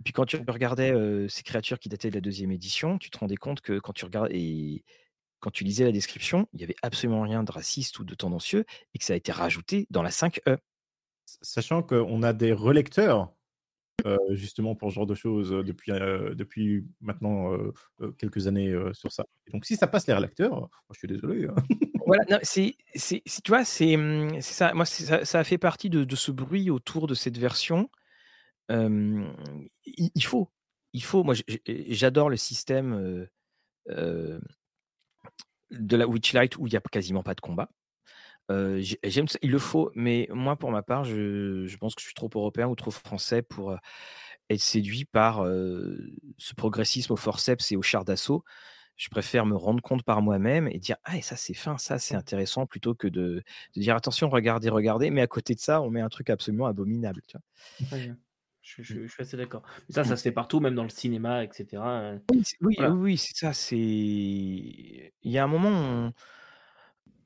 Et puis quand tu regardais euh, ces créatures qui dataient de la deuxième édition, tu te rendais compte que quand tu regardes et quand tu lisais la description, il n'y avait absolument rien de raciste ou de tendancieux et que ça a été rajouté dans la 5E. Sachant qu'on a des relecteurs, euh, justement, pour ce genre de choses depuis, euh, depuis maintenant euh, quelques années sur ça. Et donc, si ça passe les relecteurs, moi, je suis désolé. hein. Voilà, c'est, tu vois, c'est, c'est ça. Moi, ça, ça a fait partie de, de ce bruit autour de cette version. Il, faut, il faut. Moi, j'adore le système de la Witchlight où il n'y a quasiment pas de combat. J'ai- j'aime ça, il le faut, mais moi, pour ma part, je, pense que je suis trop européen ou trop français pour être séduit par ce progressisme au forceps et au char d'assaut. Je préfère me rendre compte par moi-même et dire ah et ça c'est fin, ça c'est intéressant plutôt que de, de dire attention regardez regardez, mais à côté de ça on met un truc absolument abominable. Tu vois? Je, je- je suis assez d'accord. Mais ça, ça se fait partout, même dans le cinéma, etc. euh. Oui, c'est- oui, Voilà. oui, oui, c'est ça. C'est il y a un moment, on-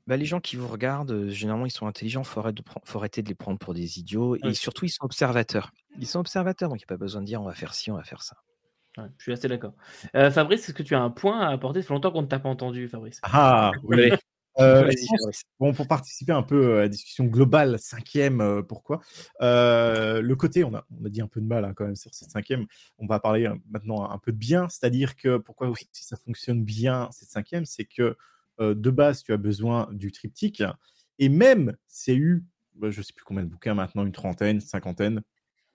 bah, les gens qui vous regardent, euh, généralement ils sont intelligents. Faut arrêter de, prendre- faut arrêter de les prendre pour des idiots et surtout ils sont observateurs. Ils sont observateurs, donc il n'y a pas besoin de dire on va faire ci, on va faire ça. Ouais, je suis assez d'accord. Euh, Fabrice, est-ce que tu as un point à apporter? Ça fait longtemps qu'on ne t'a pas entendu, Fabrice. Ah, oui. Euh, pense-. Bon, pour participer un peu à la discussion globale, cinquième, euh, pourquoi? Euh, Le côté, on a, on a dit un peu de mal hein, quand même sur cette cinquième. On va parler euh, maintenant un peu de bien, c'est-à-dire que pourquoi aussi si ça fonctionne bien cette cinquième, c'est que euh, de base, tu as besoin du triptyque, et même c'est eu, bah, je sais plus combien de bouquins maintenant, une trentaine, cinquantaine,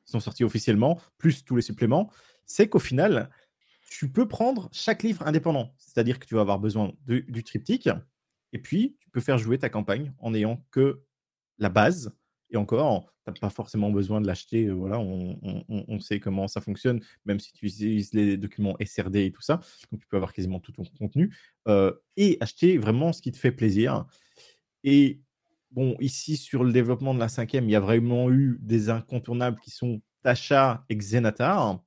qui sont sortis officiellement, plus tous les suppléments, c'est qu'au final, tu peux prendre chaque livre indépendant, c'est-à-dire que tu vas avoir besoin de- du triptyque. Et puis, tu peux faire jouer ta campagne en n'ayant que la base. Et encore, tu n'as pas forcément besoin de l'acheter. euh, Voilà, on, on- on- on sait comment ça fonctionne, même si tu utilises les documents SRD et tout ça. Donc, tu peux avoir quasiment tout ton contenu. euh, et acheter vraiment ce qui te fait plaisir. Et bon, ici, sur le développement de la cinquième, il y a vraiment eu des incontournables qui sont Tasha et Xenatar.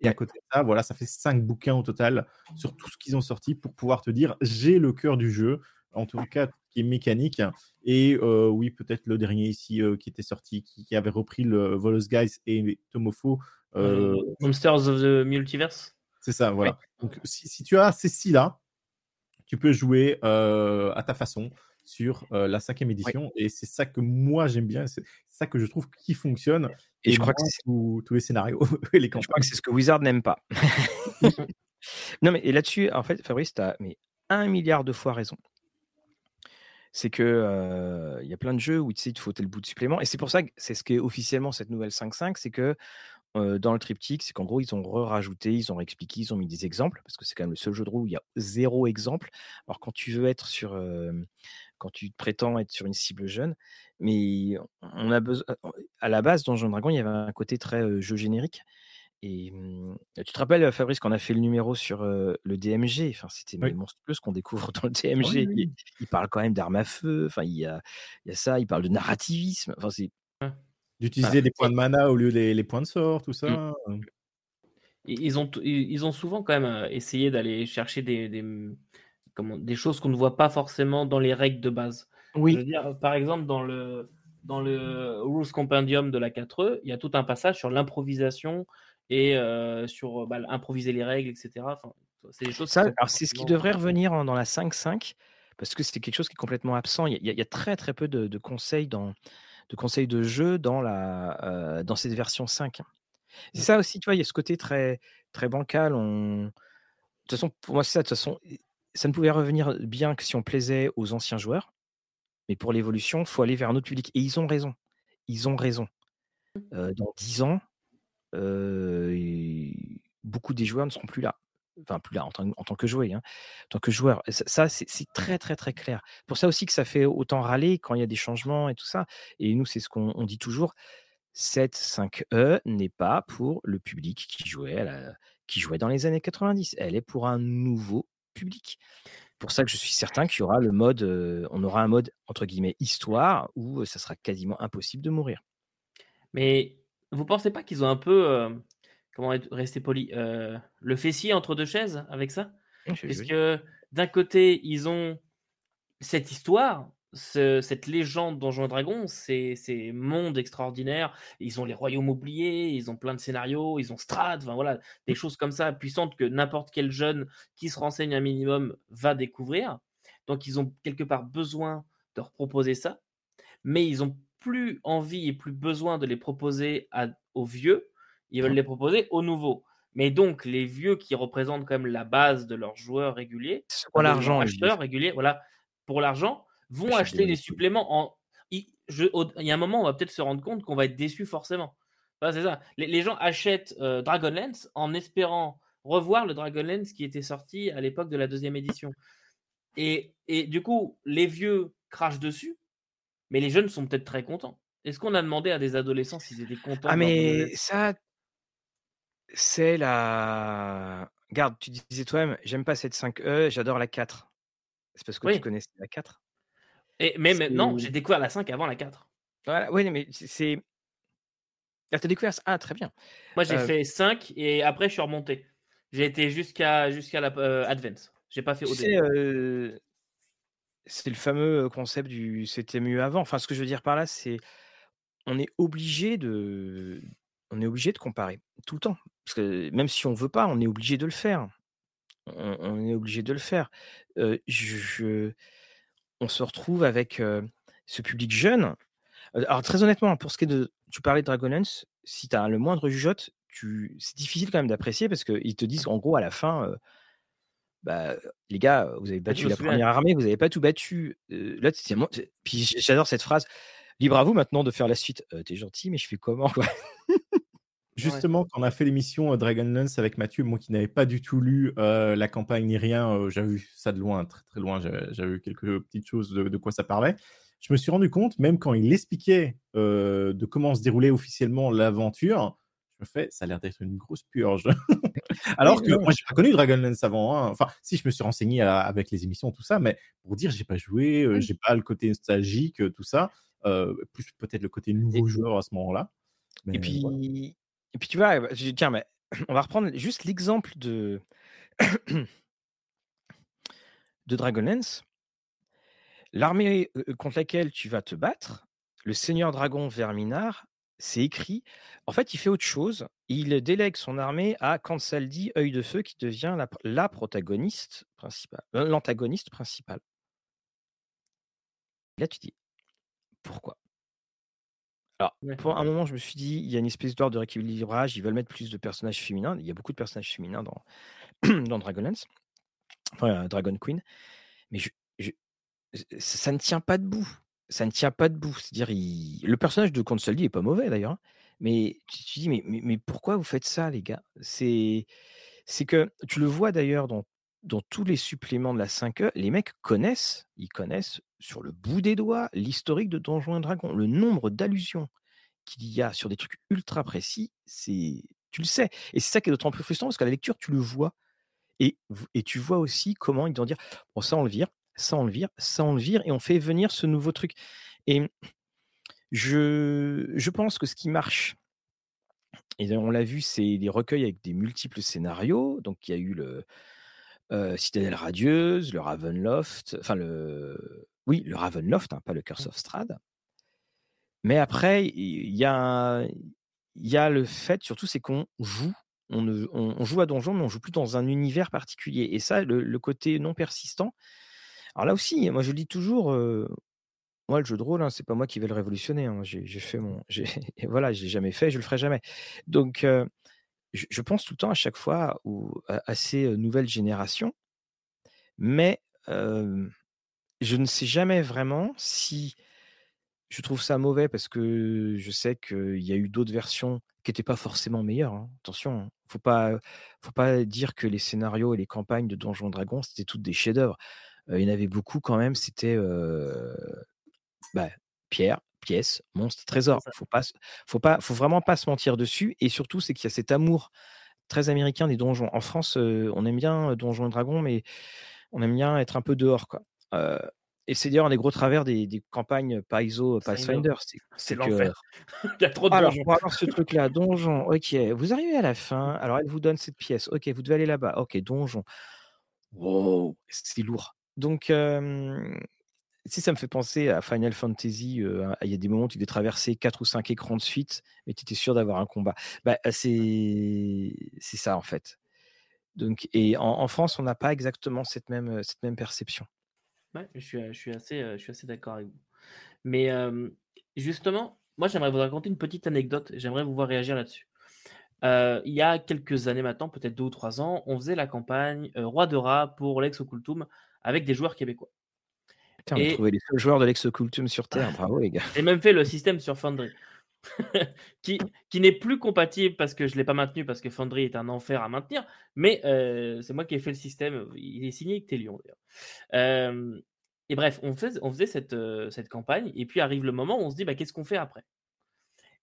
Et à côté de ça, voilà, ça fait cinq bouquins au total sur tout ce qu'ils ont sorti pour pouvoir te dire j'ai le cœur du jeu, en tout cas tout ce qui est mécanique. Et euh, oui, peut-être le dernier ici euh, qui était sorti, qui, qui avait repris le Volos Guys et Tomofo. euh, Monsters of the Multiverse c'est ça, voilà. Donc si, si tu as ces six-là, tu peux jouer euh, à ta façon sur euh, la cinquième édition. Et c'est ça que moi j'aime bien, c'est ça que je trouve qui fonctionne. Et je crois que tous- tous les scénarios et les Je crois que c'est ce que Wizard n'aime pas. non, mais et là-dessus, en fait, Fabrice, tu as mais un milliard de fois raison. C'est que il y a plein de jeux où tu sais, il te faut tel bout de supplément. Et c'est pour ça que c'est ce qu'est officiellement cette nouvelle 5.5, c'est que dans le triptyque, c'est qu'en gros, ils ont rajouté, ils ont expliqué, ils ont mis des exemples, parce que c'est quand même le seul jeu de rôle où il y a zéro exemple. Alors quand tu veux être sur, quand tu te prétends être sur une cible jeune, mais on a besoin, à la base, dans Jean Dragon, il y avait un côté très jeu générique. Et hum, tu te rappelles, Fabrice, quand on a fait le numéro sur euh, le DMG, enfin, c'était Oui. monstrueux ce qu'on découvre dans le DMG. Oui, oui. Il, il parle quand même d'armes à feu, enfin, il y a, il y a ça, il parle de narrativisme. Enfin, c'est D'utiliser des points de mana au lieu des les points de sort, tout ça. Ils ils ont, ils ont souvent quand même euh, essayé d'aller chercher des, des, comment, des choses qu'on ne voit pas forcément dans les règles de base. Je veux dire, par exemple, dans le, dans le Rules Compendium de la 4E, il y a tout un passage sur l'improvisation et euh, sur bah, improviser les règles, etc. Enfin, c'est des choses Ça, sont alors c'est ce qui devrait revenir en- dans la 5.5, parce que c'est quelque chose qui est complètement absent. Il y a, très très peu de, conseils dans de conseils de jeu dans la dans cette version 5. C'est ça aussi, tu vois, il y a ce côté très très bancal. On... De toute façon, pour moi, c'est ça. De toute façon, ça ne pouvait revenir bien que si on plaisait aux anciens joueurs. Mais pour l'évolution, il faut aller vers un autre public. Et ils ont raison. Ils ont raison. Mmh. dans 10 ans, beaucoup des joueurs ne seront plus là. Enfin, plus là en tant, que joueur. Hein. En tant que joueur. Ça, c'est très, très, très clair. Pour ça aussi que ça fait autant râler quand il y a des changements et tout ça. Et nous, c'est ce qu'on dit toujours. Cette 5E n'est pas pour le public qui jouait, qui jouait dans les années 90. Elle est pour un nouveau public pour ça que je suis certain qu'il y aura le mode, on aura un mode entre guillemets histoire où ça sera quasiment impossible de mourir. Mais vous pensez pas qu'ils ont un peu, comment rester poli, le fessier entre deux chaises avec ça? Parce que d'un côté ils ont cette histoire cette légende Donjons et Dragons, ces, ces mondes extraordinaires, ils ont les royaumes oubliés, ils ont plein de scénarios, ils ont Strad, enfin voilà, des choses comme ça puissantes que n'importe quel jeune qui se renseigne un minimum va découvrir. Donc ils ont quelque part besoin de reproposer ça, mais ils ont plus envie et plus besoin de les proposer aux vieux, ils veulent les proposer aux nouveaux. Mais donc les vieux qui représentent quand même la base de leurs joueurs réguliers, pour l'argent, acheteurs réguliers, voilà, pour l'argent, vont acheter les suppléments en. Il, y a un moment, on va peut-être se rendre compte qu'on va être déçu forcément. c'est ça. Les, gens achètent euh, Dragonlance en espérant revoir le Dragonlance qui était sorti à l'époque de la deuxième édition. Et, et, du coup, les vieux crachent dessus, mais les jeunes sont peut-être très contents. Est-ce qu'on a demandé à des adolescents s'ils étaient contents Ah, mais ça, c'est la. Garde, tu disais toi-même, j'aime pas cette 5E, j'adore la 4. C'est parce que tu connaissais la 4 et, mais maintenant, j'ai découvert la 5 avant la 4. Voilà, oui, mais c'est. Ah, t'as découvert ça? Ah, très bien. Moi, j'ai euh fait 5 et après, je suis remonté. J'ai été jusqu'à jusqu'à la euh, Advance. J'ai pas fait au euh, C'est le fameux concept du c'était mieux avant. Enfin, ce que je veux dire par là, c'est on est obligé de on est obligé de comparer tout le temps. Parce que même si on veut pas, on est obligé de le faire. On, est obligé de le faire. on se retrouve avec ce public jeune. Alors très honnêtement, pour ce qui est de, tu parlais de Dragonlance, si tu as le moindre jugeote, c'est difficile quand même d'apprécier parce qu'ils te disent en gros à la fin, bah, les gars, vous avez battu la première armée, vous n'avez pas tout battu. là, puis j'adore cette phrase. Libre à vous maintenant de faire la suite. T'es gentil, mais je fais comment quoi? Justement, quand on a fait l'émission Dragonlance avec Mathieu, moi qui n'avais pas du tout lu la campagne ni rien, j'avais vu ça de loin, très très loin, j'avais vu quelques petites choses de, quoi ça parlait. Je me suis rendu compte, même quand il expliquait de comment se déroulait officiellement l'aventure, je fais, ça a l'air d'être une grosse purge. Alors que moi, j'ai pas connu Dragonlance avant. Hein. Enfin, si je me suis renseigné avec les émissions, tout ça, mais pour dire, j'ai pas joué, j'ai pas le côté nostalgique, tout ça, plus peut-être le côté nouveau joueur à ce moment-là. Et puis, et puis tu vois, bah, tiens, mais on va reprendre juste l'exemple de, de Dragonlance. L'armée contre laquelle tu vas te battre, le seigneur dragon Verminar, c'est écrit. En fait, il fait autre chose. Il délègue son armée à Kansaldi, œil de feu, qui devient la, la protagoniste principale, l'antagoniste principal. Là, tu dis pourquoi? Alors, pour un moment, je me suis dit, il y a une espèce d'ordre de rééquilibrage, ils veulent mettre plus de personnages féminins. Il y a beaucoup de personnages féminins dans, dans Dragonlance, enfin, Dragon Queen. Mais je, ça ne tient pas debout. Ça ne tient pas debout. C'est-à-dire, le personnage de Consoldi est pas mauvais d'ailleurs. Hein. Mais tu te dis, mais, mais, pourquoi vous faites ça, les gars? C'est que tu le vois d'ailleurs dans, dans tous les suppléments de la 5e, les mecs connaissent, ils connaissent sur le bout des doigts l'historique de Donjons et Dragons. Le nombre d'allusions qu'il y a sur des trucs ultra précis, c'est tu le sais. Et c'est ça qui est d'autant plus frustrant parce qu'à la lecture, tu le vois. Et, et tu vois aussi comment ils vont dire bon, ça on le vire, ça on le vire, ça on le vire, et on fait venir ce nouveau truc. Et je, je pense que ce qui marche, et on l'a vu, c'est des recueils avec des multiples scénarios. Donc il y a eu le Citadelle Radieuse, le Ravenloft, enfin le oui, le Ravenloft, hein, pas le Curse mmh. of Strad. Mais après, il y a, y a le fait, surtout, c'est qu'on joue. On, joue à donjon, mais on joue plus dans un univers particulier. Et ça, le, côté non persistant. Alors là aussi, moi je dis toujours, moi le jeu de rôle, hein, c'est pas moi qui vais le révolutionner, hein. J'ai fait mon voilà, j'ai jamais fait, je le ferai jamais. Donc je pense tout le temps à chaque fois à ces, nouvelles générations, mais je ne sais jamais vraiment si je trouve ça mauvais parce que je sais qu'il y a eu d'autres versions qui n'étaient pas forcément meilleures, hein. Attention, hein. faut pas faut pas dire que les scénarios et les campagnes de Donjons& Dragons, c'était toutes des chefs-d'œuvre. Il y en avait beaucoup quand même, c'était, bah, pierre, pièce, monstre, trésor. Faut pas faut pas faut vraiment pas se mentir dessus et surtout, c'est qu'il y a cet amour très américain des donjons. En France, on aime bien, Donjons& Dragons, mais on aime bien être un peu dehors, quoi. Et c'est d'ailleurs un des gros travers des, campagnes Paizo Pathfinder. C'est l'enfer. Il y a trop de alors, donjons. On va voir ce truc-là. Donjon. Ok. Vous arrivez à la fin. Alors, elle vous donne cette pièce. Ok. Vous devez aller là-bas. Ok. Donjon. Wow. C'est lourd. Donc, si ça me fait penser à Final Fantasy, il y a des moments où tu devais traverser 4 ou 5 écrans de suite, mais tu étais sûr d'avoir un combat. Bah, c'est ça, en fait. Donc, et en, France, on n'a pas exactement cette même, cette même perception. Ouais, je suis, je suis assez, je suis assez d'accord avec vous. Mais justement, moi, j'aimerais vous raconter une petite anecdote. J'aimerais vous voir réagir là-dessus. il y a quelques années maintenant, peut-être deux ou trois ans, on faisait la campagne Roi de Rat pour l'ex Occultum avec des joueurs québécois. Putain, on a trouvé les seuls joueurs de l'ex Occultum sur Terre. Bravo, les gars. J'ai même fait le système sur Foundry. qui, qui n'est plus compatible parce que je ne l'ai pas maintenu parce que Foundry est un enfer à maintenir, mais c'est moi qui ai fait le système. Il est signé Telion d'ailleurs. et bref, on, faisait, on faisait cette, cette campagne et puis arrive le moment où on se dit bah, qu'est-ce qu'on fait après?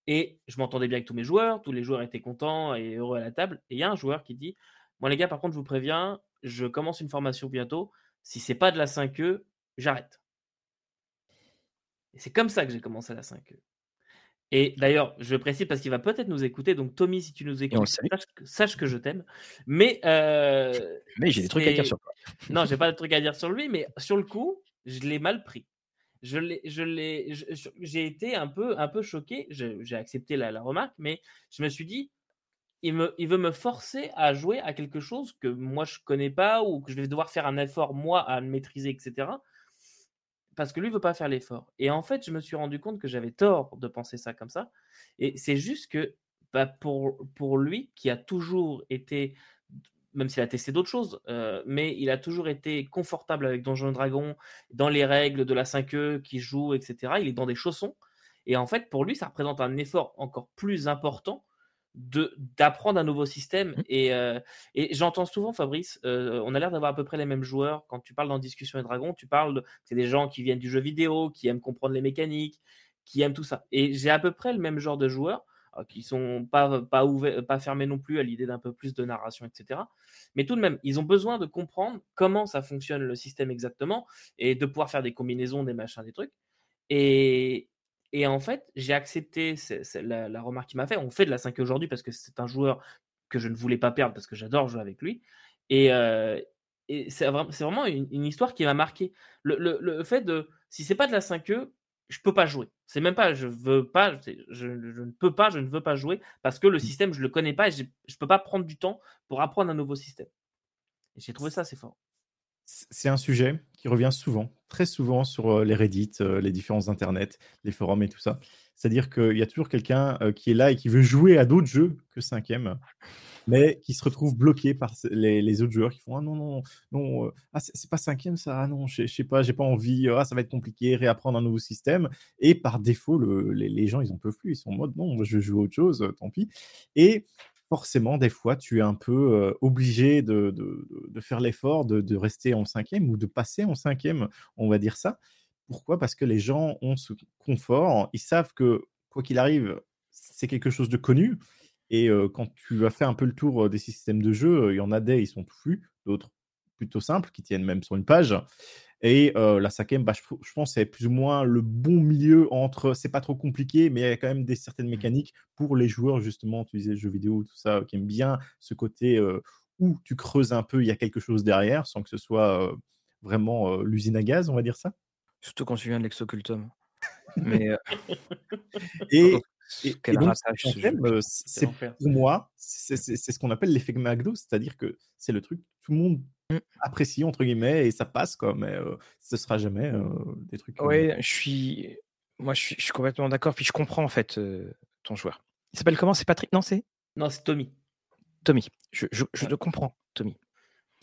Et je m'entendais bien avec tous mes joueurs, tous les joueurs étaient contents et heureux à la table. Et il y a un joueur qui dit Moi, les gars, par contre, je vous préviens, je commence une formation bientôt. Si c'est pas de la 5E, j'arrête. Et c'est comme ça que j'ai commencé la 5E. Et d'ailleurs, je précise parce qu'il va peut-être nous écouter. Donc, Tommy, si tu nous écoutes, sache, que je t'aime. Mais, euh, mais j'ai des trucs à dire sur toi. non, j'ai pas de trucs à dire sur lui, mais sur le coup, je l'ai mal pris. Je l'ai, je l'ai, j'ai été un peu, un peu choqué. J'ai accepté la, remarque, mais je me suis dit, il, veut me forcer à jouer à quelque chose que moi je connais pas ou que je vais devoir faire un effort moi à maîtriser, etc parce que lui veut pas faire l'effort. Et en fait, je me suis rendu compte que j'avais tort de penser ça comme ça. Et c'est juste que bah, pour, pour lui, qui a toujours été, même s'il a testé d'autres choses, euh, mais il a toujours été confortable avec Donjons Dragon, dans les règles de la 5e qui joue, etc. Il est dans des chaussons. Et en fait, pour lui, ça représente un effort encore plus important d'apprendre un nouveau système. Mmh. Et, euh, et j'entends souvent, Fabrice, euh, on a l'air d'avoir à peu près les mêmes joueurs. Quand tu parles dans Discussion et Dragon, tu parles, c'est des gens qui viennent du jeu vidéo, qui aiment comprendre les mécaniques, qui aiment tout ça. Et j'ai à peu près le même genre de joueurs euh, qui sont pas, pas, ouverts, pas fermés non plus à l'idée d'un peu plus de narration, etc. Mais tout de même, ils ont besoin de comprendre comment ça fonctionne le système exactement et de pouvoir faire des combinaisons, des machins, des trucs. Et, et en fait, j'ai accepté la, remarque qu'il m'a fait. On fait de la 5 aujourd'hui parce que c'est un joueur que je ne voulais pas perdre parce que j'adore jouer avec lui. Et, euh, c'est vraiment une, histoire qui m'a marqué. Le, fait de, si c'est pas de la 5e, je peux pas jouer. C'est même pas, je veux pas, je, ne peux pas, je ne veux pas jouer parce que le mmh. système, je le connais pas et je, ne peux pas prendre du temps pour apprendre un nouveau système. Et j'ai trouvé ça assez fort c'est un sujet qui revient souvent, très souvent sur les Reddit, les différents internets, les forums et tout ça. C'est-à-dire qu'il y a toujours quelqu'un qui est là et qui veut jouer à d'autres jeux que 5e, mais qui se retrouve bloqué par les, autres joueurs qui font Ah non, non, non, ah, c'est pas 5e ça, ah non, je sais pas, j'ai pas envie, ah, ça va être compliqué, réapprendre un nouveau système. Et par défaut, les, gens, ils en peuvent plus, ils sont en mode Non, je joue à autre chose, tant pis. Et forcément, des fois, tu es un peu obligé de, faire l'effort de, rester en cinquième ou de passer en cinquième, on va dire ça. Pourquoi? Parce que les gens ont ce confort, ils savent que quoi qu'il arrive, c'est quelque chose de connu. Et quand tu as fait un peu le tour des systèmes de jeu, il y en a des, ils sont tout flux, d'autres plutôt simples, qui tiennent même sur une page. Et la cinquième, bah, je, pense, c'est plus ou moins le bon milieu entre c'est pas trop compliqué, mais il y a quand même des certaines mmh. mécaniques pour les joueurs, justement, tu disais jeux vidéo, tout ça, qui aiment bien ce côté où tu creuses un peu, il y a quelque chose derrière, sans que ce soit vraiment l'usine à gaz, on va dire ça. Surtout quand tu viens de l'exocultum. mais Et Et, quel et donc, C'est pour moi, c'est c'est- c'est ce qu'on appelle l'effet McDo, c'est-à-dire que c'est le truc que tout le monde Mm. apprécie, entre guillemets, et ça passe, quoi, mais euh, ce sera jamais euh, des trucs. euh, Ouais, je suis. Moi, je suis, je suis complètement d'accord. Puis je comprends en fait euh, ton joueur. Il s'appelle comment? C'est Patrick? Non, c'est? Non, c'est Tommy. Tommy. Je, je, je Ouais. te comprends, Tommy.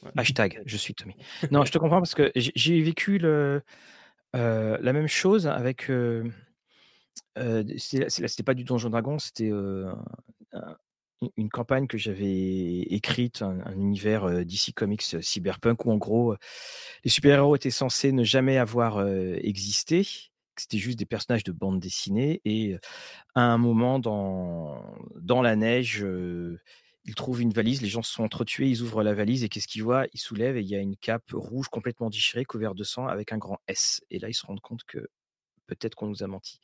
Ouais. Hashtag, je suis Tommy. Non, je te comprends parce que j'ai vécu le, euh, la même chose avec. C'était pas du Donjon Dragon, c'était un- une campagne que j'avais écrite, un, un univers euh, DC Comics cyberpunk où en gros les super-héros étaient censés ne jamais avoir existé. C'était juste des personnages de bande dessinée et à un moment dans, dans la neige, ils trouvent une valise, les gens se sont entretués, ils ouvrent la valise et qu'est-ce qu'ils voient? Ils soulèvent et il y a une cape rouge complètement déchirée, couverte de sang avec un grand S. Et là, ils se rendent compte que peut-être qu'on nous a menti.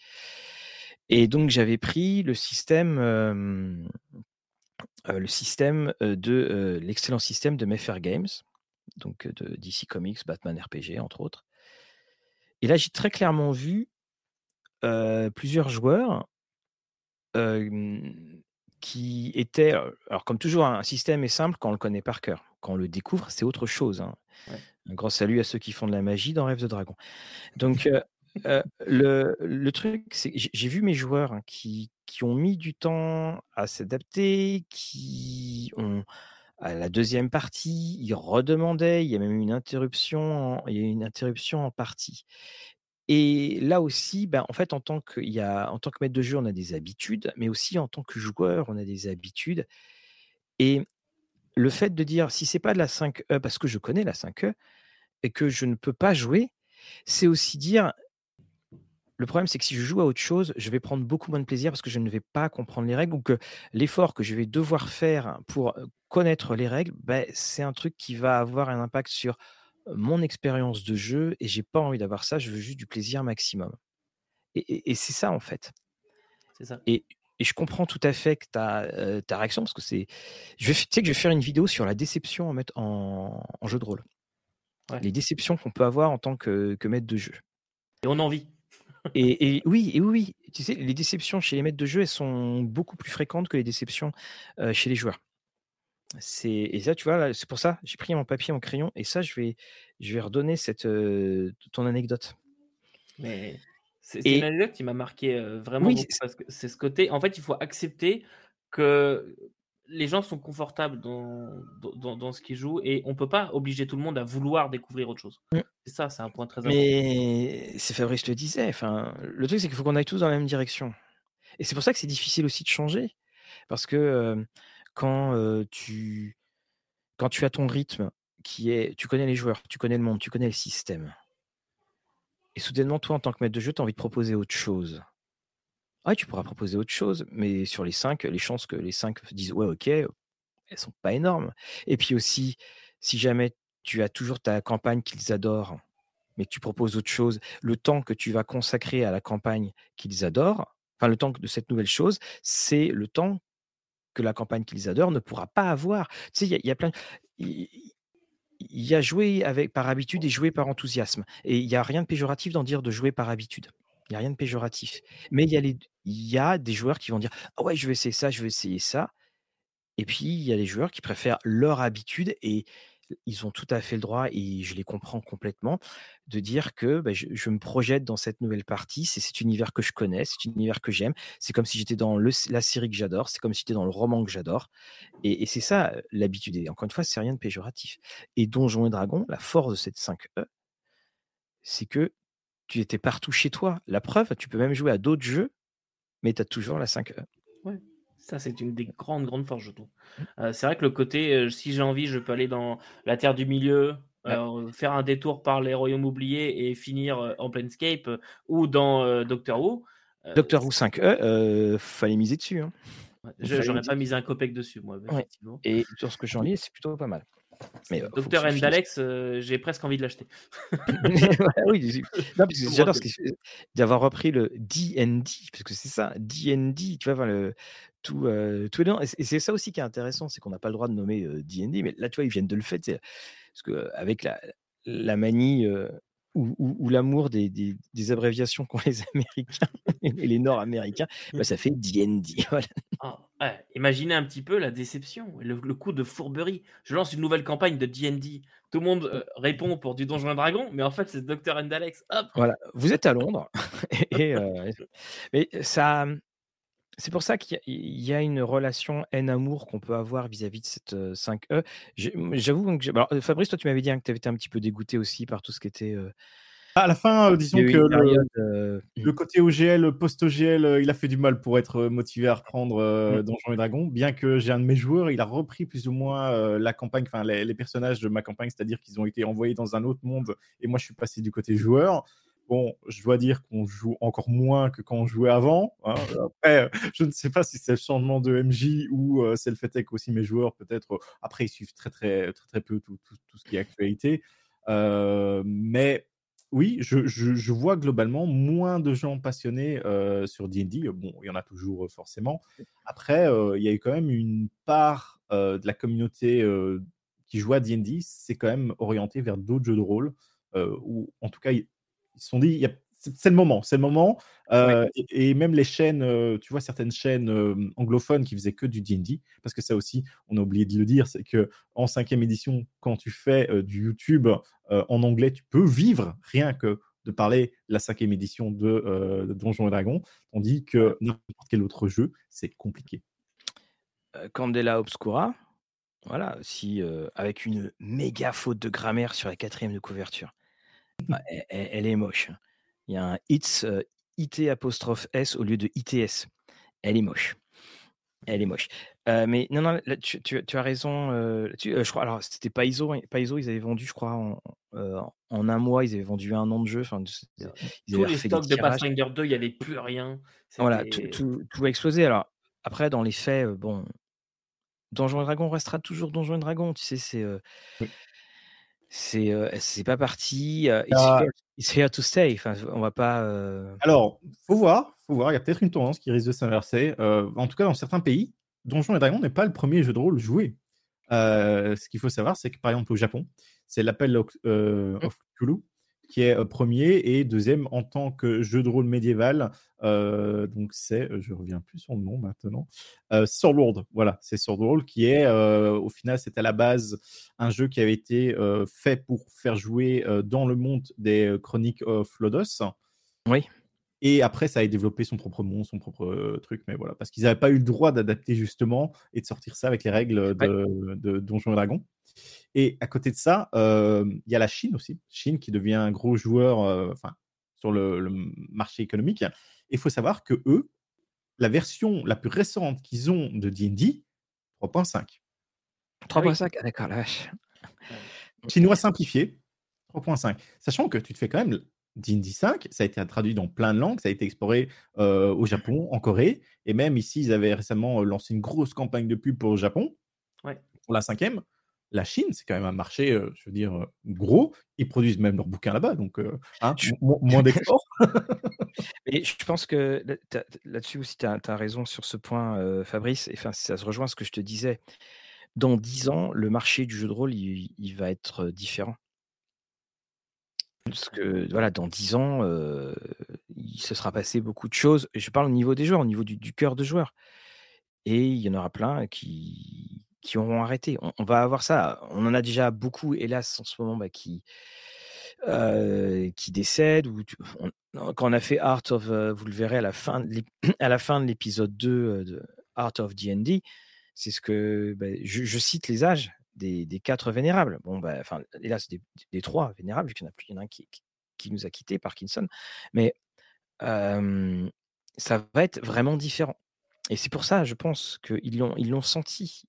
Et donc, j'avais pris le système, euh, le système de euh, l'excellent système de Mayfair Games, donc de DC Comics, Batman RPG, entre autres. Et là, j'ai très clairement vu euh, plusieurs joueurs qui étaient, alors comme toujours, un système est simple quand on le connaît par cœur. Quand on le découvre, c'est autre chose. hein. Ouais. Un grand salut à ceux qui font de la magie dans Rêve de Dragon. Donc, euh, le, truc, c'est j'ai vu mes joueurs hein, qui, qui ont mis du temps à s'adapter, qui ont à la deuxième partie, ils redemandaient, il y a même une interruption, en, il y a une interruption en partie. Et là aussi, ben, en fait, en tant, que, il y a, en tant que maître de jeu, on a des habitudes, mais aussi en tant que joueur, on a des habitudes. Et le fait de dire, si c'est pas de la 5E, parce que je connais la 5E, et que je ne peux pas jouer, c'est aussi dire, le problème, c'est que si je joue à autre chose, je vais prendre beaucoup moins de plaisir parce que je ne vais pas comprendre les règles ou que l'effort que je vais devoir faire pour connaître les règles, ben, c'est un truc qui va avoir un impact sur mon expérience de jeu et j'ai pas envie d'avoir ça, je veux juste du plaisir maximum. Et, et- et c'est ça en fait. C'est ça. Et, et je comprends tout à fait que ta, euh, ta réaction parce que c'est. Je vais, f- tu sais que je vais faire une vidéo sur la déception en, maître- en, en jeu de rôle. Ouais. Les déceptions qu'on peut avoir en tant que, que maître de jeu. Et on en vit. Et, et oui, et oui, tu sais, les déceptions chez les maîtres de jeu, elles sont beaucoup plus fréquentes que les déceptions euh, chez les joueurs. C'est et ça, tu vois, c'est pour ça, j'ai pris mon papier, mon crayon, et ça, je vais, je vais redonner cette euh, ton anecdote. Mais c'est Et- une anecdote qui m'a marqué euh, vraiment Oui, beaucoup parce que c'est ce côté. En fait, il faut accepter que les gens sont confortables dans, dans, dans- dans ce qu'ils jouent et on peut pas obliger tout le monde à vouloir découvrir autre chose. Mm. C'est ça, c'est un point très important. Mais c'est Fabrice le disait. Enfin, le truc, c'est qu'il faut qu'on aille tous dans la même direction. Et c'est pour ça que c'est difficile aussi de changer, parce que euh, quand euh, tu quand tu as ton rythme qui est, tu connais les joueurs, tu connais le monde, tu connais le système, et soudainement, toi, en tant que maître de jeu, tu as envie de proposer autre chose. Ouais, tu pourras proposer autre chose, mais sur les cinq, les chances que les cinq disent ouais, ok, elles sont pas énormes. Et puis aussi, si jamais tu as toujours ta campagne qu'ils adorent, mais que tu proposes autre chose, le temps que tu vas consacrer à la campagne qu'ils adorent, enfin le temps de cette nouvelle chose, c'est le temps que la campagne qu'ils adorent ne pourra pas avoir. Tu sais, il y, a- plein. Il a jouer avec, par habitude et jouer par enthousiasme. Et il n'y a rien de péjoratif dans dire de jouer par habitude. Il n'y a rien de péjoratif. Mais il y, a les, il y a des joueurs qui vont dire Ah ouais, je vais essayer ça, je vais essayer ça. Et puis, il y a des joueurs qui préfèrent leur habitude et ils ont tout à fait le droit, et je les comprends complètement, de dire que bah, je, me projette dans cette nouvelle partie. C'est cet univers que je connais, c'est un univers que j'aime. C'est comme si j'étais dans le, la série que j'adore, c'est comme si j'étais dans le roman que j'adore. Et, et c'est ça euh, l'habitude. Et encore une fois, c'est rien de péjoratif. Et Donjons et Dragons, la force de cette 5E, c'est que tu étais partout chez toi. La preuve, tu peux même jouer à d'autres jeux, mais tu as toujours la 5E. Ça, c'est une des grandes, grandes forces, je trouve. Euh, c'est vrai que le côté, euh, si j'ai envie, je peux aller dans la Terre du Milieu, Ouais. euh, faire un détour par les royaumes oubliés et finir euh, en Planescape euh, ou dans euh, Doctor Who. euh, Docteur Who 5E, euh, fallait miser dessus. hein. ouais, J'aurais pas mis un copec dessus, moi, Ouais. effectivement. Et sur ce que j'en lis, c'est plutôt pas mal. Mais, euh, faut Docteur finisse. Endalex, euh, j'ai presque envie de l'acheter. Oui, j'adore ce rappel. qu'il fait, d'avoir repris le D&D, parce que c'est ça, D&D, tu vois, le, tout, euh, tous les noms. Et c'est ça aussi qui est intéressant, c'est qu'on n'a pas le droit de nommer euh, D&D, mais là, tu vois, ils viennent de le faire, parce que euh, avec la, la manie ou, l'amour des, des, abréviations qu'ont les Américains et les Nord-Américains, bah, ça fait D&D. Ah, imaginez un petit peu la déception, le, le, coup de fourberie. Je lance une nouvelle campagne de D&D. Tout le monde euh, répond pour du Donjon et Dragon, mais en fait c'est Dr. Endalex. Voilà, vous êtes à Londres. et, euh, mais ça, c'est pour ça qu'il y a une relation haine-amour qu'on peut avoir vis-à-vis de cette 5E. J'avoue que Fabrice, toi, tu m'avais dit hein, que tu avais été un petit peu dégoûté aussi par tout ce qui était. À la fin, disons que le, le, côté OGL, post-OGL, il a fait du mal pour être motivé à reprendre mmh. Donjons et Dragons. Bien que j'ai un de mes joueurs, il a repris plus ou moins la campagne, enfin les, les, personnages de ma campagne, c'est-à-dire qu'ils ont été envoyés dans un autre monde et moi je suis passé du côté joueur. Bon, je dois dire qu'on joue encore moins que quand on jouait avant. Hein. Après, je ne sais pas si c'est le changement de MJ ou euh, c'est le fait que aussi mes joueurs, peut-être, euh, après, ils suivent très, très, très, très peu tout, tout, tout ce qui est actualité. Euh, mais oui, je, je, vois globalement moins de gens passionnés sur D&D. Bon, il y en a toujours forcément. Après, il y a eu quand même une part de la communauté qui joue à D&D, c'est quand même orienté vers d'autres jeux de rôle, ou en tout cas, ils se sont dit, c'est le moment, c'est le moment. Euh, et, même les chaînes, euh, tu vois, certaines chaînes euh, anglophones qui faisaient que du D&D, parce que ça aussi, on a oublié de le dire, c'est que en cinquième édition, quand tu fais du YouTube en anglais, tu peux vivre rien que de parler la cinquième édition de, Donjons et Dragons, On dit que n'importe quel autre jeu, c'est compliqué. Candela Obscura, voilà, si avec une méga faute de grammaire sur la quatrième de couverture. Bah, elle, est moche. Hein. Il y a un it's IT apostrophe S au lieu de ITS. Elle est moche. Elle est moche. mais non, non, tu, as raison. je crois, alors, c'était pas ISO. Hein, pas ISO, ils avaient vendu, je crois, en, en, un mois, ils avaient vendu un an de jeu. Enfin, Tous les stocks de Pathfinder 2, il n'y avait plus rien. Voilà, tout, tout, a explosé. Alors, après, dans les faits, bon, Donjon et Dragon restera toujours Donjon et Dragon. Tu sais, c'est. C'est c'est pas parti. Ah. it's, here, to stay. Enfin, on va pas. Alors, faut voir, faut voir. Il y a peut-être une tendance qui risque de s'inverser. en tout cas, dans certains pays, Donjons et Dragons n'est pas le premier jeu de rôle joué. ce qu'il faut savoir, c'est que par exemple au Japon, c'est l'appel of, mmh. of Cthulhu qui est premier et deuxième en tant que jeu de rôle médiéval. donc c'est, je reviens plus sur le nom maintenant, euh, Swordworld. Voilà, c'est Swordworld qui est, au final, c'est à la base un jeu qui avait été fait pour faire jouer dans le monde des Chroniques of Lodos. Oui. Et après, ça a développé son propre monde, son propre truc, mais voilà, parce qu'ils n'avaient pas eu le droit d'adapter justement et de sortir ça avec les règles de, de Donjons et Dragons. Et à côté de ça, il y a la Chine aussi. Chine qui devient un gros joueur enfin, sur le, marché économique. Il faut savoir que eux, la version la plus récente qu'ils ont de D&D, 3.5. 3.5, d'accord, la Chinois simplifié, 3.5. Sachant que tu te fais quand même D&D 5, ça a été traduit dans plein de langues, ça a été exploré au Japon, en Corée, et même ici, ils avaient récemment lancé une grosse campagne de pub pour le Japon, pour la cinquième la Chine, c'est quand même un marché, je veux dire, gros. Ils produisent même leurs bouquins là-bas, donc hein, moins d'export. Mais je pense que là-dessus aussi, tu as, raison sur ce point, Fabrice. Enfin, ça se rejoint à ce que je te disais. Dans dix ans, le marché du jeu de rôle, il, va être différent. Parce que voilà, dans dix ans, il se sera passé beaucoup de choses. Je parle au niveau des joueurs, au niveau du, cœur de joueurs. Et il y en aura plein qui, qui auront arrêté. On, va avoir ça. On en a déjà beaucoup, hélas, en ce moment, bah, qui, qui décèdent. Ou quand on a fait Art of, vous le verrez à la fin de, à la fin de l'épisode 2 de Art of D&D, c'est ce que bah, je, cite les âges des, quatre vénérables. Bon, bah, enfin, hélas, des, des trois vénérables, vu qu'il y en a plus, il y en a un qui, nous a quitté, Parkinson. Mais ça va être vraiment différent. Et c'est pour ça, je pense qu'ils l'ont, l'ont senti.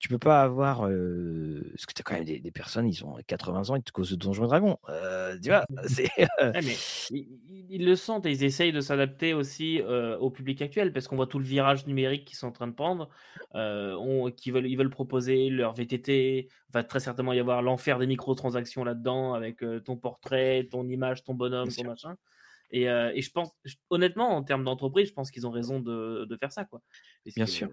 Tu peux pas avoir. Euh, parce que tu as quand même des, personnes, ils ont 80 ans, ils te causent de Donjons et Dragons. Euh, tu vois, c'est. mais ils, le sentent et ils essayent de s'adapter aussi au public actuel parce qu'on voit tout le virage numérique qu'ils sont en train de prendre. On, qui veulent, ils veulent proposer leur VTT. Il va très certainement y avoir l'enfer des microtransactions là-dedans avec ton portrait, ton image, ton bonhomme, ton machin. Et, et, je pense, honnêtement, en termes d'entreprise, je pense qu'ils ont raison de, de, faire ça. Quoi. Bien sûr.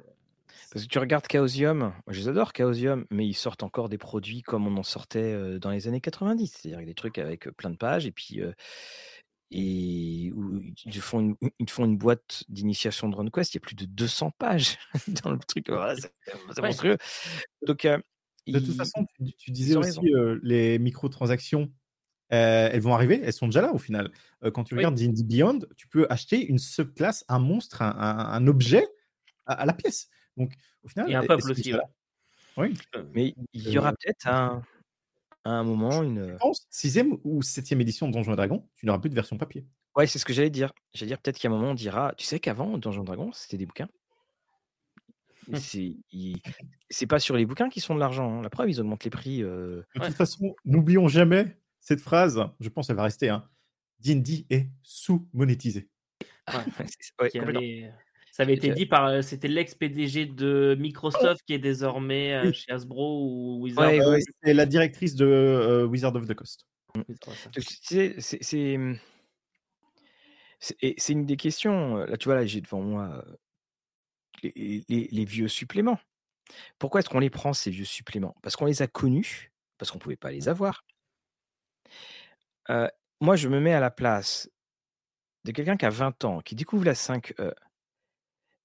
Parce que tu regardes Chaosium, je les adore Chaosium, mais ils sortent encore des produits comme on en sortait dans les années 90, c'est-à-dire des trucs avec plein de pages et puis et où ils font une, ils font une boîte d'initiation de RunQuest, il y a plus de 200 pages dans le truc, c'est monstrueux. Donc de toute façon, tu, disais aussi les microtransactions elles vont arriver, elles sont déjà là au final. quand tu regardes D&D Beyond, tu peux acheter une subclasse, un monstre, un, objet à, la pièce. Donc au final, et un peuple aussi. Oui. Mais il y aura peut-être un, à un moment une. Je pense, sixième ou septième édition de Donjons et Dragons, tu n'auras plus de version papier. Ouais, c'est ce que j'allais dire. J'allais dire peut-être qu'à un moment on dira, tu sais qu'avant Donjons et Dragons, c'était des bouquins? C'est pas sur les bouquins qui sont de l'argent. Hein. La preuve, ils augmentent les prix. De toute façon, n'oublions jamais cette phrase, je pense qu'elle va rester, hein. D&D est sous-monétisé. ça avait été dit par, euh, c'était l'ex-PDG de Microsoft qui est désormais euh, chez Hasbro ou Wizard. Ouais, c'est la directrice de euh, Wizard of the Coast. C'est une des questions. Là, tu vois, là, j'ai devant moi les, les vieux suppléments. Pourquoi est-ce qu'on les prend, ces vieux suppléments? Parce qu'on les a connus, parce qu'on ne pouvait pas les avoir moi, je me mets à la place de quelqu'un qui a 20 ans, qui découvre la 5E.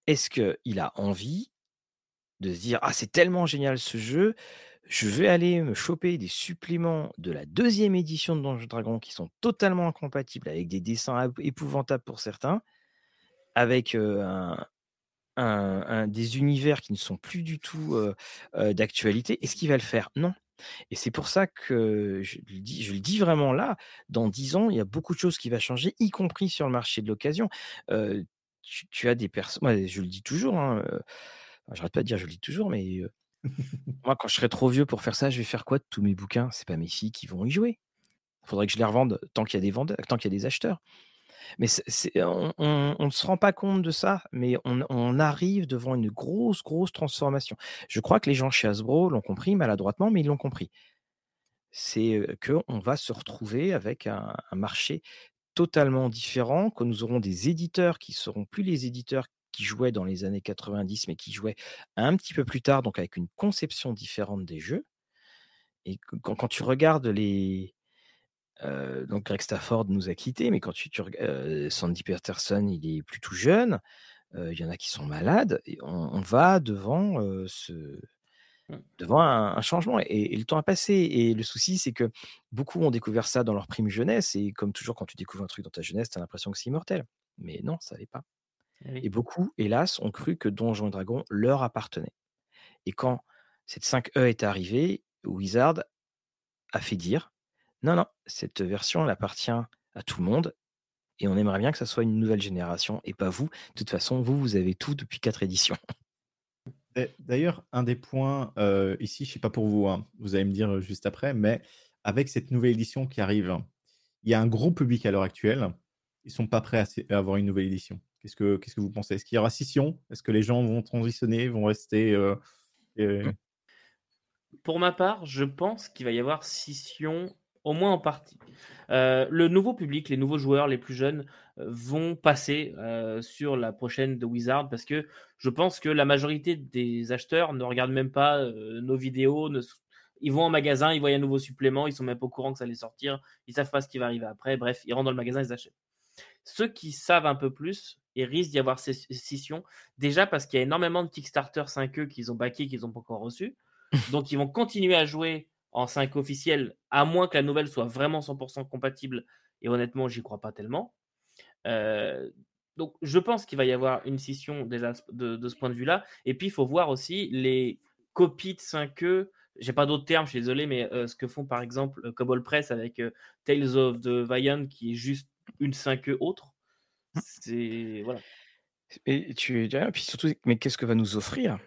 Est-ce qu'il a envie de se dire Ah, c'est tellement génial ce jeu, je vais aller me choper des suppléments de la deuxième édition de Donjons Dragon qui sont totalement incompatibles avec des dessins épouvantables pour certains, avec des univers qui ne sont plus du tout d'actualité. Est-ce qu'il va le faire? Non. Et c'est pour ça que je le dis vraiment là, dans dix ans, il y a beaucoup de choses qui vont changer, y compris sur le marché de l'occasion. Tu, as des personnes, je le dis toujours, hein, j'arrête pas de dire je le dis toujours, mais moi, quand je serai trop vieux pour faire ça, je vais faire quoi de tous mes bouquins? C'est pas mes filles qui vont y jouer. Il faudrait que je les revende tant qu'il y a des vendeurs, tant qu'il y a des acheteurs. Mais on, ne se rend pas compte de ça, mais on, arrive devant une grosse, grosse transformation. Je crois que les gens chez Hasbro l'ont compris maladroitement, mais ils l'ont compris. C'est qu'on va se retrouver avec un, marché totalement différent, que nous aurons des éditeurs qui seront plus les éditeurs qui jouaient dans les années 90, mais qui jouaient un petit peu plus tard, donc avec une conception différente des jeux. Et quand tu regardes les, donc Greg Stafford nous a quittés, mais quand tu, tu Sandy Peterson, il est plutôt jeune. Il y en a qui sont malades. Et on, va devant ce. Devant un, changement et, le temps a passé. Et le souci, c'est que beaucoup ont découvert ça dans leur prime jeunesse. Et comme toujours, quand tu découvres un truc dans ta jeunesse, tu as l'impression que c'est immortel. Mais non, ça n'est pas. Eh et beaucoup, hélas, ont cru que Donjons et Dragons leur appartenait. Et quand cette 5E est arrivée, Wizard a fait dire non, non, cette version, elle appartient à tout le monde et on aimerait bien que ça soit une nouvelle génération et pas vous. De toute façon, vous, vous avez tout depuis quatre éditions. D'ailleurs, un des points ici, je ne sais pas pour vous, hein, vous allez me dire juste après, mais avec cette nouvelle édition qui arrive, il y a un gros public à l'heure actuelle. Ils ne sont pas prêts à, avoir une nouvelle édition. Qu'est-ce que, vous pensez? Est-ce qu'il y aura scission? Est-ce que les gens vont transitionner, vont rester mmh. Pour ma part, je pense qu'il va y avoir scission au moins en partie. Euh, le nouveau public, les nouveaux joueurs, les plus jeunes, euh, vont passer euh, sur la prochaine de Wizard parce que je pense que la majorité des acheteurs ne regardent même pas nos vidéos. Ils vont en magasin, ils voient un nouveau supplément, ils sont même pas au courant que ça allait sortir, ils savent pas ce qui va arriver après. Bref, ils rentrent dans le magasin, ils achètent. Ceux qui savent un peu plus, il risque d'y avoir ces scissions. Déjà parce qu'il y a énormément de Kickstarter 5e qu'ils ont baqué, qu'ils n'ont pas encore reçu. Donc ils vont continuer à jouer en 5 officiel, à moins que la nouvelle soit vraiment 100% compatible. Et honnêtement, j'y crois pas tellement. Euh, donc, je pense qu'il va y avoir une scission déjà de, ce point de vue-là. Et puis, il faut voir aussi les copies de 5e. J'ai pas d'autres termes, je suis désolé, mais euh, ce que font par exemple Cobol Press avec euh, Tales of the Vian, qui est juste une 5e autre. C'est. Voilà. Et tu puis surtout, mais qu'est-ce que va nous offrir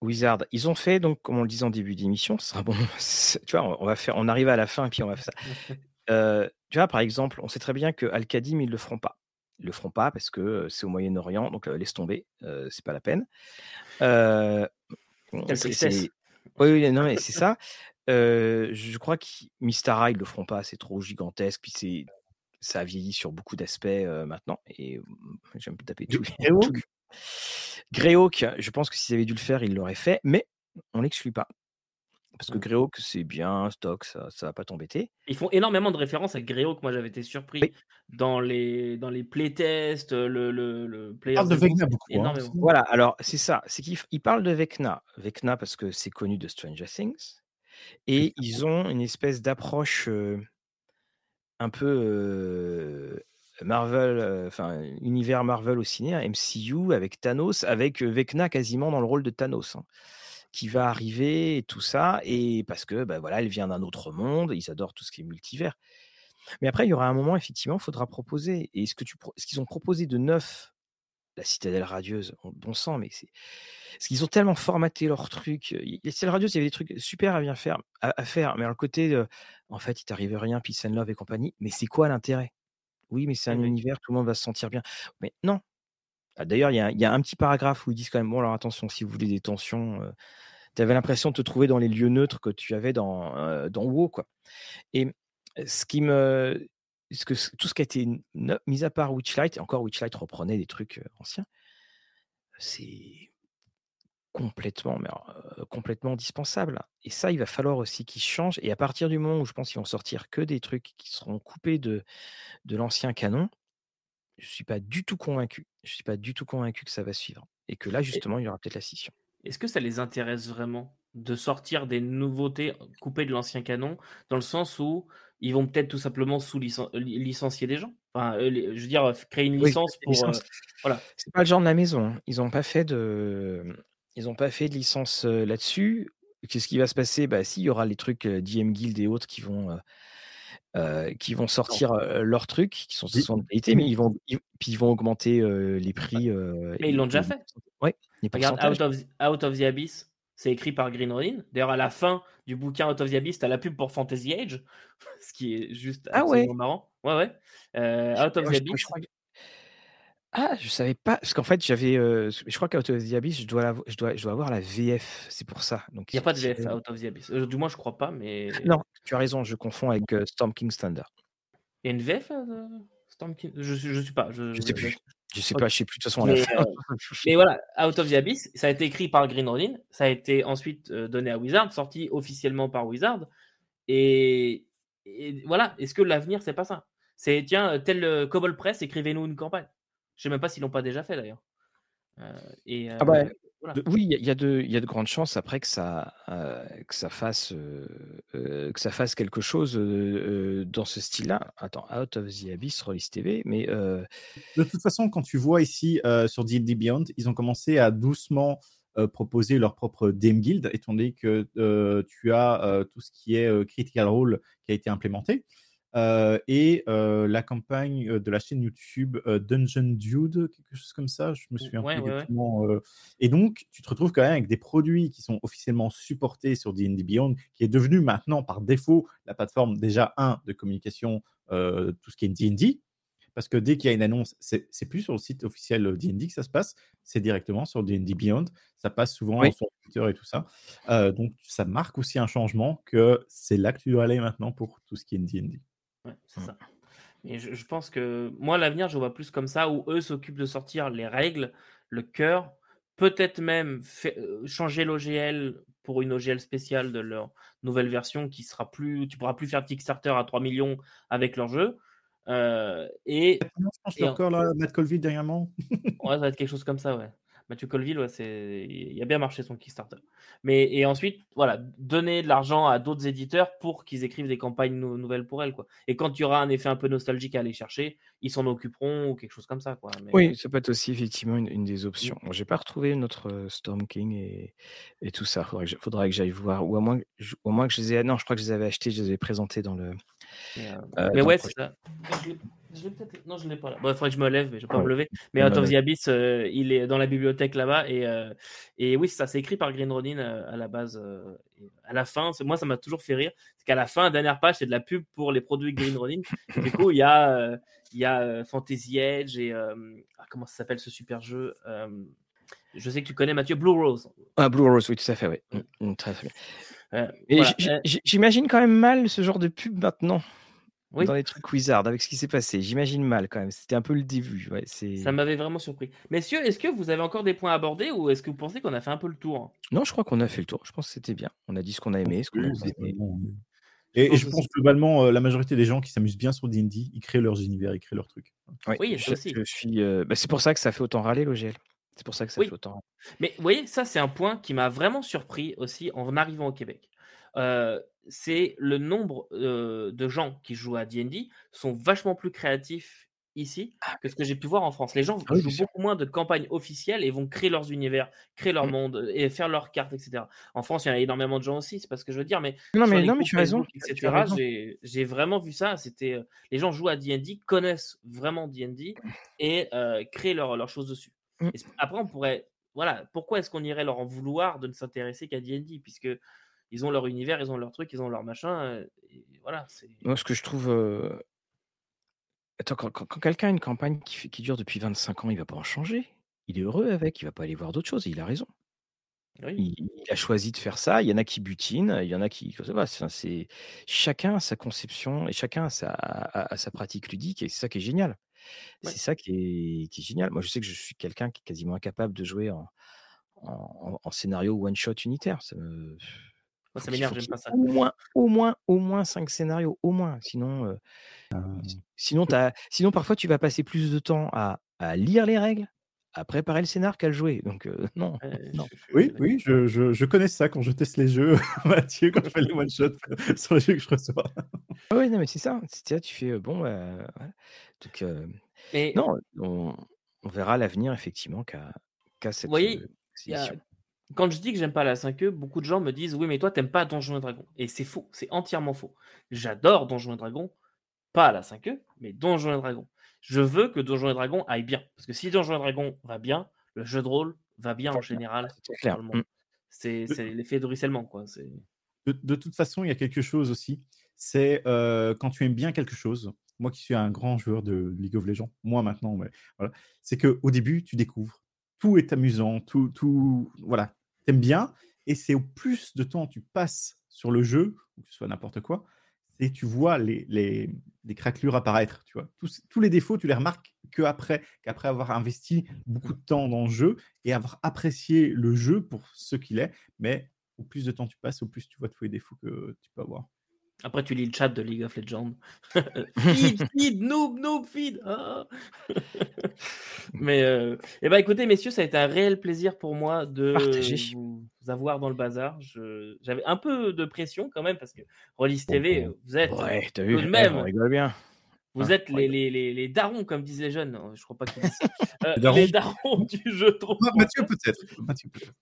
Wizard, ils ont fait, donc, comme on le disait en début d'émission, ce sera bon. Tu vois, on va faire, on arrive à la fin et puis on va faire ça. Euh, tu vois, par exemple, on sait très bien que Al-Qadim, ils le feront pas. Ils le feront pas parce que c'est au Moyen-Orient, donc laisse tomber, c'est pas la peine. c'est, oui, oui, non, mais c'est ça. je crois que Mystara, ils le feront pas, c'est trop gigantesque, puis c'est ça a vieilli sur beaucoup d'aspects maintenant. Et j'aime taper tous les, Greyhawk, je pense que s'ils avaient dû le faire, ils l'auraient fait, mais on l'exclut pas. Parce que Mmh. Greyhawk, c'est bien, stock, ça, ça va pas t'embêter. Ils font énormément de références à Greyhawk. Moi, j'avais été surpris Oui. dans les dans les playtests, le le Players parle de Vecna beaucoup. hein. Voilà, alors c'est ça, c'est qu'ils ils parlent de Vecna. Vecna parce que c'est connu de Stranger Things. Et ils ont une espèce d'approche euh, un peu euh, Marvel, euh, enfin univers Marvel au ciné, hein, MCU avec Thanos, avec euh, Vecna quasiment dans le rôle de Thanos, hein, qui va arriver et tout ça, et parce que bah, voilà, elle vient d'un autre monde, ils adorent tout ce qui est multivers. Mais après, il y aura un moment, effectivement, il faudra proposer. Et ce que tu, ce qu'ils ont proposé de neuf, la citadelle radieuse, bon- sang, mais c'est. Parce qu'ils ont tellement formaté leur truc. il- La citadelle radieuse, il y avait des trucs super à bien faire, à, faire. Mais le côté, en fait, il t'arrive rien, peace and love et compagnie. Mais c'est quoi l'intérêt? Oui, mais c'est un univers, tout le monde va se sentir bien. Mais non. Ah, D'ailleurs, il y, a un- il y a un petit paragraphe où ils disent quand même, bon, alors attention, si vous voulez des tensions, tu avais l'impression de te trouver dans les lieux neutres que tu avais dans, euh, dans WoW, quoi. Et ce qui me. Ce que, tout ce qui a été mis à part Witchlight, et encore Witchlight reprenait des trucs euh, anciens, c'est complètement, mais alors, euh, complètement dispensable. Et ça, il va falloir aussi qu'ils changent. Et à partir du moment où je pense qu'ils vont sortir que des trucs qui seront coupés de, de l'ancien canon, je suis pas du tout convaincu. Je suis pas du tout convaincu que ça va suivre. Et que là, Et justement, il y aura peut-être la scission. est-ce que ça les intéresse vraiment de sortir des nouveautés coupées de l'ancien canon, dans le sens où ils vont peut-être tout simplement sous licen- li- licencier des gens? Enfin, euh, je veux dire, créer une licence pour. euh, voilà. C'est pas le genre de la maison. hein. Ils n'ont pas fait de, ils ont pas fait de licence euh, là-dessus. Qu'est-ce qui va se passer? Bah, si, il y aura les trucs DM Guild et autres qui vont, qui vont sortir leurs trucs, qui sont, sont de qualité, mais ils vont, ils, puis ils vont augmenter les prix. Mais ils l'ont déjà fait. Les Regarde. Out of, the, Out of the Abyss, c'est écrit par Green Ronin. D'ailleurs, à la fin du bouquin Out of the Abyss, t'as la pub pour Fantasy Age, ce qui est juste Ah absolument ouais. marrant. Ouais, ouais. Euh, Out of the Abyss, je crois Ah, je savais pas, parce qu'en fait, j'avais, euh, je crois qu'Out of the Abyss, je dois, la- je dois, je dois avoir la VF, c'est pour ça. Donc, il n'y a pas de VF à Out of the Abyss. Euh, du moins, je crois pas, mais. Non, tu as raison, je confonds avec euh, Storm King's Thunder. Il y a une VF Storm King Je je sais pas. Je, Je sais plus. Je sais pas, je sais plus de toute façon à la Mais, Mais voilà, Out of the Abyss, ça a été écrit par Green Ronin, ça a été ensuite donné à Wizard, sorti officiellement par Wizard. Et, et voilà, est-ce que l'avenir, c'est pas ça? C'est tiens, tel Cobble Press, écrivez-nous une campagne. Je sais même pas s'ils l'ont pas déjà fait d'ailleurs. Euh, et, Ah bah, voilà. de- oui, il y a- il y, a de- il y a de grandes chances après que ça, euh, que ça fasse, euh, que ça fasse quelque chose dans ce style-là. Attends, Out of the Abyss, Rollis TV, mais euh, De toute façon, quand tu vois ici euh, sur D&D Beyond, ils ont commencé à doucement euh, proposer leur propre DM Guild, étant donné que euh, tu as euh, tout ce qui est euh, Critical Role qui a été implémenté. Euh, et euh, la campagne euh, de la chaîne YouTube euh, Dungeon Dude, quelque chose comme ça, je me souviens Ouais, plus ouais, ouais. exactement. Et donc, tu te retrouves quand même avec des produits qui sont officiellement supportés sur D&D Beyond, qui est devenu maintenant par défaut la plateforme déjà un de communication, tout ce qui est D&D, parce que dès qu'il y a une annonce, c'est plus sur le site officiel D&D que ça se passe, c'est directement sur D&D Beyond. Ça passe souvent Oui. sur Twitter et tout ça. Donc ça marque aussi un changement que c'est là que tu dois aller maintenant pour tout ce qui est D&D. Ouais, c'est Mm. ça. Et je, je pense que moi, l'avenir, je vois plus comme ça, où eux s'occupent de sortir les règles, le cœur, peut-être même fait- euh, changer l'OGL pour une OGL spéciale de leur nouvelle version qui sera plus. Tu pourras plus faire de Kickstarter à 3 millions avec leur jeu. Euh, et Je pense Et leur en- corps là, Matt Colville dernièrement. Ouais, ça va être quelque chose comme ça, ouais. Mathieu Colville, ouais, c'est... il a bien marché son Kickstarter. Mais, et ensuite, voilà, donner de l'argent à d'autres éditeurs pour qu'ils écrivent des campagnes nou- nouvelles pour elles, quoi. Et quand il y aura un effet un peu nostalgique à aller chercher, ils s'en occuperont ou quelque chose comme ça, quoi. Mais, oui, ça peut être aussi effectivement une, une des options. Bon, j'ai pas retrouvé notre euh, Storm King et, et tout ça. Faudrait que, je- faudrait que j'aille voir. Ou à moins, que je- au moins que je les ai. Non, je crois que je les avais achetés, je les avais présentés dans le. Mais, euh, euh, mais dans ouais, c'est ça. Je je Non, je l'ai pas là. Bon, il faudrait que je me lève, mais je vais pas Ouais. me lever. Mais Out of the Abyss, euh, il est dans la bibliothèque là-bas. Et, euh, et oui, ça, c'est écrit par Green Ronin à la base. à la fin, moi, ça m'a toujours fait rire. C'est qu'à la fin, dernière page, c'est de la pub pour les produits Green Ronin. du coup, il y a, il y a Fantasy Edge et. ah, comment ça s'appelle ce super jeu Je sais que tu connais Mathieu, Blue Rose. Ah, Blue Rose, oui, tout à fait, oui. Mm, mm, très, très bien. Euh, voilà. Euh, j'imagine quand même mal ce genre de pub maintenant. Oui. dans les trucs Wizard avec ce qui s'est passé. J'imagine mal quand même. C'était un peu le début. Ouais, Ça m'avait vraiment surpris. Messieurs, est-ce que vous avez encore des points à aborder ou est-ce que vous pensez qu'on a fait un peu le tour? Non, je crois qu'on a fait le tour. Je pense que c'était bien. On a dit ce qu'on a aimé, ce qu'on a Oui, aimé. Et, je pense globalement, euh, la majorité des gens qui s'amusent bien sur D&D, ils créent leurs univers, ils créent leurs trucs. Ouais, Oui, ça je, aussi. je suis. euh, bah, c'est pour ça que ça fait autant râler l'OGL. C'est pour ça que ça Oui. fait autant. Mais vous voyez, ça, c'est un point qui m'a vraiment surpris aussi en arrivant au Québec. Euh, c'est le nombre euh, de gens qui jouent à D&D sont vachement plus créatifs ici que ce que j'ai pu voir en France. Les gens Ah oui, jouent beaucoup moins de campagnes officielles et vont créer leurs univers, créer leur Mm. monde et faire leurs cartes, etc. En France, il y en a énormément de gens aussi, c'est pas ce que je veux dire, mais Non, mais, non, mais tu as raison. J'ai vraiment vu ça. C'était euh, les gens jouent à D&D, connaissent vraiment D&D et euh, créent leurs leurs choses dessus. Mm. C- après, on pourrait, voilà, pourquoi est-ce qu'on irait leur en vouloir de ne s'intéresser qu'à D&D? Puisque ils ont leur univers, ils ont leur truc, ils ont leur machin. euh, Et voilà, c'est. Moi, ce que je trouve. euh, Attends, quand, quand- quand quelqu'un a une campagne qui, fait- qui dure depuis 25 ans, il va pas en changer. Il est heureux avec, il va pas aller voir d'autres choses. et Il a raison. Oui. Il, il a choisi de faire ça. Il y en a qui butinent, il y en a qui. ça va, c'est- c'est chacun a sa conception et chacun a sa, a- a sa pratique ludique et c'est ça qui est génial. Ouais. C'est ça qui est, qui est génial. Moi, je sais que je suis quelqu'un qui est quasiment incapable de jouer en, en, en scénario one shot unitaire. Ça me, Moi, faut ça qu'il- m'énerve, faut j'aime qu'il y pas ait ça. Au moins, au moins, au moins cinq scénarios, au moins. Sinon, euh, sinon, sinon, parfois, tu vas passer plus de temps à, à lire les règles, à préparer le scénar qu'à le jouer. Donc, euh, non. Non. Oui, oui, je, je, je connais ça quand je teste les jeux, Mathieu, quand je fais les one-shots sur les jeux que je reçois. Ah ouais, non, mais c'est ça. C'est- Tu, tu fais, euh, bon, bah, voilà. Donc, euh, Mais non, on, on verra l'avenir, effectivement, qu'à qu'à cette vous voyez, euh, a- quand je dis que j'aime pas la 5e, beaucoup de gens me disent oui, mais toi, t'aimes pas Donjons et Dragons. Et c'est faux, c'est entièrement faux. J'adore Donjons et Dragons, pas la 5e, mais Donjons et Dragons. Je veux que Donjons et Dragons aille bien. Parce que si Donjons et Dragons va bien, le jeu de rôle va bien en général C'est clair. Mm. monde. C'est l'effet de ruissellement, quoi. C'est. De, de toute façon, il y a quelque chose aussi. C'est euh, quand tu aimes bien quelque chose. Moi qui suis un grand joueur de League of Legends, moi maintenant, mais voilà, c'est que au début, tu découvres. Tout est amusant, tout, tout, voilà, t'aimes bien, et c'est au plus de temps tu passes sur le jeu, ou que ce soit n'importe quoi, et tu vois les, les, craquelures apparaître, tu vois. Tous, tous les défauts, tu les remarques qu'après, qu'après avoir investi beaucoup de temps dans le jeu et avoir apprécié le jeu pour ce qu'il est, mais au plus de temps tu passes, au plus tu vois tous les défauts que tu peux avoir. Après, tu lis le chat de League of Legends. feed, feed, noob, noob, feed. Ah. Mais, euh, eh ben, écoutez, messieurs, ça a été un réel plaisir pour moi de Partagé. vous avoir dans le bazar. Je- J'avais un peu de pression quand même parce que Rollis TV, euh, vous êtes, Ouais, t'as tout vu, de eh, même. on rigole bien. vous hein, êtes les, les, les, les darons, comme disent les jeunes. Je crois pas qu'ils disent ça. Euh, Les darons. les darons du jeu de rôle Ah, Mathieu peut-être. Mathieu peut-être.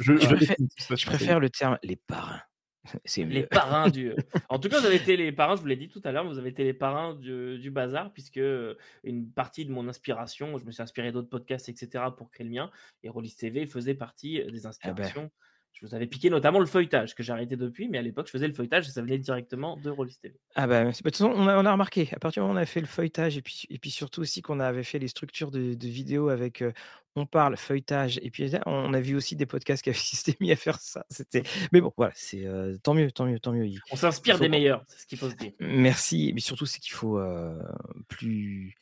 Je, Je je préfère, tout je préfère le terme les parrains. C'est Les parrains du. En tout cas, vous avez été les parrains, je vous l'ai dit tout à l'heure, vous avez été les parrains du, du bazar, puisque euh, une partie de mon inspiration, je me suis inspiré d'autres podcasts, etc., pour créer le mien, et Rollis TV faisait partie euh, des Ah ben, inspirations. Je vous avais piqué notamment le feuilletage, que j'ai arrêté depuis, mais à l'époque, je faisais le feuilletage et ça venait directement de Rollis TV. Ah bah, merci. Bah, de toute façon, on a, on a remarqué, à partir du moment où on a fait le feuilletage, et puis, et puis surtout aussi qu'on avait fait les structures de, de vidéos avec euh, on parle, feuilletage, et puis on a vu aussi des podcasts qui s'étaient mis à faire ça. C'était... Mais bon, voilà, c'est euh, tant mieux, tant mieux, tant mieux. On s'inspire faut- des meilleurs, c'est ce qu'il faut se dire. Merci, mais surtout, c'est qu'il faut euh, plus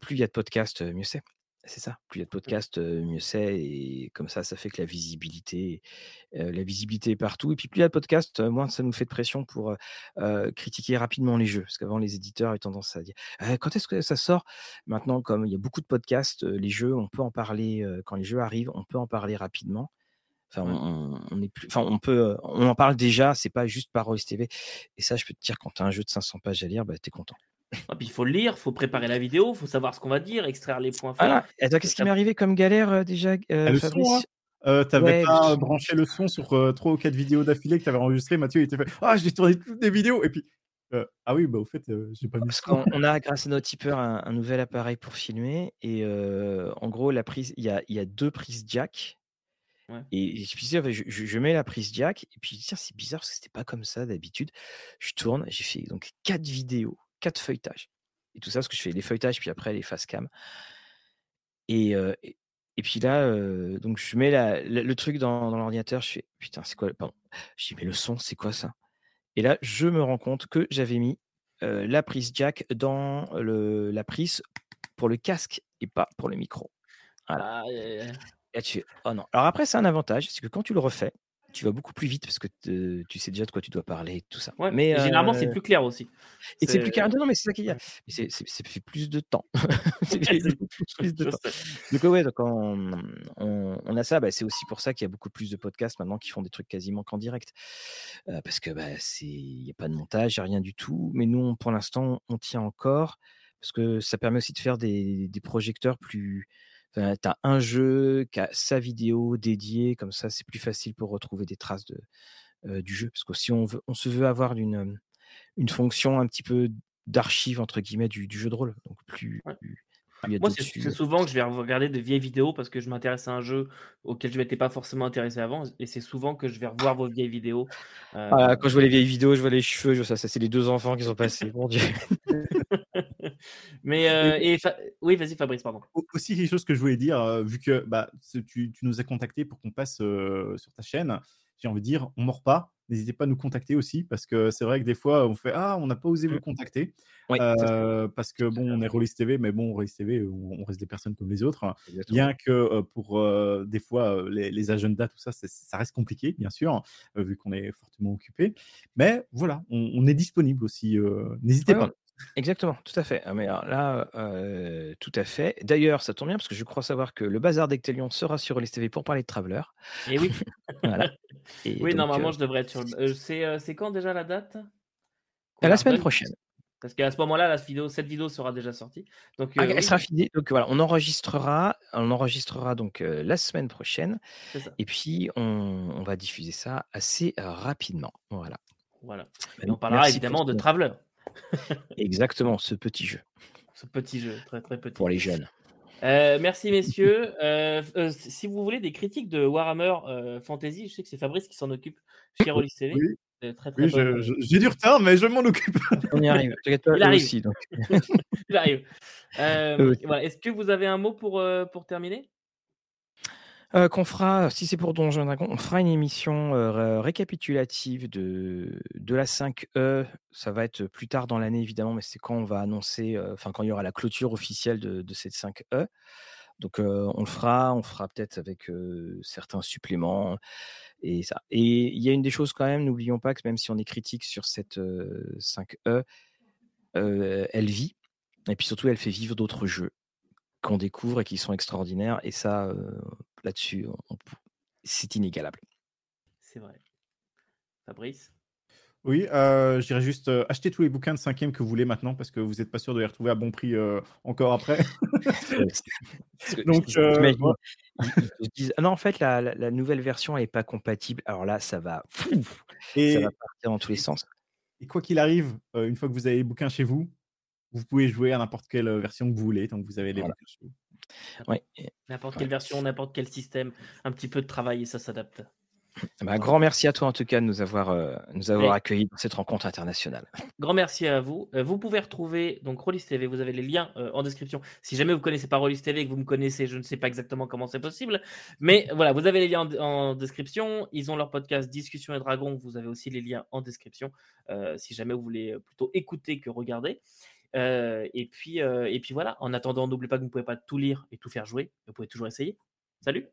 plus il y a de podcasts, mieux c'est. C'est ça. Plus il y a de podcasts, mieux c'est. Et comme ça, ça fait que la visibilité, euh, la visibilité est partout. Et puis plus il y a de podcasts, moins ça nous fait de pression pour euh, critiquer rapidement les jeux. Parce qu'avant, les éditeurs avaient tendance à dire Euh, quand est-ce que ça sort? Maintenant, comme il y a beaucoup de podcasts, les jeux, on peut en parler quand les jeux arrivent, on peut en parler rapidement. Enfin, on, on- on est plus, enfin, on peut, on en parle déjà. C'est pas juste par TV. Et ça, je peux te dire, quand tu as un jeu de 500 pages à lire, bah, t'es content. Ah, puis il faut le lire, il faut préparer la vidéo, il faut savoir ce qu'on va dire, extraire les points. Et attends, qu'est-ce qui m'est arrivé comme galère euh, déjà, euh, Ah, le son, Fabrice hein. Euh, t'avais Ouais, pas branché le son sur euh, trois ou quatre vidéos d'affilée que t'avais enregistrées. Mathieu, il était fait Ah, j'ai tourné toutes les vidéos. Et puis, euh, ah oui, bah au fait, euh, j'ai pas mis Parce qu'on on a, grâce à notre tipeur, un, un nouvel appareil pour filmer. Et euh, en gros, la prise, il y a, il y a deux prises jack. Ouais. Et je, me suis dit, ah, je, je- je mets la prise jack. Et puis, tiens, c'est bizarre parce que c'était pas comme ça d'habitude. Je tourne, j'ai fait donc quatre vidéos, quatre feuilletages. Et tout ça parce que je fais les feuilletages, puis après les face cam. Et, euh, et, et puis là, euh, donc je mets la- la- le truc dans, dans l'ordinateur. Je fais, putain, c'est quoi Pardon. Je dis, mais le son, c'est quoi ça? Et là, je me rends compte que j'avais mis la prise jack dans le, la prise pour le casque et pas pour le micro. Voilà. Et tu oh non. Alors après, c'est un avantage, c'est que quand tu le refais, tu vas beaucoup plus vite parce que tu sais déjà de quoi tu dois parler, tout ça. mais généralement, c'est plus clair aussi. Et c'est plus clair. Non, mais c'est ça qu'il y a. C'est plus de temps. plus de temps. Donc, ouais, donc on, on, a ça. Bah, c'est aussi pour ça qu'il y a beaucoup plus de podcasts maintenant qui font des trucs quasiment qu'en direct. parce que bah, il n'y a pas de montage, il n'y a rien du tout. Mais nous, pour l'instant, on tient encore parce que ça permet aussi de faire des, des projecteurs plus tu as un jeu qui a sa vidéo dédiée, comme ça c'est plus facile pour retrouver des traces de, du jeu. Parce que si on, veut, on se veut avoir une, une fonction un petit peu d'archive entre guillemets du, du, jeu de rôle, donc plus, moi, c'est souvent que je vais regarder de vieilles vidéos parce que je m'intéresse à un jeu auquel je m'étais pas forcément intéressé avant. Et c'est souvent que je vais revoir vos vieilles vidéos. Ah, quand je vois les vieilles vidéos, je vois les cheveux. Je, ça, ça c'est les deux enfants qui sont passés. Mon Dieu. Mais euh, et oui, vas-y, Fabrice, pardon. Aussi, quelque chose que je voulais dire, euh, vu que bah, tu, tu, nous as contacté pour qu'on passe euh, sur ta chaîne, j'ai envie de dire, on mord pas. N'hésitez pas à nous contacter aussi parce que c'est vrai que des fois on fait ah on n'a pas osé vous mmh. contacter euh, parce que bon on est Rollis TV mais bon Rollis TV on reste des personnes comme les autres. Bien que euh, pour euh, des fois les, agendas tout ça ça reste compliqué bien sûr vu qu'on est fortement occupé. Mais voilà on, est disponible aussi n'hésitez pas Exactement, tout à fait. Ah, là, tout à fait. D'ailleurs, ça tombe bien parce que je crois savoir que le bazar d'Ectelion sera sur Rollis TV pour parler de Traveler. Et oui. voilà. oui, normalement, je devrais être sur. c'est quand déjà la date La semaine prochaine. Parce qu'à ce moment-là, la vidéo, cette vidéo sera déjà sortie. Donc, ah, elle sera finie. Donc voilà, on enregistrera, on enregistrera donc la semaine prochaine. Et puis on, va diffuser ça assez rapidement. Voilà. Voilà. on parlera évidemment de Traveler. Exactement, ce petit jeu. Ce petit jeu, très très petit. Pour les jeunes. Euh, merci messieurs. Euh, euh, si vous voulez des critiques de Warhammer Fantasy, je sais que c'est Fabrice qui s'en occupe chez Rollis TV. Oui. Très, très j'ai du retard, mais je m'en occupe. On y arrive. Il arrive. Aussi, donc. Il arrive. Est-ce que vous avez un mot pour, pour terminer? Qu'on fera, si c'est pour Donjon Dragon, on fera une émission récapitulative de, de la 5E. Ça va être plus tard dans l'année, évidemment, mais c'est quand on va annoncer, enfin, quand il y aura la clôture officielle de, de cette 5E. Donc, on le fera, on fera peut-être avec certains suppléments et ça. Et il y a une des choses quand même, n'oublions pas que même si on est critique sur cette 5E, elle vit. Et puis surtout, elle fait vivre d'autres jeux qu'on découvre et qui sont extraordinaires. Et ça, là-dessus, c'est inégalable. C'est vrai. Fabrice? Oui, euh, je dirais juste euh, acheter tous les bouquins de cinquième que vous voulez maintenant parce que vous n'êtes pas sûr de les retrouver à bon prix euh, encore après. Donc, non, en fait, la, nouvelle version n'est pas compatible. Alors là, ça va, et, ça va partir dans tous les sens. Et quoi qu'il arrive, une fois que vous avez les bouquins chez vous, vous pouvez jouer à n'importe quelle version que vous voulez tant que vous avez les bouquins chez vous. N'importe quelle version, n'importe quel système, un petit peu de travail et ça s'adapte. Bah, grand merci à toi en tout cas de nous avoir, euh, nous avoir accueillis dans cette rencontre internationale. Grand merci à vous. Euh, vous pouvez retrouver donc Rollis TV, vous avez les liens euh, en description. Si jamais vous connaissez pas Rollis TV et que vous me connaissez, je ne sais pas exactement comment c'est possible. Mais voilà, vous avez les liens en, description. Ils ont leur podcast Discussion et Dragon. Vous avez aussi les liens en description si jamais vous voulez plutôt écouter que regarder. Et, puis, et puis voilà, en attendant, n'oubliez pas que vous ne pouvez pas tout lire et tout faire jouer. Vous pouvez toujours essayer. Salut